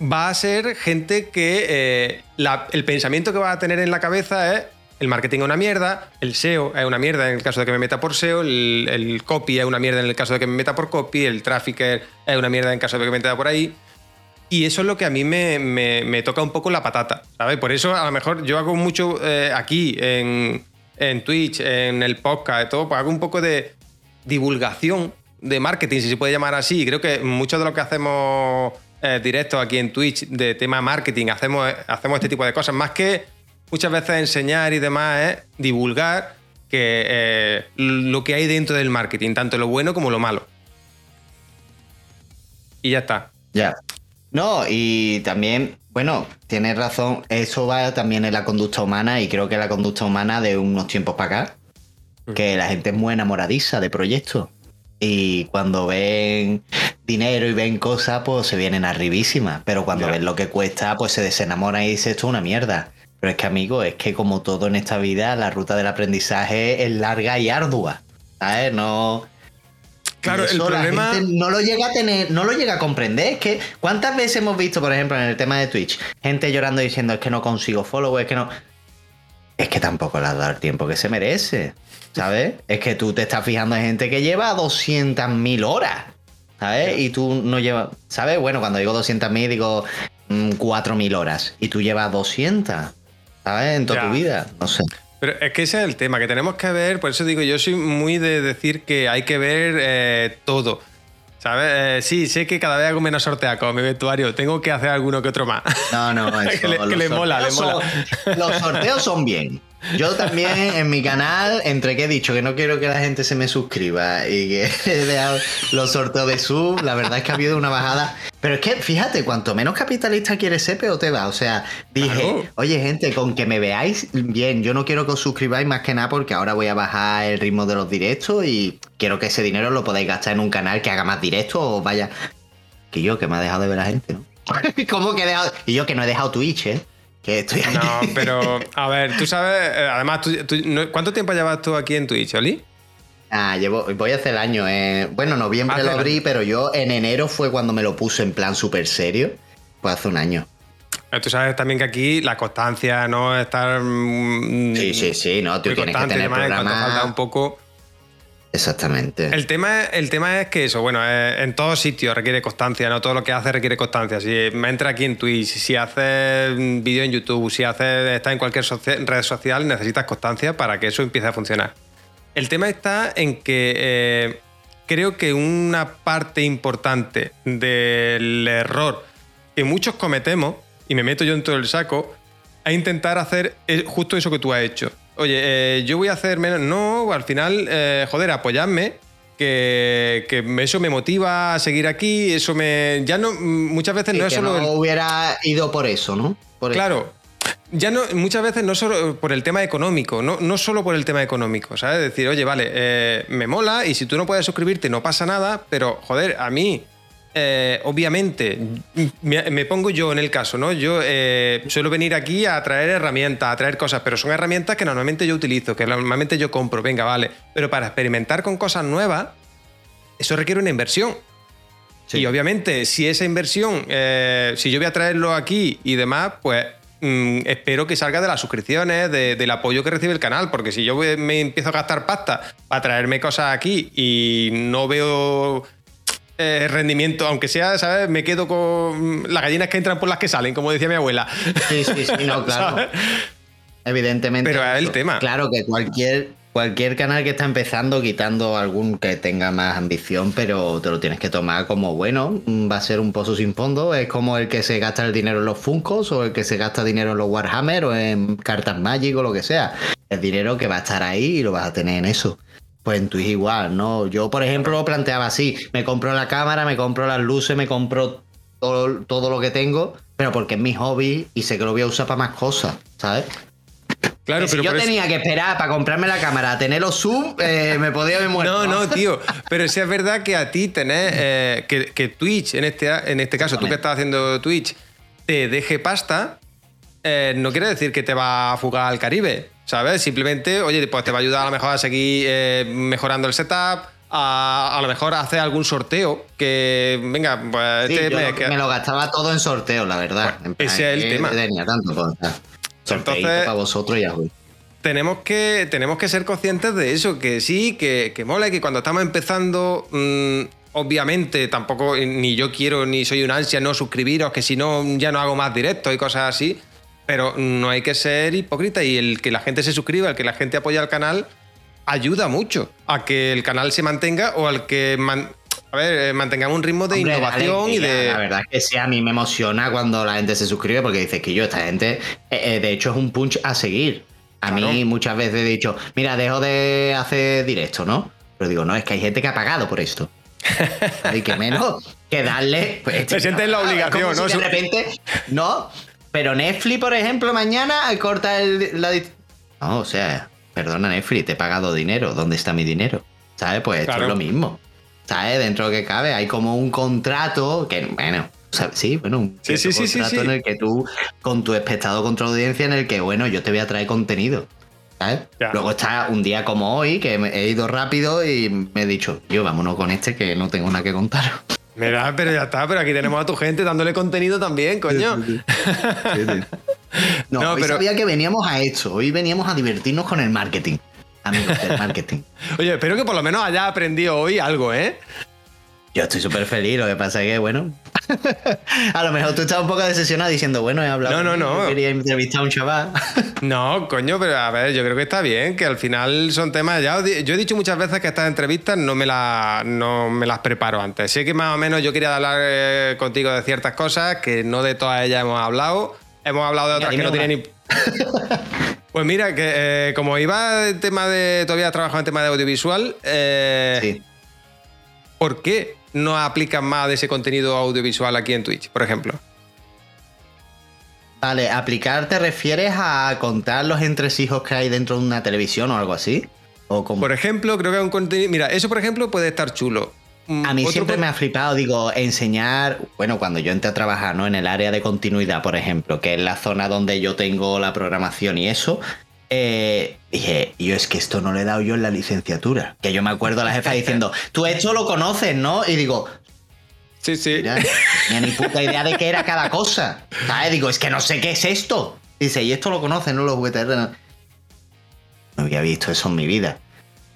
va a ser gente que eh, el pensamiento que va a tener en la cabeza es el marketing es una mierda, el SEO es una mierda en el caso de que me meta por SEO, el, copy es una mierda en el caso de que me meta por copy, el trafficker es una mierda en el caso de que me meta por ahí. Y eso es lo que a mí me, toca un poco la patata, ¿sabes? Por eso a lo mejor yo hago mucho eh, aquí en, Twitch, en el podcast, todo, pues hago un poco de divulgación de marketing, si se puede llamar así. Creo que mucho de lo que hacemos eh, aquí en Twitch de tema marketing, hacemos, hacemos este tipo de cosas, más que muchas veces enseñar y demás es divulgar que, eh, lo que hay dentro del marketing, tanto lo bueno como lo malo. Y ya está. Ya. No, y también, bueno, tienes razón, eso va también en la conducta humana y creo que la conducta humana de unos tiempos para acá, mm. que la gente es muy enamoradiza de proyectos. Y cuando ven dinero y ven cosas, pues se vienen arribísimas. Pero cuando ven lo que cuesta, pues se desenamoran y dicen esto es una mierda. Pero es que, amigo, es que como todo en esta vida, la ruta del aprendizaje es larga y ardua. ¿Sabes? No. Claro, el problema. no lo llega a tener, no lo llega a comprender. Es que, ¿cuántas veces hemos visto, por ejemplo, en el tema de Twitch, gente llorando diciendo es que no consigo followers, es que no. Es que tampoco le has dado el tiempo que se merece. ¿Sabes? Es que tú te estás fijando en gente que lleva 200.000 horas. ¿Sabes? Y tú no llevas. ¿Sabes? Bueno, cuando digo 200.000 digo 4.000 mm, horas. Y tú llevas 200. ¿Sabes? En toda tu vida, no sé. Pero es que ese es el tema, que tenemos que ver, por eso digo, yo soy muy de decir que hay que ver eh, todo. ¿Sabes? Eh, sí, sé que cada vez hago menos sorteacos mi vestuario. Tengo que hacer alguno que otro más. No, no, eso, que, le, mola, le mola. los sorteos son bien. Yo también en mi canal, entre que he dicho que no quiero que la gente se me suscriba y que he dejado los sorteos de sub, la verdad es que ha habido una bajada. Pero es que fíjate, cuanto menos capitalista quieres ser, peor te va. O sea, dije, oye gente, con que me veáis bien, yo no quiero que os suscribáis más que nada porque ahora voy a bajar el ritmo de los directos y quiero que ese dinero lo podáis gastar en un canal que haga más directos o vaya. Que yo, que me ha dejado de ver la gente, ¿no? ¿Cómo que he dejado? Y yo que no he dejado Twitch, ¿eh? No, pero a ver, tú sabes, eh, además, ¿cuánto tiempo llevas tú aquí en Twitch, Oli? Ah, llevo, voy a hacer el año. Eh, bueno, noviembre lo abrí, pero yo en enero fue cuando me lo puse en plan súper serio. Pues hace un año. Eh, tú sabes también que aquí la constancia, ¿no? Estar. Mm, sí, sí, sí, no, tú tienes que tener programa... falta un poco Exactamente. El tema, el tema es que eso, bueno, eh, en todos sitios requiere constancia, ¿no? Todo lo que hace requiere constancia. Si me entra aquí en Twitch, si haces vídeo en YouTube, si haces, está en cualquier red social, necesitas constancia para que eso empiece a funcionar. El tema está en que eh, creo que una parte importante del error que muchos cometemos, y me meto yo en todo el saco, es intentar hacer justo eso que tú has hecho oye, eh, yo voy a hacer menos. No, al final, eh, joder, apoyadme. Que, eso me motiva a seguir aquí, eso me... Ya no, muchas veces no es solo... No hubiera ido por eso, ¿no? claro, ya no, muchas veces no solo por el tema económico, no, no solo por el tema económico, ¿sabes? Decir, oye, vale, eh, me mola y si tú no puedes suscribirte no pasa nada, pero joder, a mí eh, obviamente, me, pongo yo en el caso, ¿no? Yo eh, suelo venir aquí a traer herramientas, a traer cosas, pero son herramientas que normalmente yo utilizo, que normalmente yo compro, venga, vale. Pero para experimentar con cosas nuevas, eso requiere una inversión. Y obviamente, si esa inversión, eh, si yo voy a traerlo aquí y demás, pues mm, espero que salga de las suscripciones, del apoyo que recibe el canal, porque si yo me empiezo a gastar pasta para traerme cosas aquí y no veo eh, rendimiento, aunque sea, ¿sabes? Me quedo con las gallinas que entran por las que salen, como decía mi abuela. Sí, sí, sí, no, claro. Evidentemente. Pero es el tema. Claro que cualquier, cualquier canal que está empezando, quitando algún que tenga más ambición, pero te lo tienes que tomar como bueno, va a ser un pozo sin fondo. Es como el que se gasta el dinero en los Funcos o el que se gasta dinero en los Warhammer o en cartas Magic o lo que sea. El dinero que va a estar ahí y lo vas a tener en eso. Pues en Twitch igual, ¿no? Yo, por ejemplo, lo planteaba así. Me compro la cámara, me compro las luces, me compro todo, todo lo que tengo pero porque es mi hobby y sé que lo voy a usar para más cosas, ¿sabes? Claro, Que pero si yo eso- tenía que esperar para comprarme la cámara, a tenerlo zoom, eh, me podía haber muerto. No, no, tío. Pero sí es verdad que a ti tenés. eh, que, que Twitch, en este, en este caso, tú que estás haciendo Twitch, te deje pasta, eh, no quiere decir que te va a fugar al Caribe, ¿sabes? Simplemente, oye, pues te va a ayudar a lo mejor a seguir eh, mejorando el setup. A, a lo mejor a hacer algún sorteo que venga pues Sí, este yo mes lo- que- me lo gastaba todo en sorteo, la verdad. Plan, ese es el tema. Tenía tanto, Entonces- para vosotros y ya voy. tenemos que, tenemos que ser conscientes de eso, que sí, que, que mola que cuando estamos empezando, mm, obviamente tampoco ni yo quiero ni soy un ansia no suscribiros, que si no ya no hago más directos y cosas así, pero no hay que ser hipócrita y el que la gente se suscriba, el que la gente apoya al canal, ayuda mucho a que el canal se mantenga o al que man- a ver, eh, mantengamos un ritmo de Hombre, innovación y de... La verdad es que sí, a mí me emociona cuando la gente se suscribe porque dices que yo, esta gente, eh, eh, de hecho, es un punch a seguir. A mí muchas veces he dicho, mira, dejo de hacer directo, ¿no? Pero digo, no, es que hay gente que ha pagado por esto. Hay que menos que darle. Pues, Se siente en la obligación, si ¿no? De repente, no. Pero Netflix, por ejemplo, mañana corta el, la. No, o sea, perdona, Netflix, te he pagado dinero. ¿Dónde está mi dinero? ¿Sabes? Pues esto Claro. es lo mismo. ¿Sabes? Dentro de lo que cabe, hay como un contrato que, bueno. o sea, sí, bueno, un Sí, sí, contrato sí. en el que tú, con tu espectador, con tu audiencia, en el que, bueno, yo te voy a traer contenido. ¿sabes? Ya. Luego está un día como hoy, que he ido rápido y me he dicho, yo vámonos con este que no tengo nada que contar. Mira, pero ya está, pero aquí tenemos a tu gente dándole contenido también, coño. No, No, hoy pero- sabía que veníamos a esto. Hoy veníamos a divertirnos con el marketing. Amigos del marketing. Oye, espero que por lo menos hayas aprendido hoy algo, ¿eh? Yo estoy súper feliz, lo que pasa es que, bueno. a lo mejor tú estás un poco decepcionado diciendo, bueno, he hablado. No, no, no. Quería entrevistar a un chaval. No, coño, pero a ver, yo creo que está bien, que al final son temas. Ya yo he dicho muchas veces que estas entrevistas no me, la- no me las preparo antes. Sé que más o menos yo quería hablar eh, contigo de ciertas cosas, que no de todas ellas hemos hablado. Hemos hablado de otras que no tienen ni. Pues mira, que eh, como iba el tema de. Todavía trabajado en tema de audiovisual, eh, sí. ¿por qué no aplican más de ese contenido audiovisual aquí en Twitch, por ejemplo? Vale, aplicar te refieres a contar los entresijos que hay dentro de una televisión o algo así. O como... Por ejemplo, creo que un contenido. Mira, eso por ejemplo puede estar chulo. Mm, A mí siempre me ha flipado, digo, enseñar, bueno, cuando yo entré a trabajar, ¿no? En el área de continuidad, por ejemplo, que es la zona donde yo tengo la programación y eso, eh, dije, yo es que esto no le he dado yo en la licenciatura. Que yo me acuerdo a la jefa diciendo, tú esto lo conoces, ¿no? Y digo, Sí, sí. mira, ni puta idea de qué era cada cosa. ¿Sabes? Digo, es que no sé qué es esto. Dice, y esto lo conocen, ¿no? Los VTR. No No había visto eso en mi vida.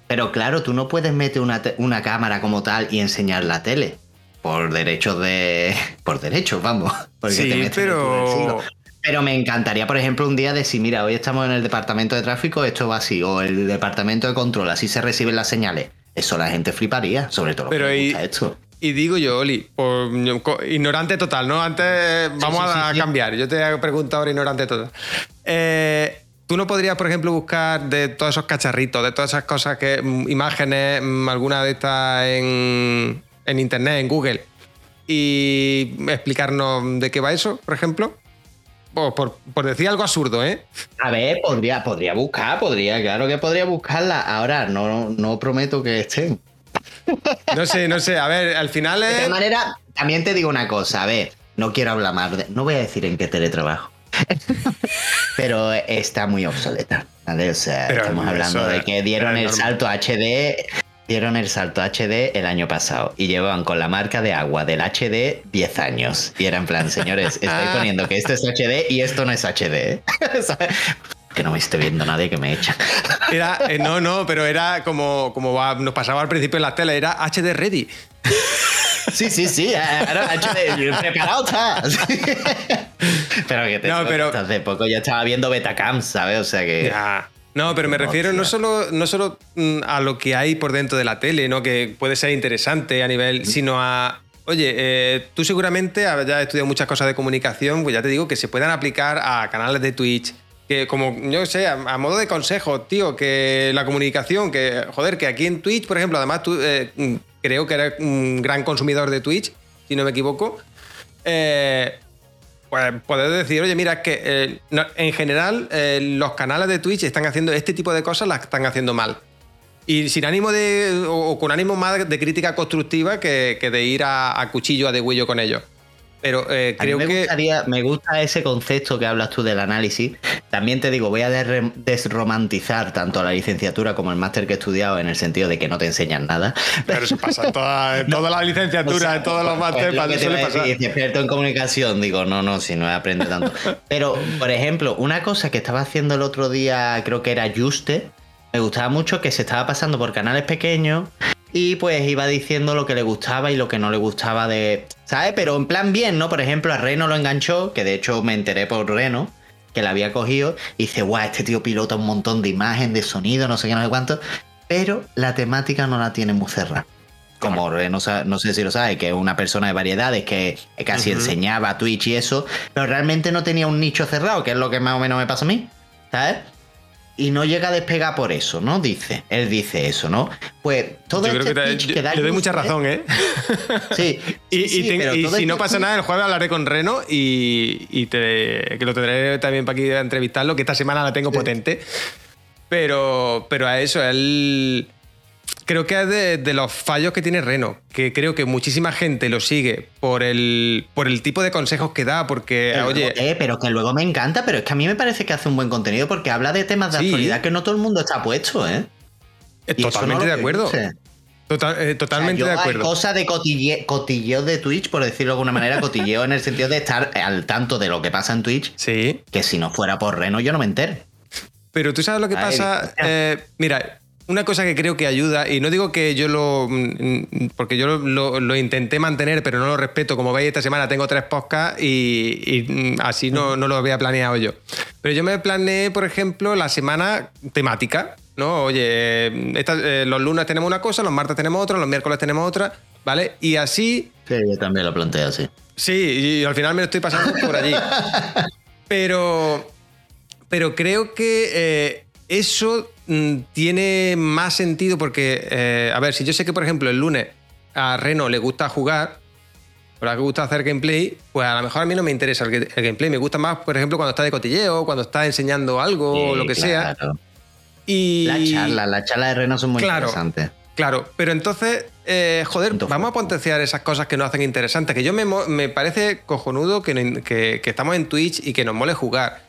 Pero claro, tú no puedes meter una, una cámara como tal y enseñar la tele. Por derechos de. Por derechos, vamos. Porque Sí, te pero-. Pero me encantaría, por ejemplo, un día decir, mira, hoy estamos en el departamento de tráfico, esto va así, o el departamento de control, así se reciben las señales. Eso la gente fliparía, sobre todo Pero y- esto. Y digo yo, Oli, por, ignorante total, ¿no? Antes vamos sí, a sí, cambiar. Yo te hago pregunta ahora ignorante total. Eh, Tú no podrías, por ejemplo, buscar de todos esos cacharritos, de todas esas cosas que. imágenes, alguna de estas en, en internet, en Google, y explicarnos de qué va eso, por ejemplo. O por, por decir algo absurdo, ¿eh? A ver, podría, podría buscar, podría, claro que podría buscarla. Ahora, no, no prometo que estén. No sé, no sé. A ver, al final De todas maneras, también te digo una cosa, a ver, no quiero hablar más de. No voy a decir en qué teletrabajo. Pero está muy obsoleta, ¿vale? O sea, Pero estamos hablando de que dieron el salto HD. Dieron el salto HD el año pasado y llevaban con la marca de agua del HD 10 años. Y era en plan, señores, estoy poniendo que esto es HD y esto no es HD. ¿eh? Que no me esté viendo nadie que me echa. Era, eh, no, no, pero era como, como va- nos pasaba al principio en la tele, era HD ready. Sí, sí, sí, ahora HD, preparado. Pero que te No, pero- hace poco ya estaba viendo Betacam, ¿sabes? O sea que. Ya. No, pero me refiero no solo, no solo mm, a lo que hay por dentro de la tele, ¿no? que puede ser interesante a nivel, sino a. Oye, eh, tú seguramente hayas estudiado muchas cosas de comunicación, pues ya te digo que se puedan aplicar a canales de Twitch. Que como, yo sé, a, a modo de consejo, tío, que la comunicación, que, joder, que aquí en Twitch, por ejemplo, además tú eh, mm, creo que eres un gran consumidor de Twitch, si no me equivoco. eh, pues poder decir, oye, mira, es que eh, en general eh, los canales de Twitch están haciendo este tipo de cosas, las están haciendo mal. Y sin ánimo de. o, o con ánimo más de crítica constructiva que, que de ir a, a cuchillo, a degüello con ellos. Pero eh, A mí creo me, que. gustaría, me gusta ese concepto que hablas tú del análisis. También te digo, voy a desromantizar tanto la licenciatura como el máster que he estudiado en el sentido de que no te enseñan nada. Pero eso pasa en toda, en toda la licenciatura, O sea, en todos los es másteres, lo experto en comunicación, digo, no, no, si no aprende tanto. Pero, por ejemplo, una cosa que estaba haciendo el otro día, creo que era Juste, me gustaba mucho que se estaba pasando por canales pequeños y pues iba diciendo lo que le gustaba y lo que no le gustaba de. ¿Sabes? Pero en plan bien, ¿no? Por ejemplo, a Reno lo enganchó, que de hecho me enteré por Reno, que la había cogido, y dice, guau, este tío pilota un montón de imagen, de sonido, no sé qué, no sé cuánto. Pero la temática no la tiene muy cerrada. Como Reno, no sé si lo sabe, que es una persona de variedades que casi enseñaba Twitch y eso, pero realmente no tenía un nicho cerrado, que es lo que más o menos me pasa a mí, ¿sabes? Y no llega a despegar por eso, ¿no? Dice, él dice eso, ¿no? Pues todo Yo creo este que te- pitch yo- que da le doy mucha Juste- razón, ¿eh? Sí, Y, sí, y sí, ten- pero y todo si este no pasa nada, el jueves hablaré con Reno y, y te- que lo tendré también para aquí a entrevistarlo, que esta semana la tengo potente. Pero, pero a eso, él. Creo que es de, de los fallos que tiene Reno, que creo que muchísima gente lo sigue por el, por el tipo de consejos que da, porque, Pero oye, eh, pero que luego me encanta, pero es que a mí me parece que hace un buen contenido porque habla de temas de Sí. actualidad que no todo el mundo está puesto, ¿eh? eh, totalmente no de acuerdo. Total- eh, O sea, totalmente yo de Hay acuerdo. cosas de cotille- cotilleo de Twitch, por decirlo de alguna manera, cotilleo en el sentido de estar al tanto de lo que pasa en Twitch, Sí. que si no fuera por Reno yo no me entero. Pero tú sabes lo que Ay, pasa. Eh, mira, una cosa que creo que ayuda, y no digo que yo lo. mm, porque yo lo, lo- intenté mantener, pero no lo respeto. Como veis, esta semana tengo tres podcasts y, y, mm, así no, no lo había planeado yo. Pero yo me planeé, por ejemplo, la semana temática. ¿no? Oye, eh, esta- eh, los lunes tenemos una cosa, los martes tenemos otra, los miércoles tenemos otra, ¿vale? Y así Sí, yo también lo planteo así. Sí, y al final me lo estoy pasando por allí. Pero, pero creo que eh, eso tiene más sentido porque, eh, a ver, si yo sé que, por ejemplo, el lunes a Reno le gusta jugar, o le gusta hacer gameplay, pues a lo mejor a mí no me interesa el, el gameplay. Me gusta más, por ejemplo, cuando está de cotilleo, cuando está enseñando algo o lo que sea. Y La charla, la charla de Reno son muy Claro. interesantes. Claro, pero entonces, eh, joder, vamos a potenciar esas cosas que nos hacen interesantes. Que yo me, me parece cojonudo que, que- que estamos en Twitch y que nos mole jugar.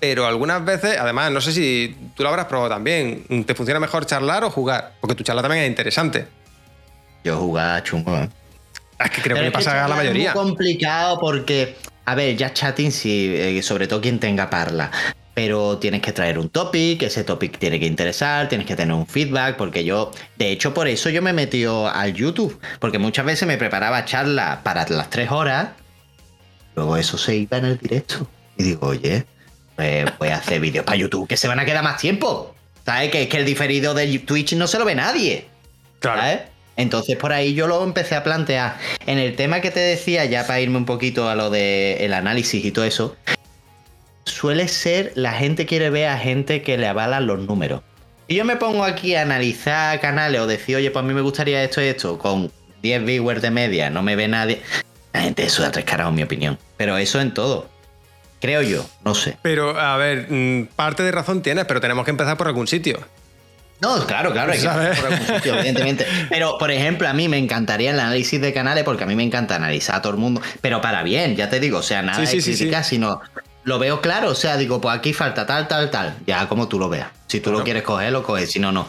Pero algunas veces, además, no sé si tú lo habrás probado también, ¿te funciona mejor charlar o jugar? Porque tu charla también es interesante. Yo jugaba chungo, ¿eh? Es que creo Pero que le pasa a la mayoría. Es muy complicado porque, a ver, ya chatting sí, eh, sobre todo quien tenga parla. Pero tienes que traer un topic, ese topic tiene que interesar, tienes que tener un feedback, porque yo, de hecho, por eso yo me metí al YouTube, porque muchas veces me preparaba charla para las tres horas, luego eso se iba en el directo. Y digo, oye, pues voy a hacer vídeos para YouTube que se van a quedar más tiempo. ¿Sabes? Que es que el diferido de Twitch no se lo ve nadie. Claro. ¿sabes? Entonces por ahí yo lo empecé a plantear. En el tema que te decía, ya para irme un poquito a lo del análisis y todo eso, suele ser la gente quiere ver a gente que le avalan los números. Y yo me pongo aquí a analizar canales o decir, oye, pues a mí me gustaría esto y esto, con 10 viewers de media, no me ve nadie. La gente eso da tres caras, en mi opinión. Pero eso en todo. Creo yo, no sé. Pero, a ver, mm, parte de razón tienes, pero tenemos que empezar por algún sitio. No, claro, claro, hay que empezar por algún sitio, evidentemente. Pero, por ejemplo, a mí me encantaría el análisis de canales porque a mí me encanta analizar a todo el mundo, pero para bien, ya te digo, o sea, nada Sí, de sí, sino lo veo claro, o sea, digo, pues aquí falta tal, tal, tal, ya como tú lo veas. Si tú Claro. lo quieres coger, lo coges, si no, no.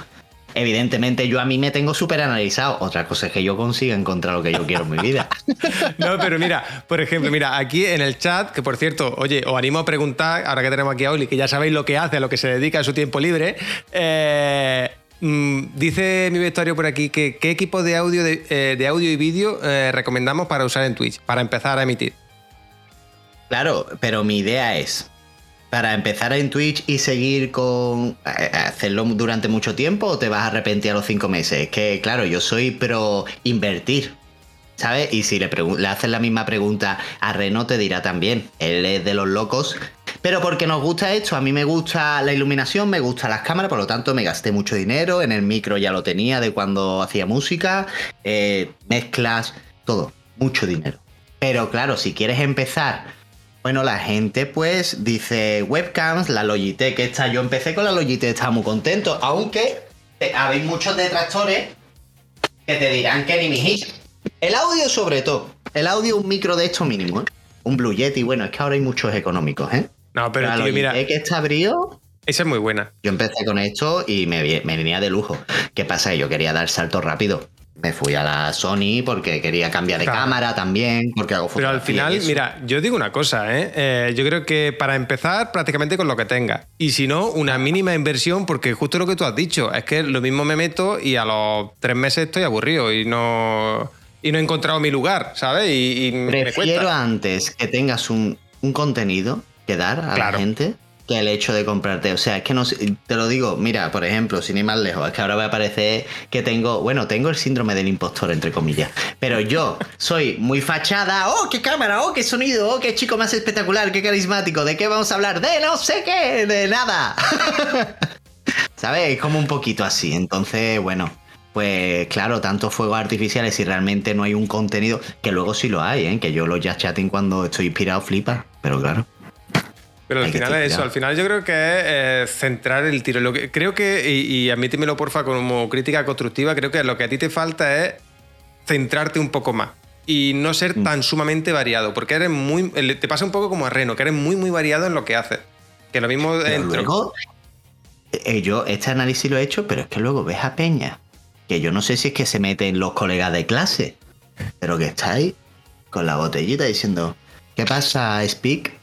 Evidentemente, yo a mí me tengo súper analizado. Otra cosa es que yo consiga encontrar lo que yo quiero en mi vida. No, pero mira, por ejemplo, mira, aquí en el chat, que por cierto, oye, os animo a preguntar, ahora que tenemos aquí a Oli, que ya sabéis lo que hace, a lo que se dedica en su tiempo libre. eh, mm, dice mi vestuario por aquí que qué equipo de audio, de, eh, de audio y vídeo eh, recomendamos para usar en Twitch, para empezar a emitir. Claro, pero mi idea es para empezar en Twitch y seguir con eh, hacerlo durante mucho tiempo o te vas a arrepentir a los cinco meses. Es que, claro, yo soy pro invertir. ¿Sabes? Y si le, le haces la misma pregunta a Reno, te dirá también. Él es de los locos. Pero porque nos gusta esto, a mí me gusta la iluminación, me gustan las cámaras, por lo tanto me gasté mucho dinero. En el micro ya lo tenía de cuando hacía música, eh, mezclas, todo. Mucho dinero. Pero claro, si quieres empezar Bueno, la gente pues dice webcams, la Logitech esta, yo empecé con la Logitech, estaba muy contento, aunque eh, habéis muchos detractores que te dirán que ni mi. El audio sobre todo, el audio un micro de esto mínimo, ¿eh? un Blue Yeti, bueno, es que ahora hay muchos económicos, ¿eh? No, pero la tío, mira, esta abrió, esa es muy buena. yo empecé con esto y me, me venía de lujo. ¿Qué pasa? Yo quería dar salto rápido. Me fui a la Sony porque quería cambiar de Claro. cámara también, porque hago Pero al final, mira, yo digo una cosa, ¿eh? Eh, Yo creo que para empezar, prácticamente con lo que tenga. Y si no, una mínima inversión, porque justo lo que tú has dicho, es que lo mismo me meto y a los tres meses estoy aburrido y no, y no he encontrado mi lugar, ¿sabes? Y, Prefiero antes que tengas un, un contenido que dar a Claro. la gente que el hecho de comprarte. O sea, es que no te lo digo, mira, por ejemplo, sin ir más lejos, es que ahora va a que tengo, bueno, tengo el síndrome del impostor, entre comillas. Pero yo soy muy fachada. ¡Oh, qué cámara! ¡Oh, qué sonido! ¡Oh, qué chico más espectacular! ¡Qué carismático! ¿De qué vamos a hablar? ¡De no sé qué! ¡De nada! ¿Sabes? Es como un poquito así. Entonces, bueno. Pues claro, tantos fuegos artificiales si realmente no hay un contenido, que luego sí lo hay, ¿eh? que yo los just chatting cuando estoy inspirado flipa, pero claro. Pero al final es eso, al final yo creo que es eh, centrar el tiro. Lo que, creo que, y, y admítemelo porfa como crítica constructiva, creo que lo que a ti te falta es centrarte un poco más y no ser Mm. tan sumamente variado, porque eres muy, te pasa un poco como a Reno, que eres muy muy variado en lo que haces. Que lo mismo Pero luego, eh, yo este análisis lo he hecho, pero es que luego ves a Peña, que yo no sé si es que se meten los colegas de clase, pero que está ahí con la botellita diciendo, ¿qué pasa, Speak?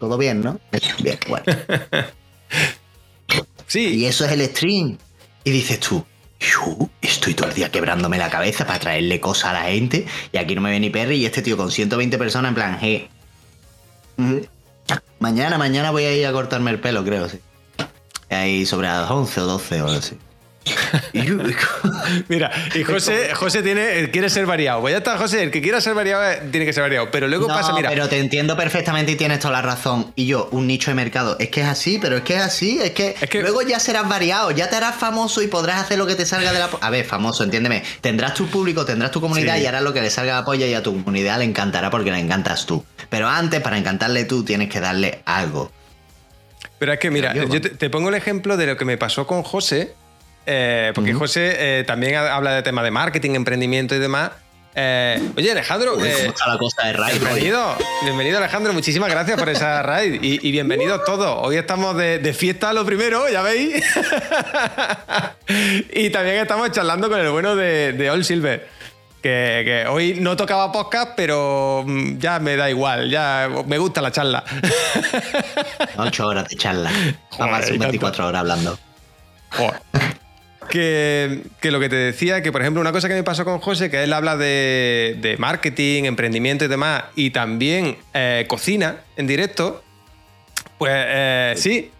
¿Todo bien, no? Bien, bueno. Sí, Y eso es el stream. Y dices tú, yo estoy todo el día quebrándome la cabeza para traerle cosas a la gente y aquí no me ve ni Perry y este tío con 120 personas en plan, hey. mm, Mañana, mañana voy a ir a cortarme el pelo, creo, sí. Ahí sobre las 11 o 12 o algo así. Y yo- mira, y José, José tiene, eh, quiere ser variado. Pues ya está, José, el que quiera ser variado eh, tiene que ser variado. Pero luego No, pasa, mira, pero te entiendo perfectamente y tienes toda la razón. Y yo, un nicho de mercado. Es que es así, pero es que es así. Es que, Es que- luego ya serás variado, ya te harás famoso y podrás hacer lo que te salga de la... A ver, famoso, entiéndeme. Tendrás tu público, tendrás tu comunidad Sí. y harás lo que le salga de la polla y a tu comunidad le encantará porque le encantas tú. Pero antes, para encantarle tú, tienes que darle algo. Pero es que, mira, yo te, te pongo el ejemplo de lo que me pasó con José, eh, porque José eh, también ha- habla de temas de marketing, emprendimiento y demás. Eh, oye, Alejandro, Uy, eh, ¿Cómo está la cosa de Ray? bienvenido, bienvenido Alejandro, muchísimas gracias por esa raid y, y bienvenidos todos. Hoy estamos de, de fiesta lo primero, ya veis. y también estamos charlando con el bueno de, de All Silver. Que, que hoy no tocaba podcast, pero mm, ya me da igual, ya me gusta la charla. 8 horas de charla. Vamos a hacer y tanto. 24 horas hablando. Joder. Que, que lo que te decía, que por ejemplo, una cosa que me pasó con José, que él habla de, de marketing, emprendimiento y demás, y también eh, cocina en directo, pues eh, sí,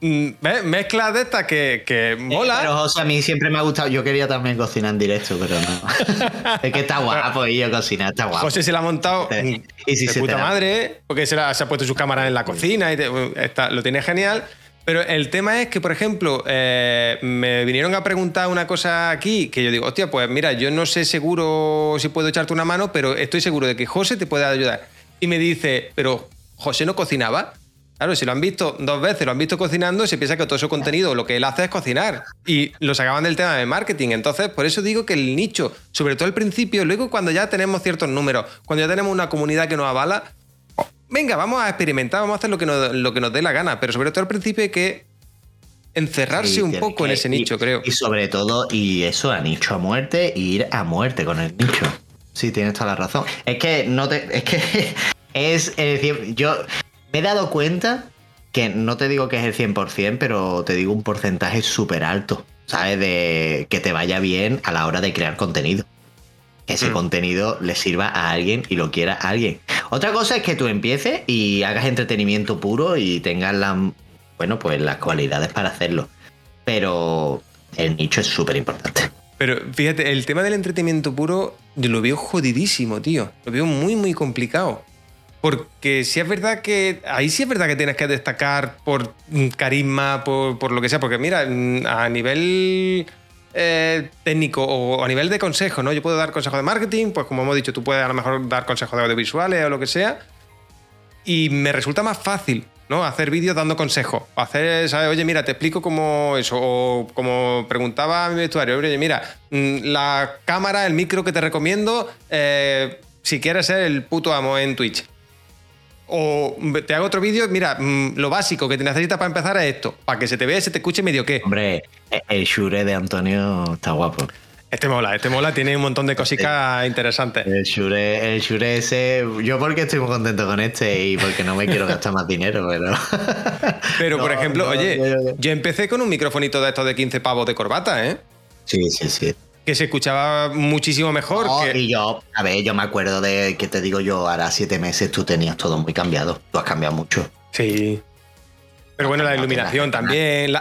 Mm, ¿ves? mezclas de estas que, que mola. Pero José, a mí siempre me ha gustado. Yo quería también cocinar en directo, pero no. es que está guapo y yo cocinar, está guapo. José se la ha montado mm, y si de se puta madre, porque se, la- se ha puesto sus cámaras en la cocina y te- está- lo tiene genial. Pero el tema es que, por ejemplo, eh, me vinieron a preguntar una cosa aquí que yo digo, hostia, pues mira, yo no sé seguro si puedo echarte una mano, pero estoy seguro de que José te puede ayudar. Y me dice, pero José no cocinaba. Claro, si lo han visto dos veces, lo han visto cocinando, se piensa que todo su contenido lo que él hace es cocinar. Y lo sacaban del tema de marketing. Entonces, por eso digo que el nicho, sobre todo al principio, luego cuando ya tenemos ciertos números, cuando ya tenemos una comunidad que nos avala, venga, vamos a experimentar, vamos a hacer lo que nos, lo que nos dé la gana. Pero sobre todo al principio hay que encerrarse Sí, un poco en ese y- nicho, creo. Y sobre todo, y eso, a nicho a muerte, y ir a muerte con el nicho. Sí, tienes toda la razón. Es que no te. Es que es. Es decir, yo me he dado cuenta que no te digo que es el 100%, pero te digo un porcentaje súper alto, ¿sabes? De que te vaya bien a la hora de crear contenido. Que ese Mm. contenido le sirva a alguien y lo quiera a alguien. Otra cosa es que tú empieces y hagas entretenimiento puro y tengas la, bueno, pues las cualidades para hacerlo. Pero el nicho es súper importante. Pero fíjate, el tema del entretenimiento puro, yo lo veo jodidísimo, tío. Lo veo muy, muy complicado. Porque si es verdad que. Ahí sí es verdad que tienes que destacar por carisma, por, por lo que sea. Porque mira, mm, a nivel eh, técnico o a nivel de consejo, ¿no? Yo puedo dar consejos de marketing, pues como hemos dicho, tú puedes a lo mejor dar consejos de audiovisuales o lo que sea. y me resulta más fácil. ¿no? Hacer vídeos dando consejos. Hacer, ¿sabes? Oye, mira, te explico cómo eso. O como preguntaba mi vestuario, oye, mira, mm, la cámara, el micro que te recomiendo, eh, si quieres ser el puto amo en Twitch. O te hago otro vídeo, mira, mm, lo básico que te necesitas para empezar es esto, para que se te vea y se te escuche medio qué. Hombre, el Shure de Antonio está guapo. Este mola, este mola, tiene un montón de cositas interesantes. El Shure, el Shure ese, yo porque estoy muy contento con este y porque no me quiero gastar más dinero, pero... Pero, por ejemplo, oye, yo empecé con un microfonito de estos de 15 pavos de corbata, ¿eh? Sí, sí, sí. Que se escuchaba muchísimo mejor. que... Y yo, a ver, yo me acuerdo de que te digo yo, ahora siete meses tú tenías todo muy cambiado. Tú has cambiado mucho. Sí. Pero bueno, la iluminación también.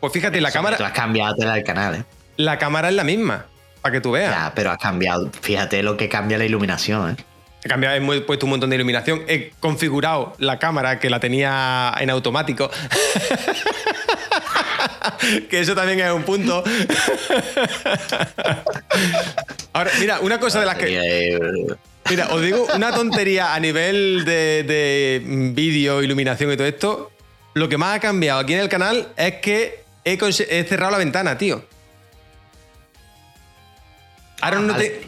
pues fíjate, la cámara. Tú has cambiado el canal, ¿eh? la cámara es la misma, para que tú veas. Ya, pero has cambiado. Fíjate lo que cambia la iluminación, ¿eh? He cambiado, he puesto un montón de iluminación. He configurado la cámara que la tenía en automático. que eso también es un punto. Ahora, mira, una cosa de las que. Mira, os digo una tontería a nivel de, de vídeo, iluminación y todo esto. Lo que más ha cambiado aquí en el canal es que he, he cerrado la ventana, tío. Ahora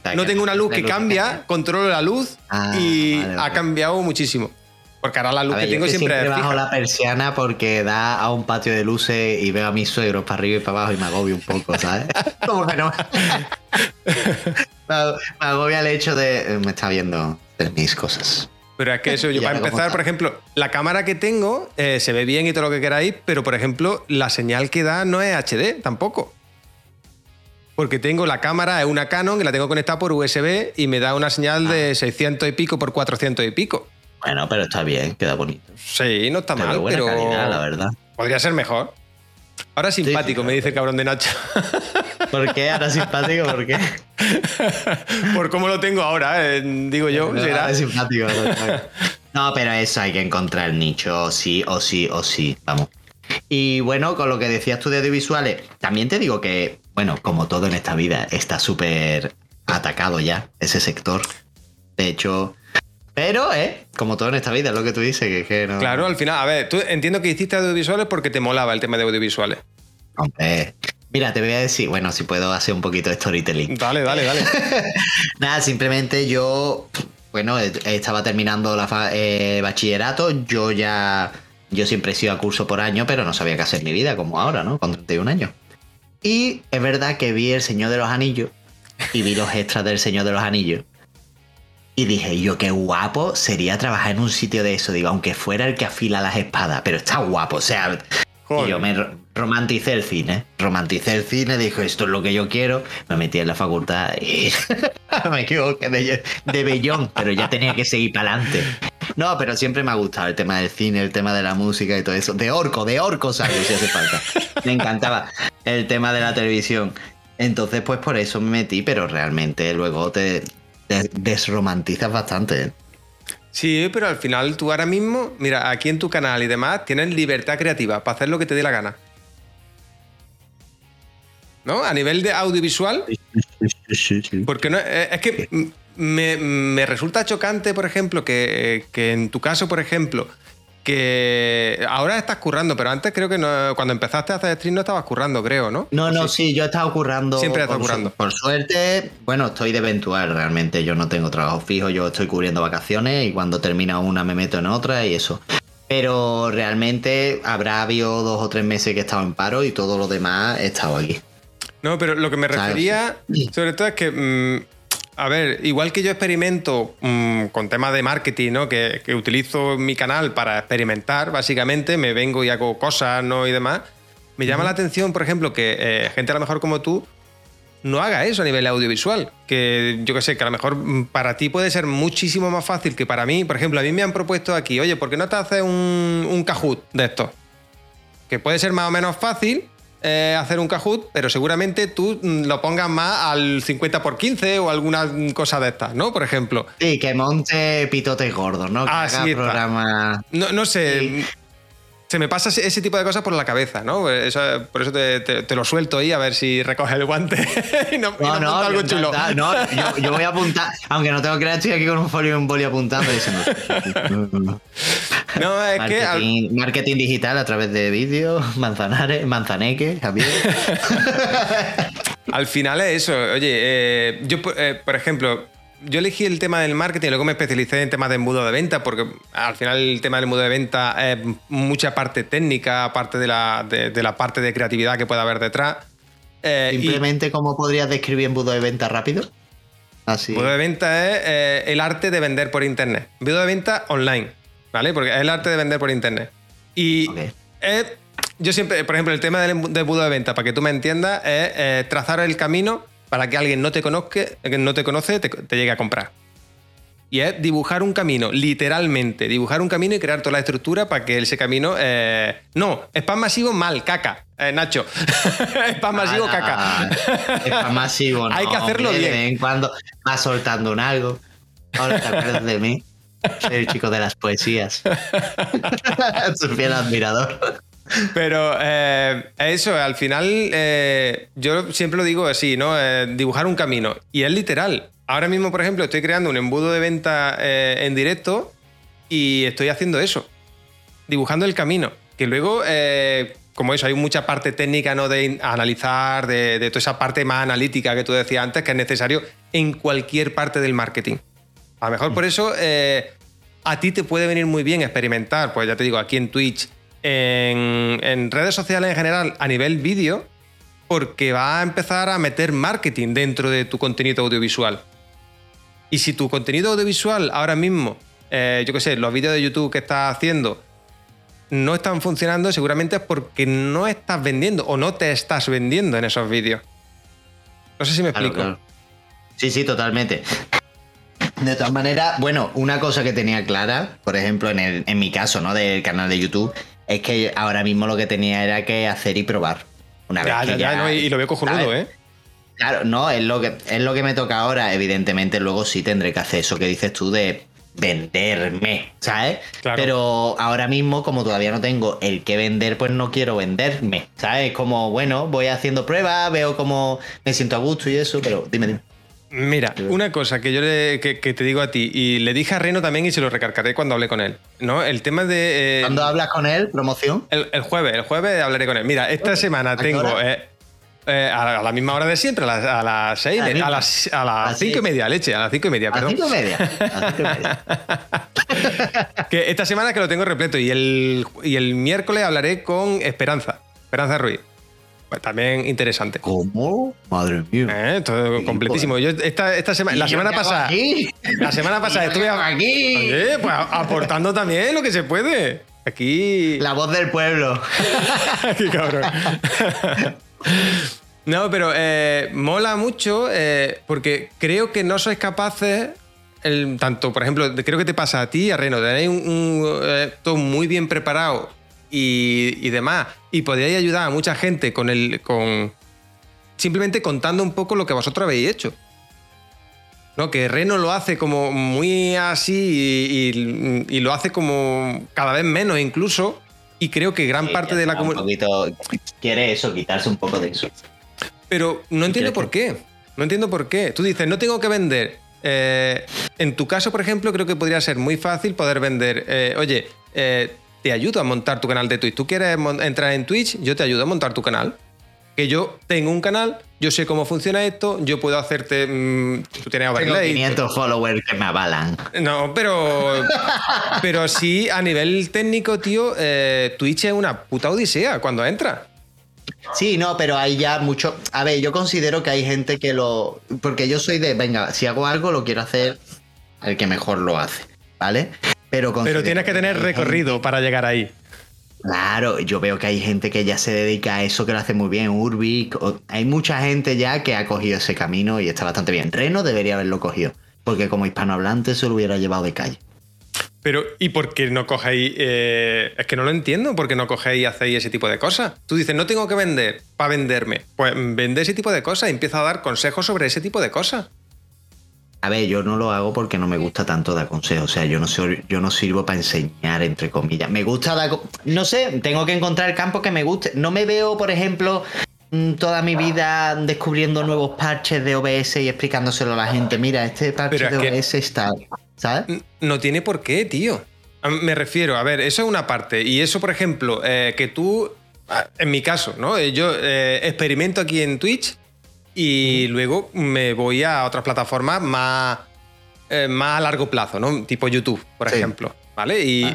ah, no, tengo una luz que cambia, controlo la luz ah, y ha cambiado muchísimo. Porque ahora la luz que tengo siempre, siempre bajo la persiana porque da a un patio de luces y veo a mis suegros para arriba y para abajo y me agobio un poco, ¿sabes? Como que no. me agobia el hecho de. Eh, me está viendo mis cosas. Pero es que eso, yo para empezar, por ejemplo, la cámara que tengo eh, se ve bien y todo lo que queráis, pero por ejemplo, la señal que da no es HD tampoco. Porque tengo la cámara, es una Canon, que la tengo conectada por USB y me da una señal de 600 ah. y pico por 400 y pico. Bueno, pero está bien, queda bonito. Sí, no está mal, pero. Calidad, la verdad. Podría ser mejor. Ahora simpático, me dice el cabrón de Nacho. ¿Por qué? Ahora simpático, ¿por qué? Por cómo lo tengo ahora, eh, digo yo. será. simpático. No, pero eso hay que encontrar el nicho, sí, o sí, o sí. Vamos. Y bueno, con lo que decías tú de audiovisuales, también te digo que, bueno, como todo en esta vida, está súper atacado ya ese sector. De hecho, pero, ¿eh? Como todo en esta vida, es lo que tú dices, que, que no... Claro, al final, a ver, tú entiendo que hiciste audiovisuales porque te molaba el tema de audiovisuales. Hombre, mira, te voy a decir, bueno, si puedo hacer un poquito de storytelling. Dale, dale, dale. Nada, simplemente yo, bueno, estaba terminando la eh, bachillerato, yo ya, yo siempre he sido a curso por año, pero no sabía qué hacer en mi vida, como ahora, ¿no? Con 31 años. Y es verdad que vi El Señor de los Anillos y vi los extras del Señor de los Anillos. Y dije, yo qué guapo sería trabajar en un sitio de eso, digo, aunque fuera el que afila las espadas, pero está guapo, o sea, y yo me romanticé el cine, romanticé el cine, dijo, esto es lo que yo quiero, me metí en la facultad y me equivoqué de, de bellón, pero ya tenía que seguir para adelante. No, pero siempre me ha gustado el tema del cine, el tema de la música y todo eso. De orco, de orco salgo si hace falta. Me encantaba el tema de la televisión. Entonces, pues por eso me metí, pero realmente luego te, desromantizas bastante. ¿eh? Sí, pero al final tú ahora mismo, mira, aquí en tu canal y demás, tienes libertad creativa para hacer lo que te dé la gana. ¿No? A nivel de audiovisual. Sí, sí, Porque no, eh, es que me, resulta chocante, por ejemplo, que, que en tu caso, por ejemplo, que ahora estás currando, pero antes creo que no, cuando empezaste a hacer stream no estabas currando, creo, ¿no? No, no, sí, yo he estado currando. Siempre he estado currando. por suerte, bueno, estoy de eventual realmente. Yo no tengo trabajo fijo, yo estoy cubriendo vacaciones y cuando termina una me meto en otra y eso. Pero realmente habrá habido dos o tres meses que he estado en paro y todo lo demás he estado aquí. No, pero lo que me refería, sobre todo, es que mm, a ver, igual que yo experimento mm, con temas de marketing, ¿no? Que, utilizo mi canal para experimentar, básicamente, me vengo y hago cosas, ¿no? Y demás. Me llama la atención, por ejemplo, que eh, gente a lo mejor como tú no haga eso a nivel audiovisual. Que yo que sé, que a lo mejor mm, para ti puede ser muchísimo más fácil que para mí. Por ejemplo, a mí me han propuesto aquí, oye, ¿por qué no te haces un, un Kahoot de esto? Que puede ser más o menos fácil, eh, hacer un Kahoot, pero seguramente tú mm, lo pongas más al 50 por 15 o alguna cosa de estas, ¿no? Por ejemplo. Sí, que monte pitotes gordos, ¿no? Que ah, programa. No, no sé. Se me pasa ese tipo de cosas por la cabeza, ¿no? Eso- por eso te, te- te lo suelto ahí a ver si recoges el guante y no, y No, no algo yo chulo. No, yo, yo voy a apuntar, aunque no tengo que estoy aquí con un folio y un boli apuntando y diciendo. No, es que al- Marketing, marketing digital a través de vídeos, manzanares, manzaneque, Javier. Al final es eso. Oye, eh, yo, eh, por ejemplo, yo elegí el tema del marketing y luego me especialicé en temas de embudo de venta, porque al final el tema del embudo de venta es mucha parte técnica, aparte de la, de, de la parte de creatividad que puede haber detrás. Eh, y Simplemente, ¿cómo podrías describir embudo de venta rápido? Así. embudo de venta es eh, el arte de vender por internet. Embudo de venta online, ¿vale? Porque es el arte de vender por internet. Y es- yo siempre, por ejemplo, el tema del embu- de embudo de venta, para que tú me entiendas, es eh, trazar el camino para que alguien no te conozca, que no te conoce, te, te llegue a comprar. Y es dibujar un camino, literalmente, dibujar un camino y crear toda la estructura para que ese camino. eh, no, spam masivo mal, caca, eh, Nacho. spam masivo, Ah, caca. spam masivo, no, Hay que hacerlo hombre, bien. De vez en cuando vas soltando un algo. Ahora te acuerdas de mí. Soy el chico de las poesías. Su fiel admirador. Pero eh, eso, al final, eh, yo siempre lo digo así, ¿no? Eh, dibujar un camino. Y es literal. Ahora mismo, por ejemplo, estoy creando un embudo de venta en directo y estoy haciendo eso. Dibujando el camino. Que luego, como eso, hay mucha parte técnica, ¿no? De analizar, de, de toda esa parte más analítica que tú decías antes, que es necesario en cualquier parte del marketing. A lo mejor por eso a ti te puede venir muy bien experimentar, pues ya te digo, aquí en Twitch, en, en redes sociales en general, a nivel vídeo, porque va a empezar a meter marketing dentro de tu contenido audiovisual. Y si tu contenido audiovisual ahora mismo, eh, yo qué sé, los vídeos de YouTube que estás haciendo no están funcionando, seguramente es porque no estás vendiendo o no te estás vendiendo en esos vídeos. No sé si me Claro, explico. claro. Sí, sí, totalmente. De todas maneras, bueno, una cosa que tenía clara, por ejemplo, en, el, en mi caso, ¿no? Del canal de YouTube, es que ahora mismo lo que tenía era que hacer y probar. Una vez Ya, que ya, ya, no, y, y lo veo cojonudo. ¿eh? Claro, no, es lo que es lo que me toca ahora. Evidentemente, luego sí tendré que hacer eso que dices tú de venderme, ¿sabes? Claro. Pero ahora mismo, como todavía no tengo el que vender, pues no quiero venderme, ¿sabes? Como, bueno, voy haciendo pruebas, veo cómo me siento a gusto y eso, pero dime, dime. Mira, una cosa que yo le- que, que te digo a ti, y le dije a Reno también y se lo recargaré cuando hablé con él, ¿no? El tema de... eh, Cuando hablas con él, promoción. el, el jueves, el jueves hablaré con él. Mira, esta semana tengo... eh, eh, a, la, a misma hora de siempre, a las, a las seis, A de- a las, a A las cinco y media, leche, a las cinco y media, A perdón. cinco y media. A cinco y media. Que esta semana que lo tengo repleto y el, y el miércoles hablaré con Esperanza, Esperanza Ruiz. Pues también interesante. ¿Cómo? Madre mía. Eh, todo completísimo. Yo esta, esta semana, la ¿Y yo semana pasada, aquí? la semana pasada ¿Y yo qué estuve aquí? Oye, pues aportando también lo que se puede. Aquí. La voz del pueblo. Qué cabrón. No, pero eh, mola mucho eh, porque creo que no sois capaces, el- tanto, por ejemplo, creo que te pasa a ti, a Reno, tenéis un, un, eh, todo muy bien preparado y, y demás, y podríais ayudar a mucha gente con el. con simplemente contando un poco lo que vosotros habéis hecho. ¿no? Que Reno lo hace como muy así y, y- y lo hace como cada vez menos incluso. Y creo que gran Sí, parte de la comunidad... quiere eso, quitarse un poco de eso. Pero no entiendo por qué. No entiendo por qué. Tú dices, no tengo que vender. Eh, en tu caso, por ejemplo, creo que podría ser muy fácil poder vender. eh, oye, eh, te ayudo a montar tu canal de Twitch. ¿Tú quieres entrar en Twitch? Yo te ayudo a montar tu canal. Que yo tengo un canal, yo sé cómo funciona esto, yo puedo hacerte. mm, tú tienes Tengo overlay. 500 followers que me avalan. No, pero. pero sí, a nivel técnico, tío, eh, Twitch es una puta odisea cuando entra. Sí, no, pero hay ya mucho. A ver, yo considero que hay gente que lo. Porque yo soy de, venga, si hago algo, lo quiero hacer el que mejor lo hace, ¿vale? Pero, tienes que tener recorrido para llegar ahí. Claro, yo veo que hay gente que ya se dedica a eso, que lo hace muy bien. Urbic, o- hay mucha gente ya que ha cogido ese camino y está bastante bien. Reno debería haberlo cogido, porque como hispanohablante se lo hubiera llevado de calle. Pero, ¿y por qué no cogéis? eh, es que no lo entiendo, ¿por qué no cogéis y hacéis ese tipo de cosas? Tú dices, no tengo que vender para venderme. Pues vende ese tipo de cosas y empieza a dar consejos sobre ese tipo de cosas. A ver, yo no lo hago porque no me gusta tanto dar consejos. O sea, yo no, soy, yo no sirvo para enseñar, entre comillas. Me gusta dar. No sé, tengo que encontrar el campo que me guste. No me veo, por ejemplo, mm, toda mi vida descubriendo nuevos parches de OBS y explicándoselo a la gente. Mira, este parche de OBS está. ¿Sabes? No tiene por qué, tío. Me refiero, a ver, eso es una parte. Y eso, por ejemplo, eh, que tú. En mi caso, ¿no? Eh, yo eh, experimento aquí en Twitch y luego me voy a otras plataformas más, eh, más a largo plazo, ¿no? Tipo YouTube, por ejemplo. ¿Vale? Y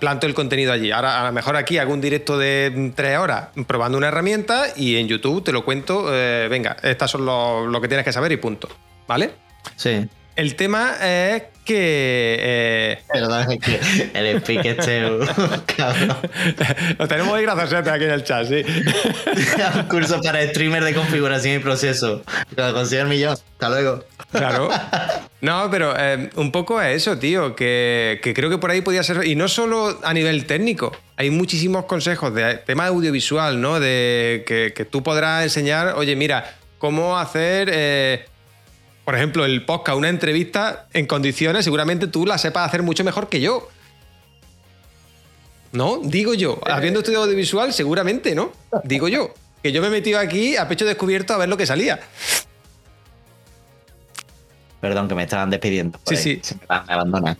planto el contenido allí. Ahora, a lo mejor aquí hago un directo de tres horas probando una herramienta y en YouTube te lo cuento. Eh, venga, estas son lo, que tienes que saber y punto. ¿Vale? Sí. El tema es que. Eh... Perdón, es que el speak este. cabrón. Lo tenemos muy gracioso aquí en el chat, sí. Un curso para streamer de configuración y proceso. Lo consigo el millón. Hasta luego. Claro. No, pero eh, un poco es eso, tío, que, que, creo que por ahí podía ser. Y no solo a nivel técnico. Hay muchísimos consejos de tema audiovisual, ¿no? De que, que tú podrás enseñar, oye, mira, cómo hacer. Eh, por ejemplo, el podcast, una entrevista en condiciones, seguramente tú la sepas hacer mucho mejor que yo. ¿No? Digo yo. Eh. Habiendo estudiado audiovisual, seguramente, ¿no? Digo yo. Que yo me he metido aquí a pecho descubierto a ver lo que salía. Perdón, que me estaban despidiendo. Sí, sí. Se me, abandonan.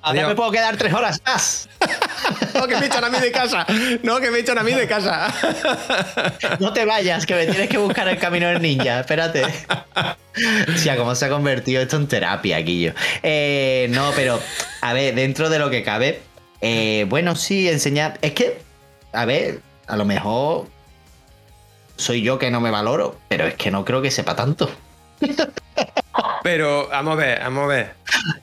Ahora me puedo quedar tres horas más. no, que me echan a mí de casa. No, que me echan a mí de casa. no te vayas, que me tienes que buscar el camino del ninja. Espérate. O sea, cómo se ha convertido esto en terapia, Guillo. Eh, no, pero, a ver, dentro de lo que cabe, eh, bueno, sí, enseñar. Es que, a ver, a lo mejor soy yo que no me valoro, pero es que no creo que sepa tanto. Pero vamos a ver, vamos a ver.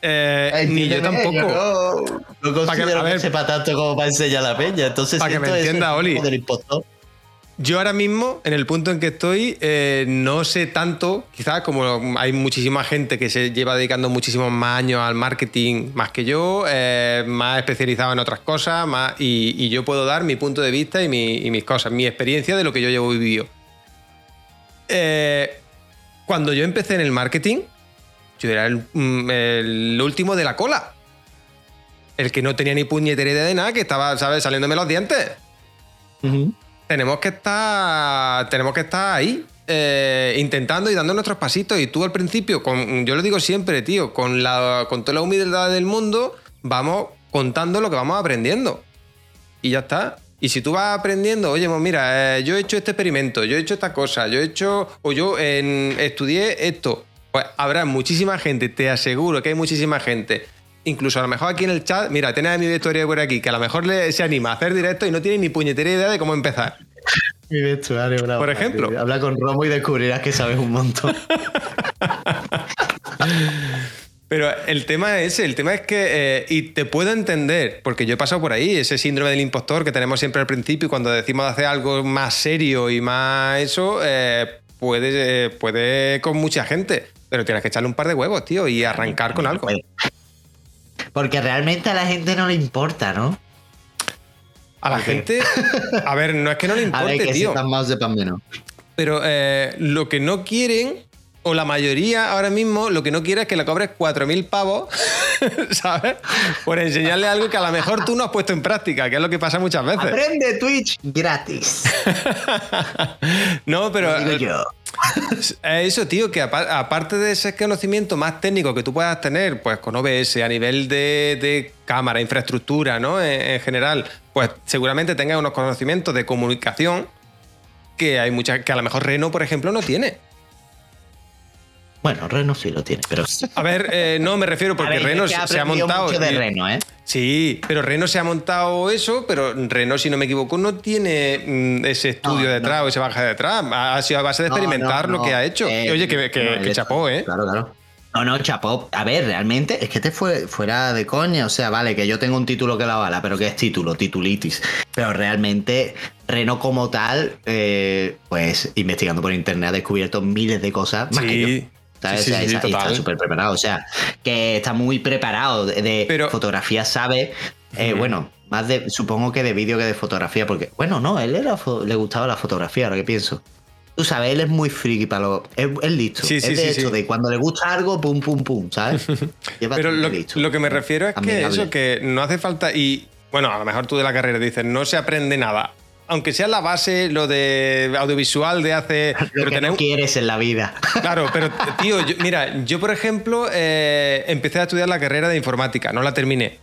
Eh, ni yo tampoco. no, considero que, sepa tanto como para enseñar a la peña. Entonces, para que me entienda, Oli. Yo ahora mismo, en el punto en que estoy, eh, no sé tanto, quizás como hay muchísima gente que se lleva dedicando muchísimos más años al marketing más que yo, eh, más especializado en otras cosas, más, y, yo puedo dar mi punto de vista y, mis cosas, mi experiencia de lo que yo llevo vivido. Cuando yo empecé en el marketing, yo era mm, el, último de la cola. El que no tenía ni puñetería de nada, que estaba, ¿sabes?, saliéndome los dientes. Tenemos que estar. Tenemos que estar ahí. Eh, intentando y dando nuestros pasitos. Y tú al principio, con, yo lo digo siempre, tío, con, la, con toda la humildad del mundo, vamos contando lo que vamos aprendiendo. Y ya está. Y si tú vas aprendiendo, oye, pues mira, eh, yo he hecho este experimento, yo he hecho esta cosa, yo he hecho, o yo estudié esto, pues habrá muchísima gente, te aseguro que hay muchísima gente. Incluso a lo mejor aquí en el chat, mira, tenés a mi vestuario por aquí, que a lo mejor le, se anima a hacer directo y no tiene ni puñetera idea de cómo empezar. Mi vestuario, bravo. Por ejemplo. Habla con Romo y descubrirás que sabes un montón. Pero el tema es ese, el tema es que, eh, y te puedo entender, porque yo he pasado por ahí, ese síndrome del impostor que tenemos siempre al principio, cuando decimos hacer algo más serio y más eso, eh, puede, eh, puede con mucha gente. Pero tienes que echarle un par de huevos, tío, y arrancar con algo. Porque realmente a la gente no le importa, ¿no? A la gente. A ver, no es que no le importe, a ver, que tío. más de pan menos. Pero lo que no quieren, o la mayoría ahora mismo, lo que no quiere es que le cobres 4.000 pavos, ¿sabes? Por enseñarle algo que a lo mejor tú no has puesto en práctica, que es lo que pasa muchas veces. Aprende Twitch gratis. no, pero. digo yo. Eso, tío, que aparte de ese conocimiento más técnico que tú puedas tener, pues con OBS, a nivel de, cámara, infraestructura, ¿no? En, general, pues seguramente tengas unos conocimientos de comunicación que hay muchas, que a lo mejor Reno, por ejemplo, no tiene. Bueno, Reno sí lo tiene, pero. A ver, eh, no me refiero porque Reno se ha montado. Mucho de Reno, ¿eh? Sí, pero Reno se ha montado eso, pero Reno, si no me equivoco, no tiene mm, ese estudio detrás o ese baja detrás. Ha sido a base de experimentar lo que ha hecho. Eh, oye, que, chapó, ¿eh? Claro, claro. No, no, chapó. A ver, realmente es que te fue fuera de coña. O sea, vale, que yo tengo un título que la bala, pero que es título, titulitis. Pero realmente, Reno como tal, eh, pues investigando por internet ha descubierto miles de cosas más que yo. Está súper preparado. O sea, que está muy preparado de, fotografía, sabe. Eh, bueno, más de, supongo que de vídeo que de fotografía, porque, bueno, no, él era, le gustaba la fotografía, ahora que pienso. Tú sabes, él es muy friki para lo. Es, es listo. Sí, sí, es de sí, hecho de cuando le gusta algo, pum, pum, pum, ¿sabes? Pero lo, listo. lo que me refiero es que eso, que no hace falta. Y bueno, a lo mejor tú de la carrera dices, no se aprende nada. Aunque sea la base, lo de audiovisual de hace. Lo pero que tener no un- quieres en la vida. Claro, pero tío, yo- mira, yo por ejemplo eh, empecé a estudiar la carrera de informática, no la terminé.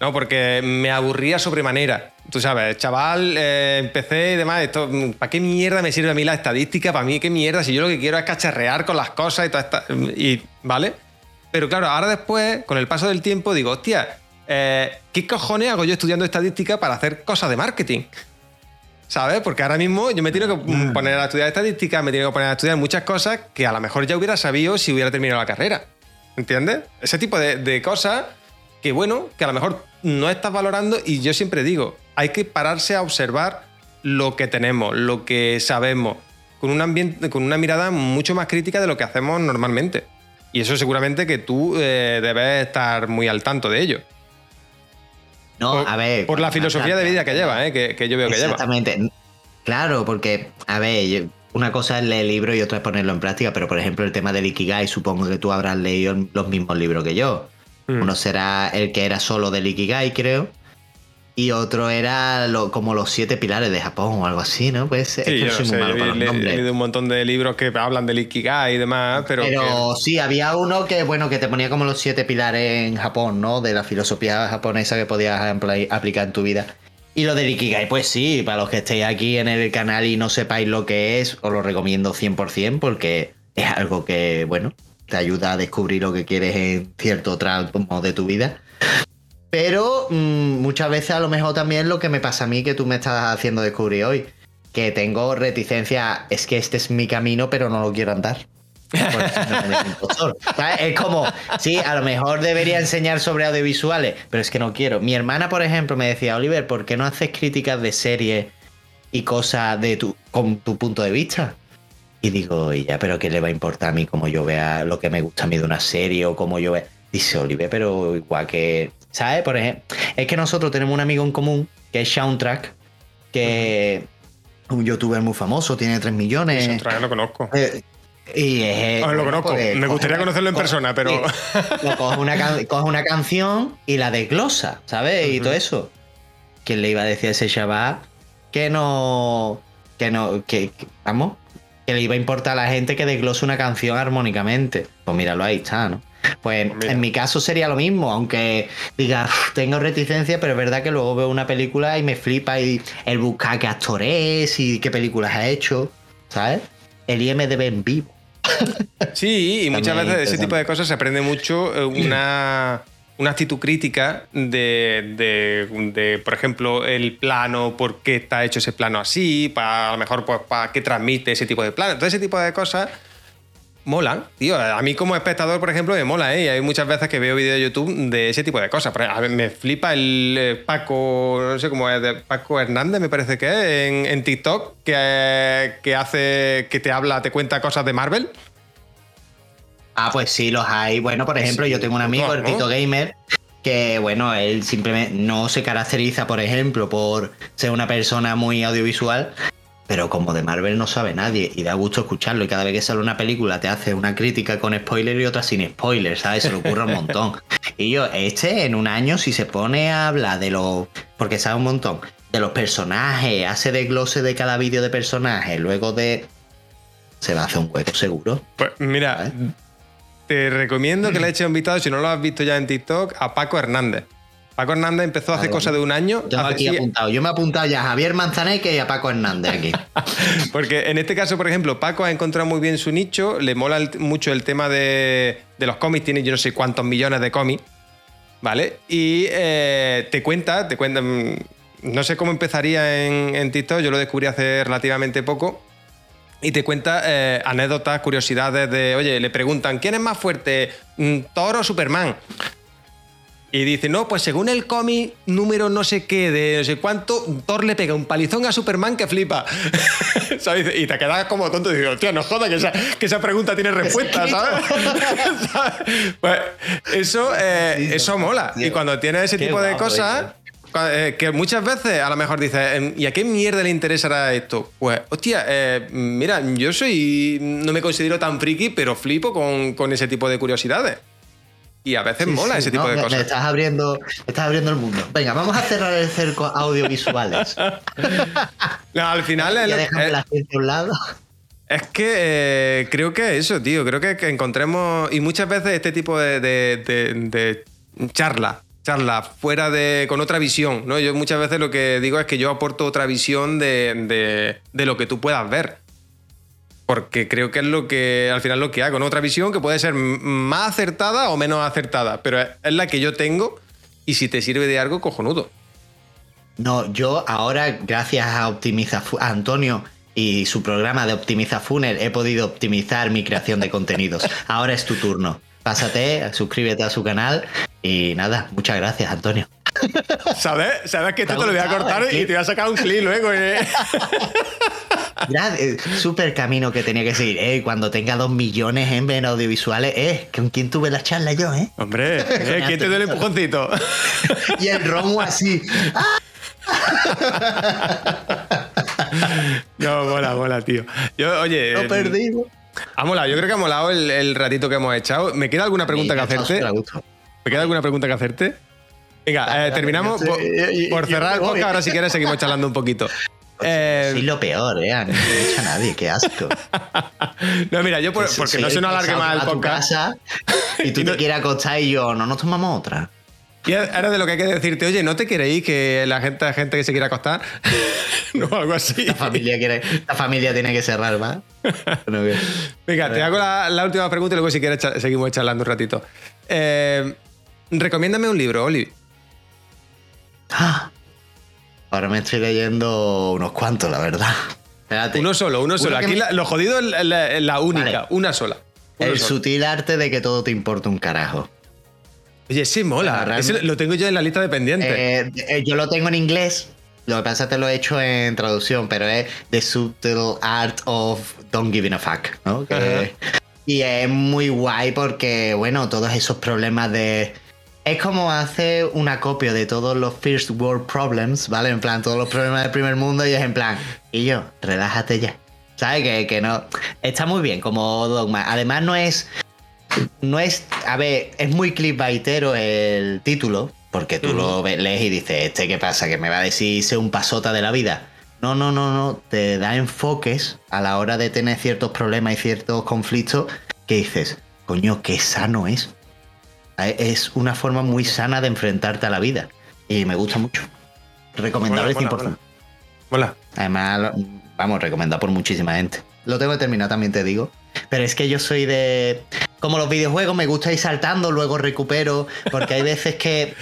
No, porque me aburría sobremanera. Tú sabes, chaval, eh, empecé y demás. Esto, ¿Para qué mierda me sirve a mí la estadística? ¿Para mí qué mierda? Si yo lo que quiero es cacharrear con las cosas y toda esta. Y, ¿Vale? Pero claro, ahora después, con el paso del tiempo, digo, hostia, eh, ¿qué cojones hago yo estudiando estadística para hacer cosas de marketing? ¿Sabes? Porque ahora mismo yo me tengo que mm, poner a estudiar estadística, me tengo que poner a estudiar muchas cosas que a lo mejor ya hubiera sabido si hubiera terminado la carrera. ¿Entiendes? Ese tipo de, de cosas que, bueno, que a lo mejor no estás valorando y yo siempre digo, hay que pararse a observar lo que tenemos, lo que sabemos, con un ambiente, con una mirada mucho más crítica de lo que hacemos normalmente. Y eso seguramente que tú eh, debes estar muy al tanto de ello. No, por, a ver. por la filosofía de vida que lleva, ¿eh? que, que yo veo que lleva. Exactamente. Claro, porque, a ver, yo- una cosa es leer libros y otra es ponerlo en práctica, pero por ejemplo el tema del Ikigai, supongo que tú habrás leído los mismos libros que yo. Mm. Uno será el que era solo del Ikigai, creo. Y otro era lo- como los siete pilares de Japón o algo así, ¿no? Pues es que yo soy sé, muy malo yo para he los le- he nombres. leído un montón de libros que hablan del Ikigai y demás, pero, Pero sí, había uno que, bueno, que te ponía como los siete pilares en Japón, ¿no? De la filosofía japonesa que podías aplicar en tu vida. Y lo del Ikigai, pues sí, para los que estéis aquí en el canal y no sepáis lo que es, os lo recomiendo 100% porque es algo que, bueno, te ayuda a descubrir lo que quieres en cierto tramo de tu vida. Pero mm, muchas veces a lo mejor también lo que me pasa a mí que tú me estás haciendo descubrir hoy, que tengo reticencia, es que este es mi camino, pero no lo quiero andar. Es como, sí, a lo mejor debería enseñar sobre audiovisuales, pero es que no quiero. Mi hermana, por ejemplo, me decía, Oliver, ¿por qué no haces críticas de series y cosas de tu, con tu punto de vista? Y digo, ya, pero ¿qué le va a importar a mí cómo yo vea lo que me gusta a mí de una serie o cómo yo vea? Dice Oliver, pero igual que, ¿sabes? Por ejemplo, es que nosotros tenemos un amigo en común que es Soundtrack, que es un youtuber muy famoso, tiene 3 millones. Soundtrack lo conozco. Eh, y es, Ah, lo conozco. Me gustaría una- conocerlo en coge- persona, pero- lo coge, una coge una canción y la desglosa, ¿sabes? Y todo eso. ¿Quién le iba a decir a ese chaval que no. que no. que, que- vamos. que le iba a importar a la gente que desglose una canción armónicamente? Pues míralo, ahí está, ¿no? Pues mira. en mi caso sería lo mismo, aunque diga, "Uf, tengo reticencia, pero es verdad que luego veo una película y me flipa y el buscar qué actor es y qué películas ha hecho, ¿sabes? El IMDB en vivo. Sí, y muchas veces de ese tipo de cosas se aprende mucho eh, una, una actitud crítica de, de- de, por ejemplo, el plano, por qué está hecho ese plano así, para a lo mejor pues, para qué transmite ese tipo de plano. Todo ese tipo de cosas molan, tío. A mí como espectador, por ejemplo, me mola, ¿eh? Y hay muchas veces que veo vídeos de YouTube de ese tipo de cosas. A ver, me flipa el eh, Paco, no sé cómo es, de Paco Hernández, me parece que es, en, en TikTok, que, que hace, que te habla, te cuenta cosas de Marvel. Ah, pues sí, los hay. Bueno, por ejemplo, Sí, yo tengo un amigo, el. Tito Gamer, que bueno, él simplemente no se caracteriza, por ejemplo, por ser una persona muy audiovisual, pero como de Marvel no sabe nadie y da gusto escucharlo y cada vez que sale una película te hace una crítica con spoiler y otra sin spoiler, ¿sabes? Se le ocurre un montón. Y yo, este en un año si se pone a hablar de los... porque sabe un montón. De los personajes, hace desglose de cada vídeo de personaje, luego de... Se va a hacer un hueco seguro. Pues mira, te recomiendo que le eches un vistazo, si no lo has visto ya en TikTok, a Paco Hernández. Paco Hernández empezó hace cosa de un año. Tengo hace- aquí sí, apuntado. Yo me he apuntado ya a Javier Manzaneque y a Paco Hernández aquí. Porque en este caso, por ejemplo, Paco ha encontrado muy bien su nicho, le mola el- mucho el tema de, de los cómics, tiene yo no sé cuántos millones de cómics, ¿vale? Y eh, te cuenta, te cuenta, mm, no sé cómo empezaría en, en TikTok, yo lo descubrí hace relativamente poco. Y te cuenta eh, anécdotas, curiosidades de, oye, le preguntan, ¿quién es más fuerte, mm, Thor o Superman? Y dice, no, pues según el cómic número no sé qué, de no sé cuánto, Thor le pega un palizón a Superman que flipa. ¿Sabes? Y te quedas como tonto y digo, tío, no joda que esa, que esa pregunta tiene respuesta, ¿sabes? ¿Sabes? Pues eso, eh, eso mola. Y cuando tienes ese Qué tipo de cosas, eh, que muchas veces a lo mejor dices, ¿y a qué mierda le interesará esto? Pues, hostia, eh, mira, yo soy. No me considero tan friki, pero flipo con, con ese tipo de curiosidades. Y a veces Sí, mola sí, ese tipo no, de me- cosas. Me estás abriendo, estás abriendo el mundo. Venga, vamos a cerrar el cerco audiovisuales. No, al final es, ya la a un lado. es que eh, creo que eso, tío. Creo que, que encontremos. Y muchas veces este tipo de, de- de- de charla. Charla fuera de. con otra visión. ¿no? Yo muchas veces lo que digo es que yo aporto otra visión de, de- de lo que tú puedas ver. Porque creo que es lo que al final lo que hago, ¿no? Otra visión que puede ser más acertada o menos acertada, pero es, la que yo tengo y si te sirve de algo, cojonudo. No, yo ahora, gracias a Optimiza a Antonio y su programa de Optimiza Funnel, he podido optimizar mi creación de contenidos. Ahora es tu turno. Pásate, suscríbete a su canal y nada, muchas gracias, Antonio. ¿Sabes? ¿Sabes que ¿Te esto te lo voy a cortar y clip? te voy a sacar un clip luego? ¿eh? Gra- eh, Súper camino que tenía que seguir. Eh, cuando tenga dos millones en ven audiovisuales, eh, ¿con quién tuve la charla yo, eh? Hombre, ¿eh? ¿quién te dio el empujoncito? Y el romo así. No, mola, mola, tío. Yo, oye, Lo eh, perdimos. ha molado. Yo creo que ha molado el, el ratito que hemos echado. ¿Me queda alguna pregunta que hacerte? ¿Me queda alguna pregunta que hacerte? Venga, eh, terminamos. Por, cerrar el podcast, ahora si quieres seguimos charlando un poquito. Eh, Soy lo peor, eh. A mí no me echa nadie, qué asco. no, mira, yo por- Soy porque no se nos alargue más el va podcast. casa y tú Y no- te quieres acostar y yo, no nos tomamos otra. Y ahora de lo que hay que decirte, oye, ¿no te queréis que la gente, la gente que se quiera acostar? no, algo así. La familia quiere, la familia tiene que cerrar. Bueno, bien. Venga, te hago la, la última pregunta y luego si quieres seguimos charlando un ratito. Eh, recomiéndame un libro, Oli. Ah, Ahora me estoy leyendo unos cuantos, la verdad. Espérate. Uno solo, uno solo. Aquí me- la- lo jodido es la, la- la única, Vale. una sola. Uno El solo. sutil arte de que todo te importa un carajo. Oye, sí, mola. Ese lo tengo yo en la lista de pendientes. Eh, eh, yo lo tengo en inglés. Lo que pasa es que lo he hecho en traducción, pero es The Subtle Art of Don't Giving a Fuck, ¿no? Que- y es muy guay porque, bueno, todos esos problemas de... Es como hacer una copia de todos los First World Problems, ¿vale? En plan, todos los problemas del primer mundo y es en plan, y yo, relájate ya. ¿Sabes? Que, que no... Está muy bien como dogma. Además no es... No es... A ver, es muy clickbaitero el título, porque tú lo lees y dices, ¿este qué pasa? ¿Que me va a decir ser un pasota de la vida? No, no, no, no. Te da enfoques a la hora de tener ciertos problemas y ciertos conflictos que dices, coño, qué sano es. Es una forma muy sana de enfrentarte a la vida. Y me gusta mucho. Recomendable Mola, 100%. mola, Mola. Además, vamos, recomendado por muchísima gente. Lo tengo terminado, también te digo. Pero es que yo soy de. Como los videojuegos, me gusta ir saltando, luego recupero. Porque hay veces que.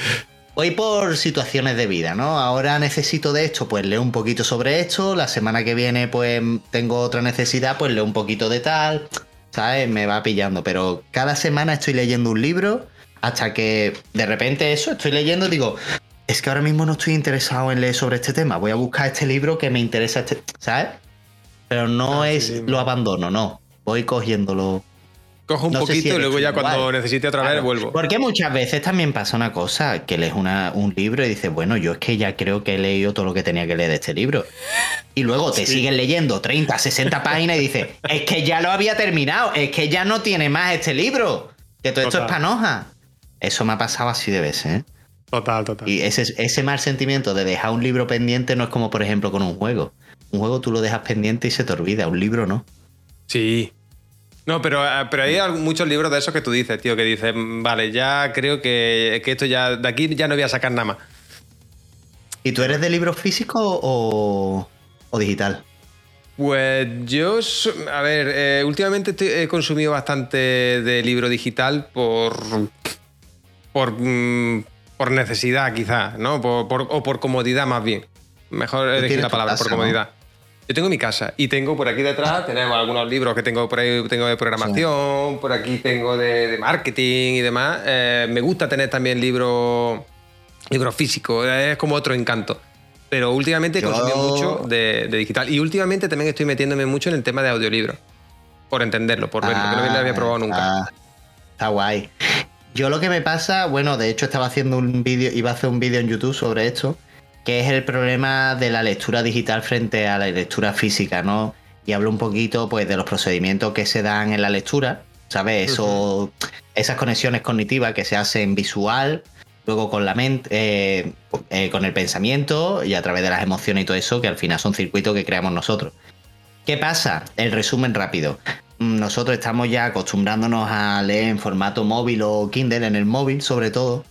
Voy por situaciones de vida, ¿no? Ahora necesito de esto, pues leo un poquito sobre esto. La semana que viene, pues tengo otra necesidad, pues leo un poquito de tal. ¿Sabes? Me va pillando. Pero cada semana estoy leyendo un libro hasta que de repente eso, estoy leyendo y digo, es que ahora mismo no estoy interesado en leer sobre este tema. Voy a buscar este libro que me interesa, este, ¿sabes? Pero no Ah, es sí, lo abandono, no. Voy cogiéndolo. Cojo un No sé si poquito y luego ya igual. cuando necesite otra vez Claro. vuelvo. Porque muchas veces también pasa una cosa, que lees una- un libro y dices, bueno, yo es que ya creo que he leído todo lo que tenía que leer de este libro. Y luego te siguen leyendo 30, 60 páginas y dices, es que ya lo había terminado, es que ya no tiene más este libro, que todo esto Total. es panoja. Eso me ha pasado así de veces, ¿eh? Total, total. Y ese, ese mal sentimiento de dejar un libro pendiente no es como, por ejemplo, con un juego. Un juego tú lo dejas pendiente y se te olvida, un libro no. Sí. No, pero, eh, pero hay muchos libros de esos que tú dices, tío, que dices, "Mm, vale, ya creo que, que esto ya, de aquí ya no voy a sacar nada más. ¿Y tú eres de libro físico o, o digital? Pues yo, a ver, eh, últimamente estoy- he consumido bastante de libro digital por, por, mm, por necesidad, quizás, ¿no? Por- por- o por comodidad, más bien. Mejor elegir la palabra, casa, por ¿no? comodidad. Yo tengo mi casa y tengo por aquí detrás, tenemos algunos libros que tengo por ahí, tengo de programación, por aquí tengo de, de marketing y demás. Eh, me gusta tener también libros libros físicos, es como otro encanto. Pero últimamente Yo- consumido mucho de, de digital. Y últimamente también estoy metiéndome mucho en el tema de audiolibros. Por entenderlo, por verlo, que no lo había probado nunca. Está, está guay. Yo lo que me pasa, bueno, de hecho estaba haciendo un vídeo, iba a hacer un vídeo en YouTube sobre esto, que es el problema de la lectura digital frente a la lectura física, ¿no? Y hablo un poquito, pues, de los procedimientos que se dan en la lectura, ¿sabes? Eso, esas conexiones cognitivas que se hacen visual, luego con la mente, eh, eh, con el pensamiento y a través de las emociones y todo eso, que al final son circuitos que creamos nosotros. ¿Qué pasa? El resumen rápido. Mm, Nosotros estamos ya acostumbrándonos a leer en formato móvil o Kindle, en el móvil sobre todo.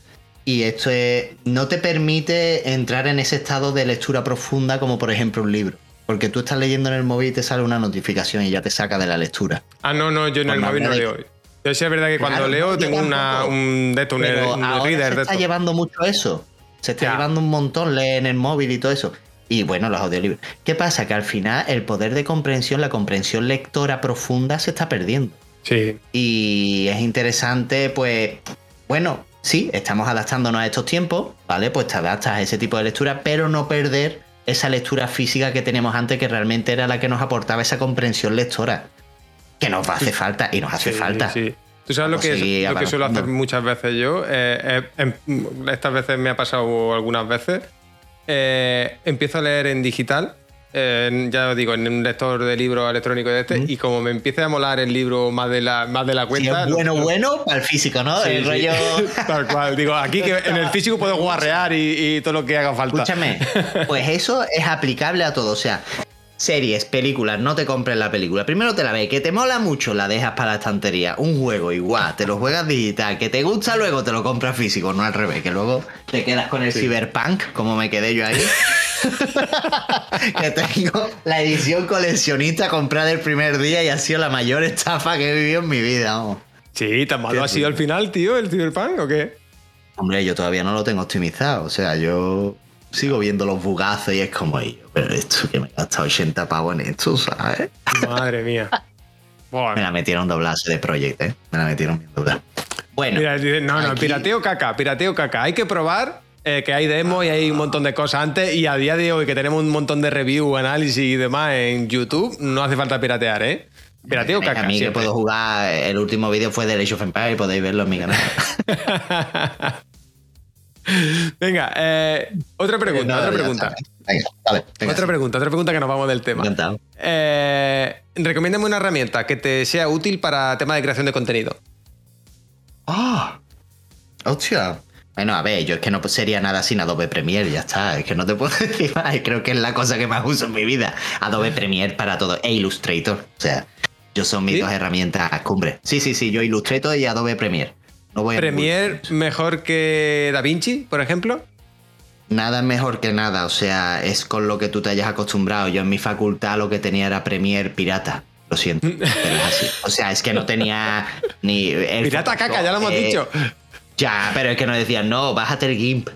Y esto es- no te permite entrar en ese estado de lectura profunda como por ejemplo un libro. Porque tú estás leyendo en el móvil y te sale una notificación y ya te saca de la lectura. Ah, no, no, yo en Por el la móvil no leo. Yo sí es verdad que cuando Claro, leo tengo una, un de un, un ahora reader se está llevando mucho eso. Se está Ya. llevando un montón leer en el móvil y todo eso. Y bueno, los audiolibros. ¿Qué pasa? Que al final el poder de comprensión, la comprensión lectora profunda se está perdiendo. Sí. Y es interesante, pues, bueno, sí, estamos adaptándonos a estos tiempos, ¿vale? Pues te adaptas a ese tipo de lectura, pero no perder esa lectura física que teníamos antes, que realmente era la que nos aportaba esa comprensión lectora. Que nos hace falta y nos hace Sí, falta. sí. ¿Tú sabes lo que, lo que suelo hacer muchas veces yo? Eh, eh, em- estas veces me ha pasado algunas veces. Eh, empiezo a leer en digital. eh, ya os digo, en un lector de libros electrónico de este. Y como me empiece a molar el libro más de la, más de la cuenta. es bueno, lo- bueno, para el físico, ¿no? Sí, el sí. rollo. Tal cual. Digo, aquí que en el físico puedo guarrear y, y todo lo que haga falta. Escúchame, pues eso es aplicable a todo. O sea, series, películas, no te compres la película. Primero te la ves, que te mola mucho, la dejas para la estantería. Un juego igual, te lo juegas digital. Que te gusta, luego te lo compras físico, no al revés. Que luego te quedas con el Cyberpunk, como me quedé yo ahí. que tengo la edición coleccionista comprada el primer día y ha sido la mayor estafa que he vivido en mi vida. vamos. Sí, tan malo ha sido al final, tío, el Cyberpunk, ¿o qué? Hombre, yo todavía no lo tengo optimizado. O sea, yo sigo viendo los bugazos y es como pero esto que me he gastado 80 pavos en esto, ¿sabes? Madre mía. Buah. Me la metieron doblarse de Project, ¿eh? Me la metieron bien doblada. Bueno, Mira, no, no, aquí- pirateo caca, pirateo caca. Hay que probar eh, que hay demos y hay un montón de cosas antes. Y a día de hoy, que tenemos un montón de review, análisis y demás en YouTube, no hace falta piratear, ¿eh? Pirateo a caca. mí que siempre. puedo jugar, el último vídeo fue de Age of Empires, podéis verlo en mi canal. Venga, eh, otra pregunta, No, otra pregunta. Venga, Otra sí. pregunta, otra pregunta que nos vamos del tema. Encantado. Eh, recomiéndame una herramienta que te sea útil para tema de creación de contenido. ¡Ah! ¡Hostia! Bueno, a ver, yo es que no sería nada sin Adobe Premiere, ya está. Es que no te puedo decir más. Creo que es la cosa que más uso en mi vida. Adobe Premiere para todo. E Illustrator. O sea, yo son mis ¿Sí? dos herramientas cumbre. Sí, sí, sí. Yo Illustrator y Adobe Premiere. No voy a Premiere mejor que DaVinci, por ejemplo. Nada mejor que nada. O sea, es con lo que tú te hayas acostumbrado. Yo en mi facultad lo que tenía era Premiere pirata. Lo siento, pero es así. O sea, es que no tenía ni. el Pirata caca, ya lo hemos eh, dicho. Ya, pero es que nos decían, no, bájate el GIMP.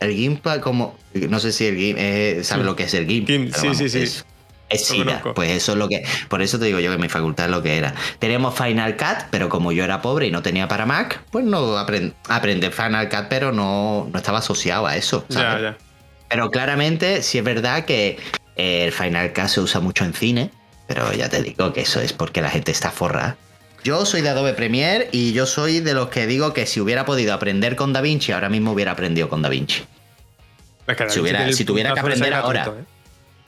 El GIMP como... No sé si el GIMP... eh, ¿Sabes lo que es el GIMP? Sí, sí, sí. Es, SIDA. Pues eso es lo que... Por eso te digo yo que mi facultad es lo que era. Teníamos Final Cut, pero como yo era pobre y no tenía para Mac, pues no aprend aprendí Final Cut, pero no, no estaba asociado a eso. Ya, ¿sabes? ya. Pero claramente sí es verdad que eh, el Final Cut se usa mucho en cine, pero ya te digo que eso es porque la gente está forrada. Yo soy de Adobe Premiere y yo soy de los que digo que si hubiera podido aprender con DaVinci, ahora mismo hubiera aprendido con DaVinci. Es que Si hubiera- si tuviera que aprender ahora. ¿eh?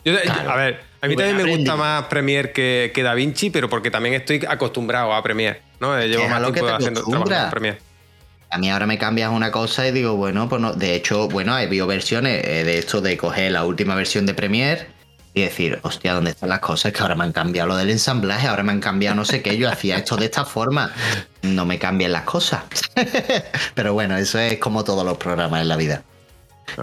Yo- Claro. a ver, a mí también me gusta más Premiere que, que DaVinci, pero porque también estoy acostumbrado a Premiere. ¿no? Eh, Llevo más lo que tiempo te haciendo acostumbras. con Premiere. A mí ahora me cambias una cosa y digo, bueno, pues no. De hecho, bueno, he visto versiones eh, de esto de coger la última versión de Premiere y decir, hostia, ¿dónde están las cosas? Que ahora me han cambiado lo del ensamblaje, ahora me han cambiado no sé qué, yo hacía esto de esta forma. No me cambien las cosas. Pero bueno, eso es como todos los programas en la vida.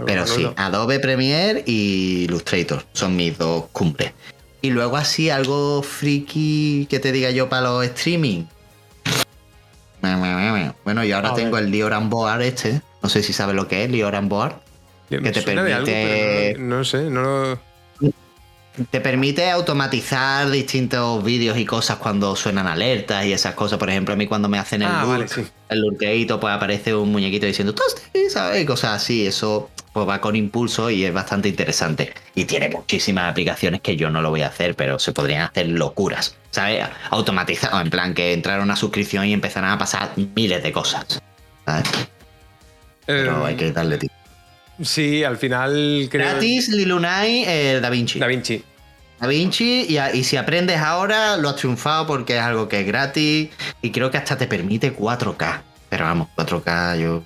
Pero sí. Adobe Premiere y Illustrator son mis dos cumbres. Y luego así algo friki que te diga yo para los streaming. Bueno, yo ahora A tengo ver. el Lioran Board este. No sé si sabes lo que es Lioran Board. Que te algo, permite- no, no sé, no lo... Te permite automatizar distintos vídeos y cosas cuando suenan alertas y esas cosas. Por ejemplo, a mí cuando me hacen el Ah, lurk, vale, sí. el lurkeito, pues aparece un muñequito diciendo tosti, ¿sabes? Y cosas así. Eso pues va con impulso y es bastante interesante. Y tiene muchísimas aplicaciones que yo no lo voy a hacer, pero se podrían hacer locuras, ¿sabes? Automatizado, en plan que entrar a una suscripción y empezaran a pasar miles de cosas. ¿sabes? Pero Eh, hay que darle tiempo. Sí, al final creo. Gratis, Lilunai, eh, Da Vinci. Da Vinci. Da Vinci, y, a- y si aprendes ahora, lo has triunfado porque es algo que es gratis y creo que hasta te permite 4K. Pero vamos, 4K yo.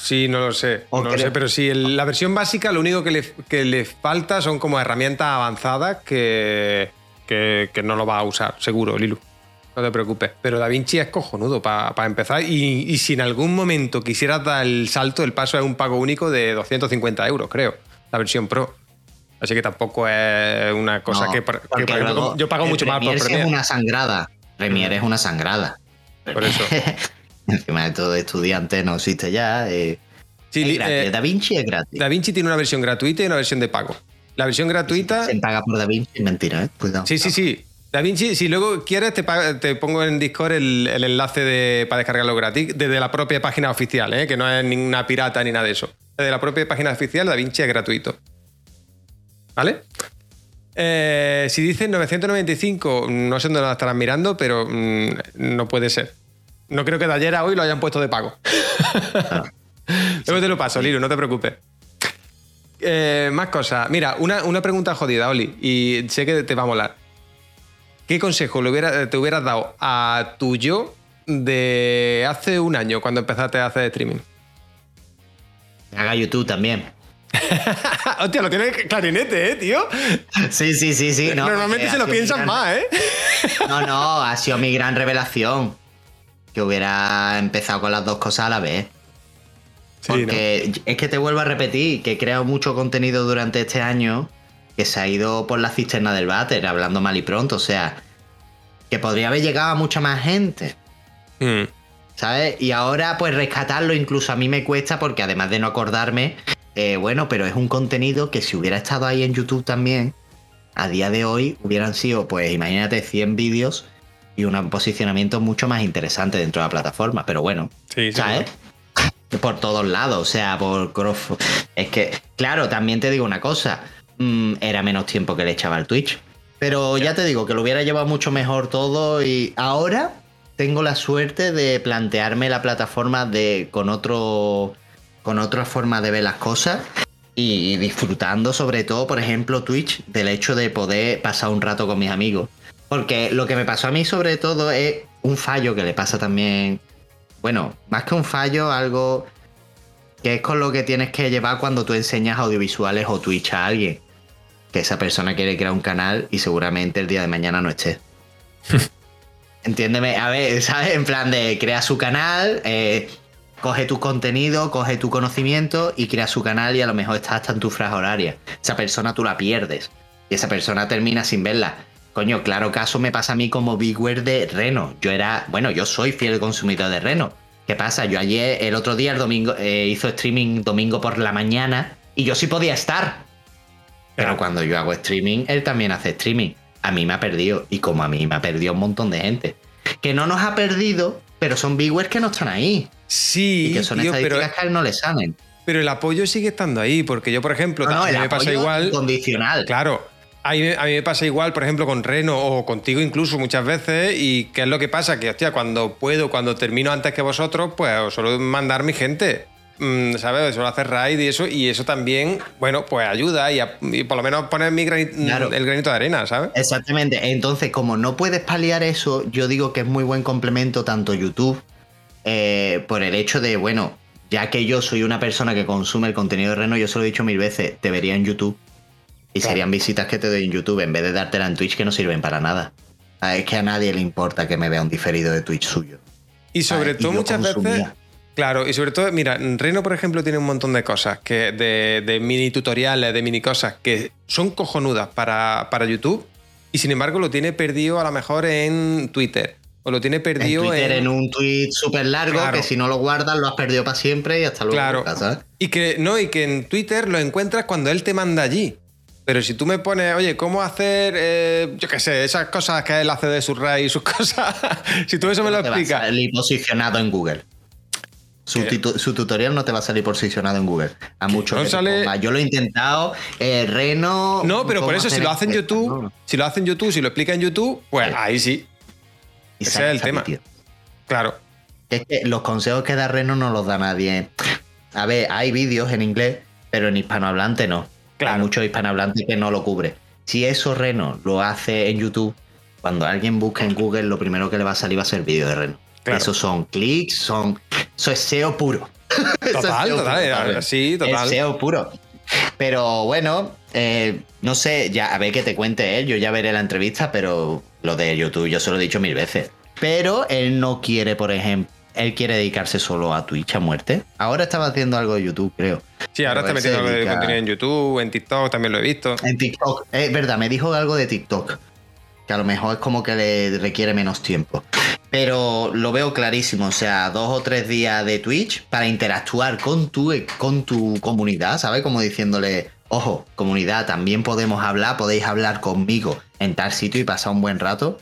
Sí, no lo sé. O no lo sé, pero sí, el- la versión básica lo único que le, que le falta son como herramientas avanzadas que, que, que no lo va a usar, seguro, Lilu. No te preocupes. Pero DaVinci es cojonudo para empezar. Y, y si en algún momento quisieras dar el salto, el paso es un pago único de 250 euros, creo. La versión Pro. Así que tampoco es una cosa No, que, que, luego yo pago mucho más por Premiere es una sangrada. Premiere es una sangrada. Por eso. Encima de todo, estudiante no existe ya. eh, Sí, es li- gratis. eh, Da Vinci es gratis. DaVinci tiene una versión gratuita y una versión de pago. La versión gratuita. Se paga por Da Vinci, mentira, ¿eh? Cuidado. Sí, sí, sí. Da Vinci, si luego quieres, te, pongo en Discord el, el enlace de, para descargarlo gratis desde la propia página oficial, ¿eh? que no es ninguna pirata ni nada de eso. Desde la propia página oficial, Da Vinci es gratuito. ¿Vale? Eh, si dices 995, no sé dónde lo estarán mirando, pero mm, no puede ser. No creo que de ayer a hoy lo hayan puesto de pago. Luego te lo paso, Lilo, no te preocupes. Eh, más cosas. Mira, una, una pregunta jodida, Oli, y sé que te va a molar. ¿Qué consejo le hubiera- te hubieras dado a tu yo de hace un año cuando empezaste a hacer streaming? Haga YouTube también. Hostia, lo tienes clarinete, ¿eh, tío? Sí, sí, sí, sí. no, Normalmente porque se lo piensan gran- más, ¿eh? No, no, ha sido mi gran revelación. Que hubiera empezado con las dos cosas a la vez. Sí, ¿no? Porque es que te vuelvo a repetir que he creado mucho contenido durante este año que se ha ido por la cisterna del váter, hablando mal y pronto. O sea, que podría haber llegado a mucha más gente. Mm. ¿Sabes? Y ahora, pues rescatarlo incluso a mí me cuesta porque además de no acordarme, eh, bueno, pero es un contenido que si hubiera estado ahí en YouTube también, a día de hoy hubieran sido, pues imagínate, 100 vídeos y un posicionamiento mucho más interesante dentro de la plataforma. Pero bueno, Sí, sí, ¿sabes? Por todos lados, o sea, por. Es que, claro, también te digo una cosa, mm, era menos tiempo que le echaba al Twitch. Pero ya te digo que lo hubiera llevado mucho mejor todo y ahora tengo la suerte de plantearme la plataforma de con otro con otra forma de ver las cosas y disfrutando sobre todo, por ejemplo, Twitch del hecho de poder pasar un rato con mis amigos. Porque lo que me pasó a mí sobre todo es un fallo que le pasa también, bueno, más que un fallo, algo que es con lo que tienes que llevar cuando tú enseñas audiovisuales o Twitch a alguien. Que esa persona quiere crear un canal y seguramente el día de mañana no esté. Entiéndeme, a ver, ¿sabes? En plan de crea su canal, eh, coge tu contenido, coge tu conocimiento y crea su canal y a lo mejor está hasta en tu franja horaria. Esa persona tú la pierdes y esa persona termina sin verla. Coño, claro caso me pasa a mí como Bigware de Reno. Yo era, bueno, yo soy fiel consumidor de Reno. ¿Qué pasa? Yo ayer, el otro día, el domingo, eh, hizo streaming domingo por la mañana y yo sí podía estar. Pero cuando yo hago streaming, él también hace streaming. A mí me ha perdido. Y como a mí me ha perdido un montón de gente. Que no nos ha perdido, pero son viewers que no están ahí. Sí, Y que son tío, pero, estadísticas que a él no le salen. pero el apoyo sigue estando ahí, porque yo, por ejemplo, No, no, el me pasa igual. Claro. A mí, a mí me pasa igual, por ejemplo, con Reno o contigo incluso muchas veces. ¿Y qué es lo que pasa? Que, hostia, cuando puedo, cuando termino antes que vosotros, pues os suelo mandar mi gente. Mm, ¿Sabes? Suelo hacer raid y eso. Y eso también, bueno, pues ayuda y, a- y por lo menos poner mi grani- Claro. el granito de arena, ¿sabes? Exactamente. Entonces, como no puedes paliar eso, yo digo que es muy buen complemento tanto YouTube, eh, por el hecho de, bueno, ya que yo soy una persona que consume el contenido de Reno, yo se lo he dicho mil veces, te vería en YouTube. Y Claro. serían visitas que te doy en YouTube en vez de dártela en Twitch que no sirven para nada. Ah, Es que a nadie le importa que me vea un diferido de Twitch suyo. Y sobre todo muchas veces. Claro, y sobre todo, mira, Reno, por ejemplo, tiene un montón de cosas, que de, de mini tutoriales, de mini cosas, que son cojonudas para, para YouTube, y sin embargo lo tiene perdido a lo mejor en Twitter. O lo tiene En perdido Twitter en. en un tweet súper largo Claro. que si no lo guardas lo has perdido para siempre y hasta luego. Claro. ¿sabes? Y que no, y que en Twitter lo encuentras cuando él te manda allí. Pero si tú me pones, oye, ¿cómo hacer, eh, yo qué sé, esas cosas que él hace de su y sus cosas? si tú eso me lo explicas. salir posicionado en Google. Su, ¿Qué? titu- su tutorial no te va a salir posicionado en Google. A mucho No sale-. Yo lo he intentado. eh, Reno. No, pero por ¿cómo eso, si lo hace en esto? YouTube, No, si lo hace en YouTube, si lo explica en YouTube, pues Sí. ahí sí. y ese sale es el tema. Claro. Es que los consejos que da Reno no los da nadie. A ver, hay vídeos en inglés, pero en hispanohablante no. Claro. Hay muchos hispanohablantes que no lo cubre. Si eso Reno lo hace en YouTube, cuando alguien busca en Google, lo primero que le va a salir va a ser vídeo de Reno. Claro. Esos son clics, son. Eso es SEO puro. Es Total, total, puro, eh, sí, total. Es SEO puro. Pero bueno, eh, no sé, ya a ver que te cuente él, yo ya veré la entrevista, pero lo de YouTube yo se lo he dicho mil veces. Pero él no quiere, por ejemplo, él quiere dedicarse solo a Twitch a muerte. Ahora estaba haciendo algo de YouTube, creo. Sí, ahora Pero está metiendo algo de contenido en YouTube, en TikTok también lo he visto. En TikTok. Es verdad, me dijo algo de TikTok. Que a lo mejor es como que le requiere menos tiempo. Pero lo veo clarísimo. O sea, dos o tres días de Twitch para interactuar con tu, con tu comunidad, ¿sabes? Como diciéndole, ojo, comunidad, también podemos hablar, podéis hablar conmigo en tal sitio y pasar un buen rato.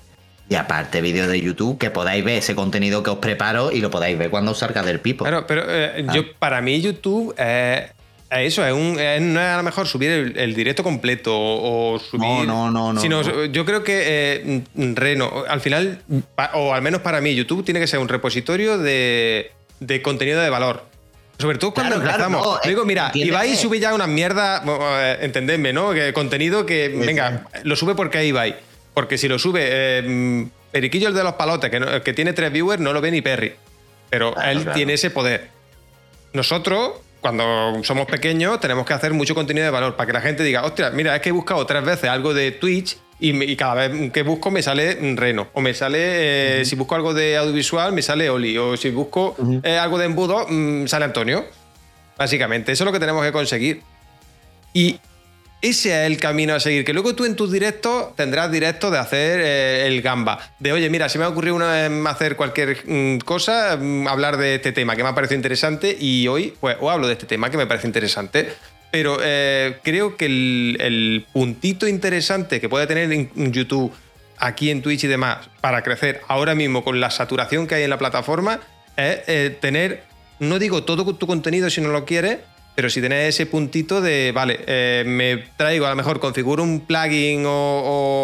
Y aparte, vídeos de YouTube que podáis ver ese contenido que os preparo y lo podáis ver cuando os salga del pipo. Claro, pero eh, Ah. yo, para mí YouTube eh, eso, es un, es- no es a lo mejor subir el, el directo completo o, o subir... No, no, no, no, Sino, no. yo creo que eh, Reno, al final, o al menos para mí, YouTube tiene que ser un repositorio de, de contenido de valor. Sobre todo cuando Claro, claro, empezamos. no, Digo, eh, mira, Ibai sube ya una mierda, eh, entendedme, ¿no? Que contenido que, venga, lo sube porque Ibai. Porque si lo sube eh, mm, Periquillo el de los palotes, que, no- que tiene tres viewers, no lo ve ni Perry. Pero Claro, él claro. tiene ese poder. Nosotros, cuando somos pequeños, tenemos que hacer mucho contenido de valor para que la gente diga, ostras, mira, es que he buscado tres veces algo de Twitch y, me- y cada vez que busco me sale Reno. O me sale, eh, si busco algo de audiovisual, me sale Oli. O si busco eh, algo de embudo, mm, sale Antonio. Básicamente, eso es lo que tenemos que conseguir. Y ese es el camino a seguir. Que luego tú en tus directos tendrás directos de hacer eh, el gamba. De oye, mira, si me ha ocurrido una vez hacer cualquier mm, cosa, mm, hablar de este tema que me ha parecido interesante y hoy, pues, o hablo de este tema que me parece interesante. Pero eh, creo que el, el puntito interesante que puede tener en YouTube, aquí en Twitch y demás, para crecer ahora mismo con la saturación que hay en la plataforma, es eh, tener, no digo todo tu contenido si no lo quieres, pero si tenés ese puntito de, vale, eh, me traigo, a lo mejor configuro un plugin o,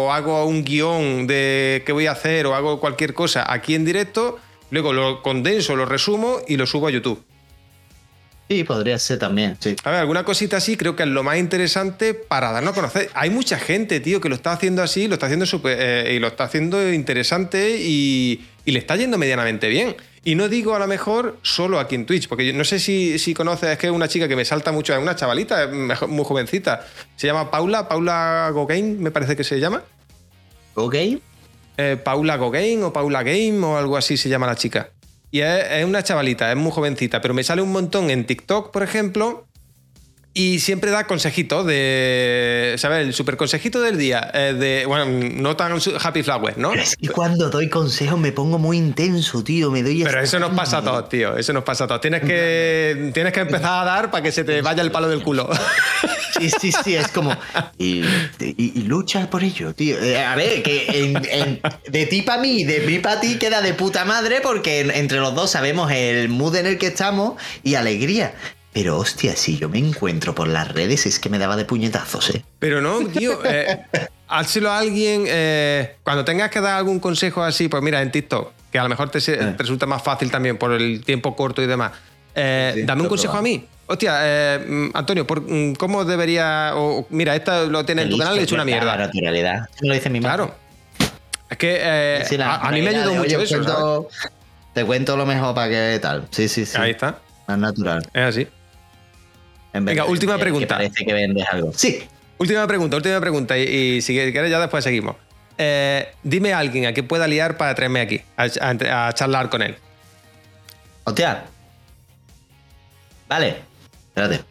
o hago un guion de qué voy a hacer o hago cualquier cosa aquí en directo, luego lo condenso, lo resumo y lo subo a YouTube. Sí, podría ser también, sí. A ver, alguna cosita así creo que es lo más interesante para darnos a conocer. Hay mucha gente, tío, que lo está haciendo así, lo está haciendo súper, eh, y lo está haciendo interesante y, y le está yendo medianamente bien. Y no digo a lo mejor solo aquí en Twitch, porque yo no sé si, si conoces, es que es una chica que me salta mucho, es una chavalita, muy jovencita. Se llama Paula, Paula Gogain, me parece que se llama. ¿Ok? Eh, Paula Gogain o Paula Game o algo así se llama la chica. Y es, es una chavalita, es muy jovencita, pero me sale un montón en TikTok, por ejemplo, y siempre da consejitos de, ¿sabes? El super consejito del día, eh, de, bueno, no tan happy flower, ¿no? Pero es que cuando doy consejos me pongo muy intenso, tío. Me doy Pero eso nos pasa a todos, tío. Eso nos pasa a todos. Tienes que, tienes que empezar a dar para que se te vaya el palo del culo. Sí, sí, sí, es como. Y, y- y lucha por ello, tío. Eh, A ver, que en- en- de ti para mí, de mí para ti queda de puta madre porque en- entre los dos sabemos el mood en el que estamos y alegría. Pero hostia, si yo me encuentro por las redes es que me daba de puñetazos, ¿eh? Pero no, tío. Eh, házelo a alguien. eh, cuando tengas que dar algún consejo así, pues mira, en TikTok, que a lo mejor te, te resulta más fácil también por el tiempo corto y demás. eh, Sí, dame un consejo a mí. Hostia, eh, Antonio, por- mm, ¿cómo debería.? o- mira, esta lo tienes en tu canal y he hecho una La mierda. naturalidad. Me lo dice mi madre. Claro. Es que eh, Sí, la a, a mí me naturalidad ayudó mucho eso. cuento- Te cuento lo mejor para que tal. Sí, sí, sí. Ahí está. Más natural. Es así. En Venga, de última pregunta. que parece que vendes algo. Sí. Última pregunta, última pregunta. Y, y si quieres, ya después seguimos. Eh, dime a alguien a que pueda liar para traerme aquí, a, a- a charlar con él. Hostia. Vale. Espérate.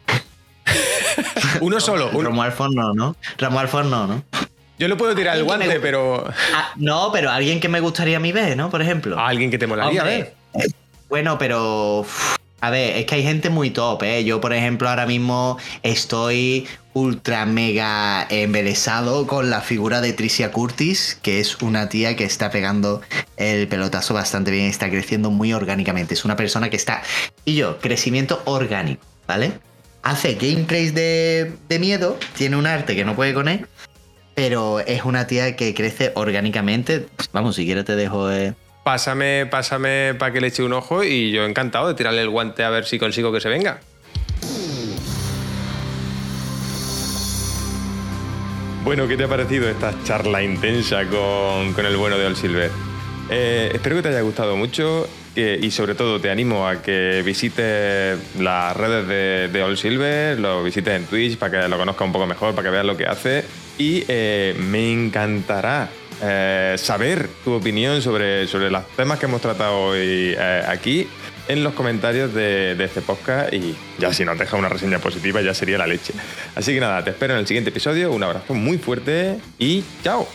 Uno solo. un- Romuald Forno, ¿no? Romuald Forno, ¿no? yo le puedo tirar el guante, me- pero Ah, no, pero alguien que me gustaría a mí ver, ¿no? Por ejemplo. a alguien que te molaría ver. Bueno, pero. uf, A ver, es que hay gente muy top, ¿eh? Yo, por ejemplo, ahora mismo estoy ultra mega embelesado con la figura de Tricia Curtis, que es una tía que está pegando el pelotazo bastante bien, está creciendo muy orgánicamente. Es una persona que está. Y yo, crecimiento orgánico, ¿vale? Hace gameplays de, de miedo, tiene un arte que no puede con él, pero es una tía que crece orgánicamente. Vamos, si quieres te dejo. eh, pásame, pásame para que le eche un ojo y yo encantado de tirarle el guante a ver si consigo que se venga. Bueno, ¿qué te ha parecido esta charla intensa con, el bueno de All Silver? Eh, espero que te haya gustado mucho y sobre todo te animo a que visites las redes de, de Silver, lo visites en Twitch para que lo conozcas un poco mejor, para que veas lo que hace y eh, me encantará eh, saber tu opinión sobre, sobre los temas que hemos tratado hoy eh, aquí en los comentarios de, este podcast y ya si nos deja una reseña positiva ya sería la leche. Así que nada, te espero en el siguiente episodio, un abrazo muy fuerte y chao.